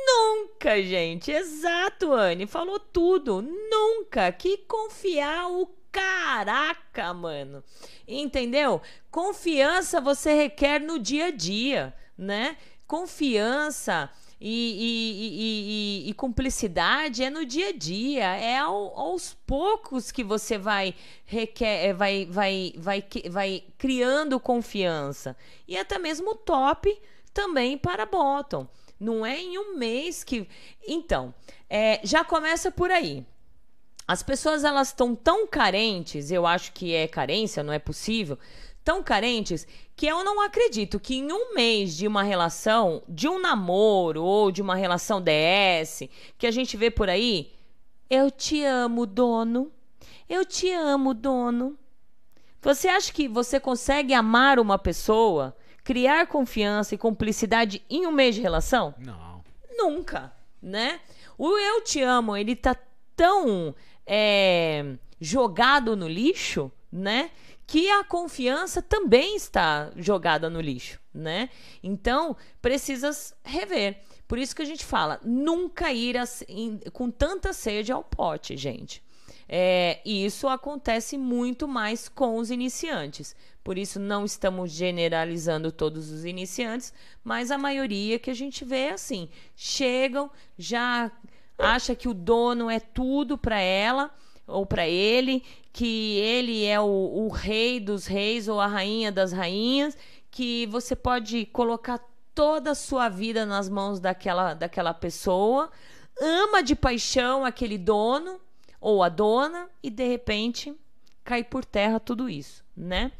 Nunca, gente. Exato, Anne. Falou tudo. Nunca. Que confiar o caraca, mano. Entendeu? Confiança você requer no dia a dia, né? Confiança e, e- e- e- cumplicidade é no dia a dia. É ao- aos poucos que você vai, requer, eh, vai, vai, vai, vai criando confiança. E até mesmo top também para bottom. Não é em um mês que. Então, é, já começa por aí. As pessoas elas estão tão carentes, eu acho que é carência, não é possível, tão carentes que eu não acredito que em um mês de uma relação, de um namoro ou de uma relação DS, que a gente vê por aí, eu te amo, dono. Eu te amo, dono. Você acha que você consegue amar uma pessoa, criar confiança e cumplicidade em um mês de relação? Não. Nunca, né? O eu te amo, ele tá tão é, jogado no lixo, né? Que a confiança também está jogada no lixo, né? Então, precisas rever. Por isso que a gente fala, nunca ir assim, com tanta sede ao pote, gente. É, e isso acontece muito mais com os iniciantes. Por isso, não estamos generalizando todos os iniciantes, mas a maioria que a gente vê é assim: chegam, já acha que o dono é tudo para ela ou para ele, que ele é o, o rei dos reis ou a rainha das rainhas, que você pode colocar toda a sua vida nas mãos daquela, daquela pessoa, ama de paixão aquele dono ou a dona e de repente cai por terra tudo isso, né?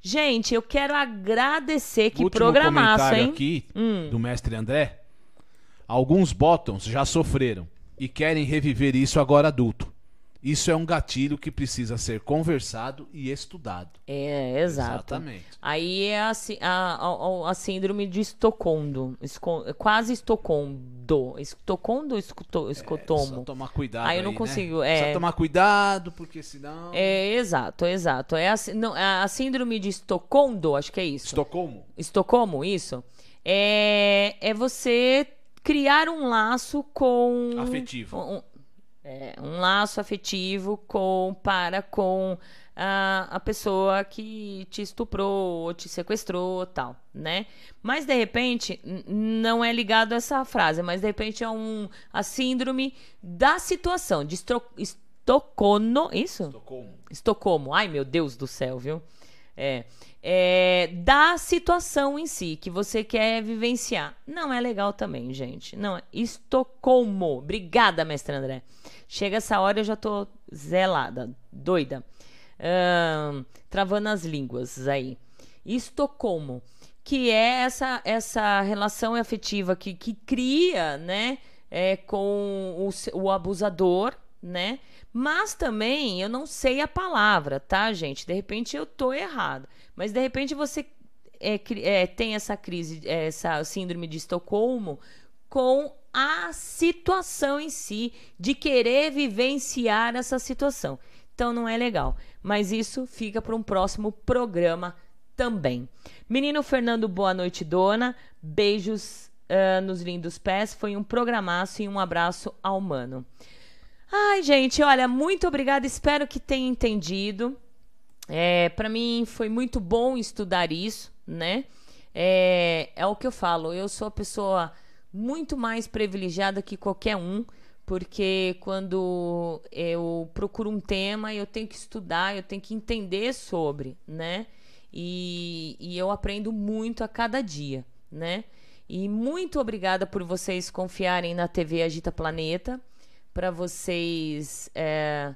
Gente, eu quero agradecer que Último programaço, comentário hein? aqui Hum. do mestre André. Alguns bottoms já sofreram e querem reviver isso agora adulto. Isso é um gatilho que precisa ser conversado e estudado. É, exato. Exatamente. Aí é a, a, a, a síndrome de Estocolmo. Esco- quase Estocolmo. Estocolmo ou escuto- escotomo? É, Só tomar cuidado. Aí eu não né? consigo, Precisa é. tomar cuidado, porque senão. É, exato, exato. É a, não, a a síndrome de Estocolmo, acho que é isso. Estocolmo? Estocolmo, isso. É, é você criar um laço com. Afetivo. um- é, um laço afetivo com para com a, a pessoa que te estuprou ou te sequestrou tal, né? Mas de repente não é ligado a essa frase, mas de repente é um a síndrome da situação de estro, Estocolmo, isso? Estocolmo. Estocolmo. Ai, meu Deus do céu, viu? É, é, da situação em si que você quer vivenciar. Não é legal também, gente. Não, Estocolmo. Obrigada, mestre André. Chega essa hora eu já tô zelada, doida. Ahn, travando as línguas aí. Estocolmo, que é essa, essa relação afetiva que, que cria, né, é, com o, o abusador, né? Mas também eu não sei a palavra, tá, gente? De repente eu tô errado. Mas de repente você é, é, tem essa crise, é, essa síndrome de Estocolmo com a situação em si, de querer vivenciar essa situação. Então não é legal. Mas isso fica para um próximo programa também. Menino Fernando, boa noite, dona. Beijos ah, nos lindos pés. Foi um programaço e um abraço ao mano. Ai, gente, olha, muito obrigada. Espero que tenha entendido. É, para mim foi muito bom estudar isso, né? É, é o que eu falo. Eu sou a pessoa muito mais privilegiada que qualquer um, porque quando eu procuro um tema, eu tenho que estudar, eu tenho que entender sobre, né? E, e eu aprendo muito a cada dia, né? E muito obrigada por vocês confiarem na TV Agita Planeta, para vocês é,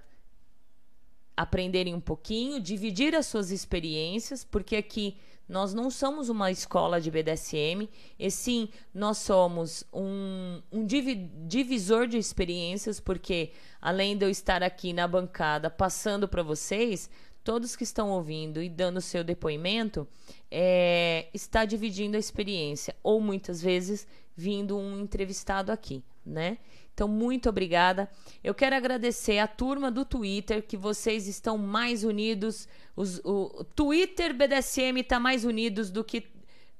aprenderem um pouquinho, dividir as suas experiências, porque aqui nós não somos uma escola de BDSM, e sim nós somos um, um divisor de experiências, porque além de eu estar aqui na bancada passando para vocês, todos que estão ouvindo e dando seu depoimento é, está dividindo a experiência, ou muitas vezes vindo um entrevistado aqui, né? Então, muito obrigada. Eu quero agradecer a turma do Twitter, que vocês estão mais unidos. Os, o Twitter BDSM está mais unidos do que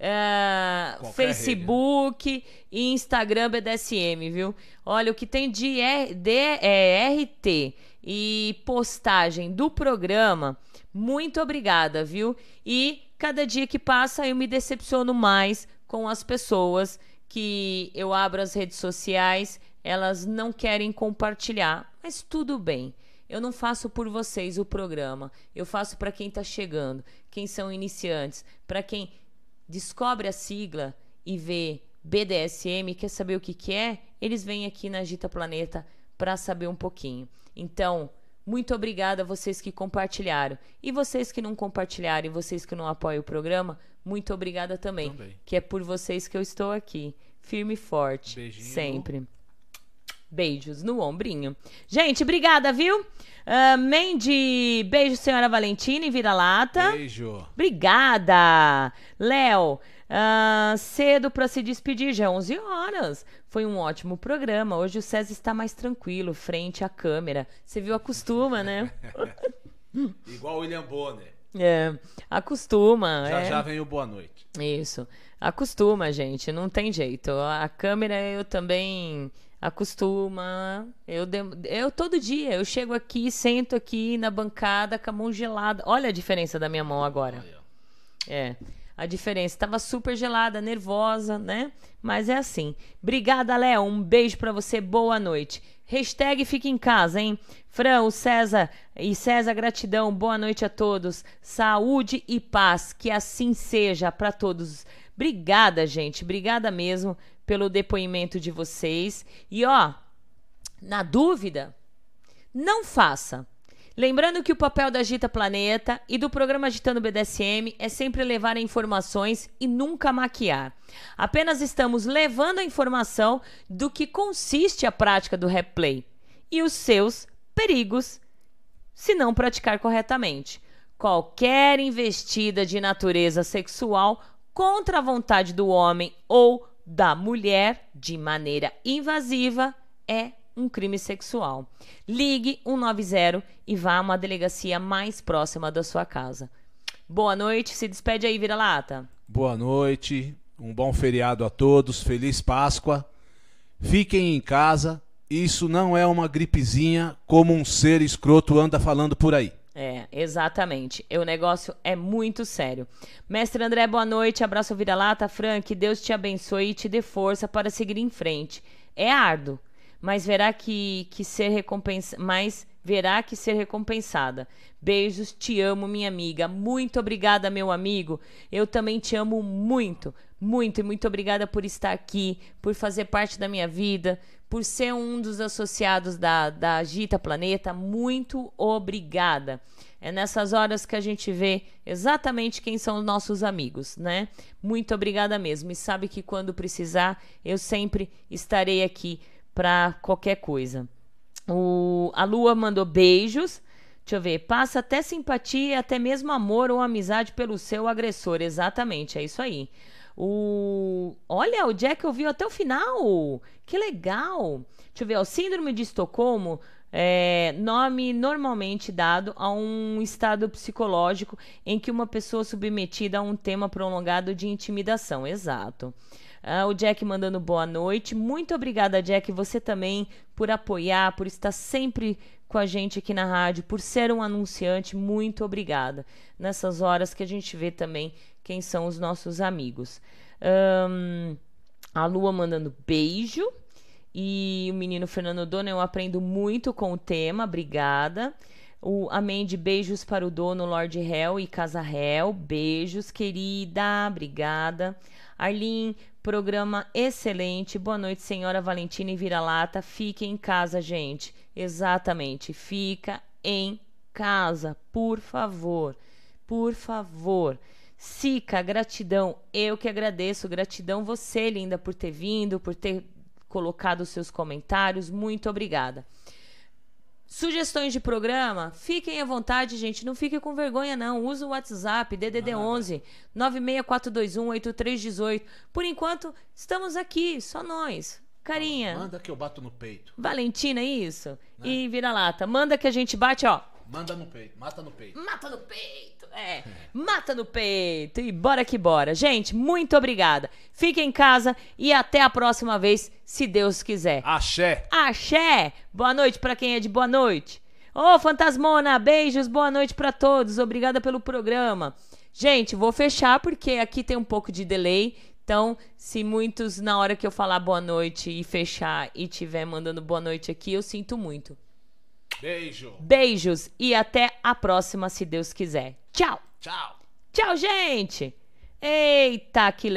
uh, Facebook rede, e Instagram BDSM, viu? Olha, o que tem de, R, de é, RT e postagem do programa, muito obrigada, viu? E cada dia que passa eu me decepciono mais com as pessoas que eu abro as redes sociais elas não querem compartilhar, mas tudo bem. Eu não faço por vocês o programa, eu faço para quem está chegando, quem são iniciantes, para quem descobre a sigla e vê BDSM, quer saber o que, que é, eles vêm aqui na Agita Planeta para saber um pouquinho. Então, muito obrigada a vocês que compartilharam. E vocês que não compartilharam e vocês que não apoiam o programa, muito obrigada também. também. Que é por vocês que eu estou aqui. Firme e forte. Beijinho. Sempre. Beijos no ombrinho. Gente, obrigada, viu? Uh, Mandy, beijo, senhora Valentina e vira-lata. Beijo. Obrigada. Léo, uh, cedo para se despedir, já é 11 horas. Foi um ótimo programa. Hoje o César está mais tranquilo, frente à câmera. Você viu, acostuma, né? <laughs> Igual o William Bonner. É, acostuma. Já é. já vem o boa noite. Isso. Acostuma, gente, não tem jeito. A câmera eu também acostuma. Eu, eu todo dia, eu chego aqui, sento aqui na bancada com a mão gelada. Olha a diferença da minha mão agora. É, a diferença. Tava super gelada, nervosa, né? Mas é assim. Obrigada, Léo. Um beijo para você. Boa noite. Hashtag fica em casa, hein? Fran, o César e César, gratidão. Boa noite a todos. Saúde e paz. Que assim seja para todos. Obrigada, gente. Obrigada mesmo pelo depoimento de vocês. E ó, na dúvida, não faça. Lembrando que o papel da Agita Planeta e do programa Agitando BDSM é sempre levar informações e nunca maquiar. Apenas estamos levando a informação do que consiste a prática do replay e os seus perigos se não praticar corretamente. Qualquer investida de natureza sexual contra a vontade do homem ou da mulher de maneira invasiva é um crime sexual. Ligue 190 e vá a uma delegacia mais próxima da sua casa. Boa noite, se despede aí, vira-lata. Boa noite, um bom feriado a todos, feliz Páscoa. Fiquem em casa, isso não é uma gripezinha como um ser escroto anda falando por aí. É, exatamente. O negócio é muito sério. Mestre André, boa noite. Abraço vira-lata. Frank, Deus te abençoe e te dê força para seguir em frente. É árduo, mas verá que, que ser recompensa, verá que ser recompensada. Beijos, te amo, minha amiga. Muito obrigada, meu amigo. Eu também te amo muito, muito e muito obrigada por estar aqui, por fazer parte da minha vida, por ser um dos associados da, da Agita Planeta. Muito obrigada. É nessas horas que a gente vê exatamente quem são os nossos amigos, né? Muito obrigada mesmo. E sabe que quando precisar, eu sempre estarei aqui para qualquer coisa. O, a Lua mandou beijos. Deixa eu ver. Passa até simpatia, até mesmo amor ou amizade pelo seu agressor. Exatamente, é isso aí. O... Olha, o Jack ouviu até o final. Que legal. Deixa eu ver. O Síndrome de Estocolmo é nome normalmente dado a um estado psicológico em que uma pessoa submetida a um tema prolongado de intimidação. Exato. Ah, o Jack mandando boa noite. Muito obrigada, Jack. Você também por apoiar, por estar sempre com a gente aqui na rádio, por ser um anunciante. Muito obrigada. Nessas horas que a gente vê também quem são os nossos amigos. Um, a Lua mandando beijo. E o menino Fernando Dono, eu aprendo muito com o tema, obrigada. O Amém de beijos para o dono Lord Hell e Casa Hell. Beijos, querida, obrigada. Arlene, programa excelente. Boa noite, senhora Valentina e Vira-Lata. Fique em casa, gente. Exatamente, fica em casa, por favor. Por favor. Sica, gratidão. Eu que agradeço. Gratidão você, linda, por ter vindo, por ter colocado os seus comentários. Muito obrigada. Sugestões de programa? Fiquem à vontade, gente. Não fiquem com vergonha, não. Usa o WhatsApp, DDD 11 96421 8318. Por enquanto, estamos aqui, só nós. Carinha. Manda que eu bato no peito. Valentina, é isso? E vira-lata. Manda que a gente bate, ó. Manda no peito, mata no peito. Mata no peito. É, mata no peito. E bora que bora. Gente, muito obrigada. Fiquem em casa e até a próxima vez, se Deus quiser. Axé. Axé. Boa noite pra quem é de boa noite. Ô, Fantasmona, beijos, boa noite pra todos. Obrigada pelo programa. Gente, vou fechar porque aqui tem um pouco de delay. Então, se muitos na hora que eu falar boa noite e fechar e tiver mandando boa noite aqui, eu sinto muito. Beijo. Beijos e até a próxima, se Deus quiser. Tchau. Tchau. Tchau, gente. Eita, que legal.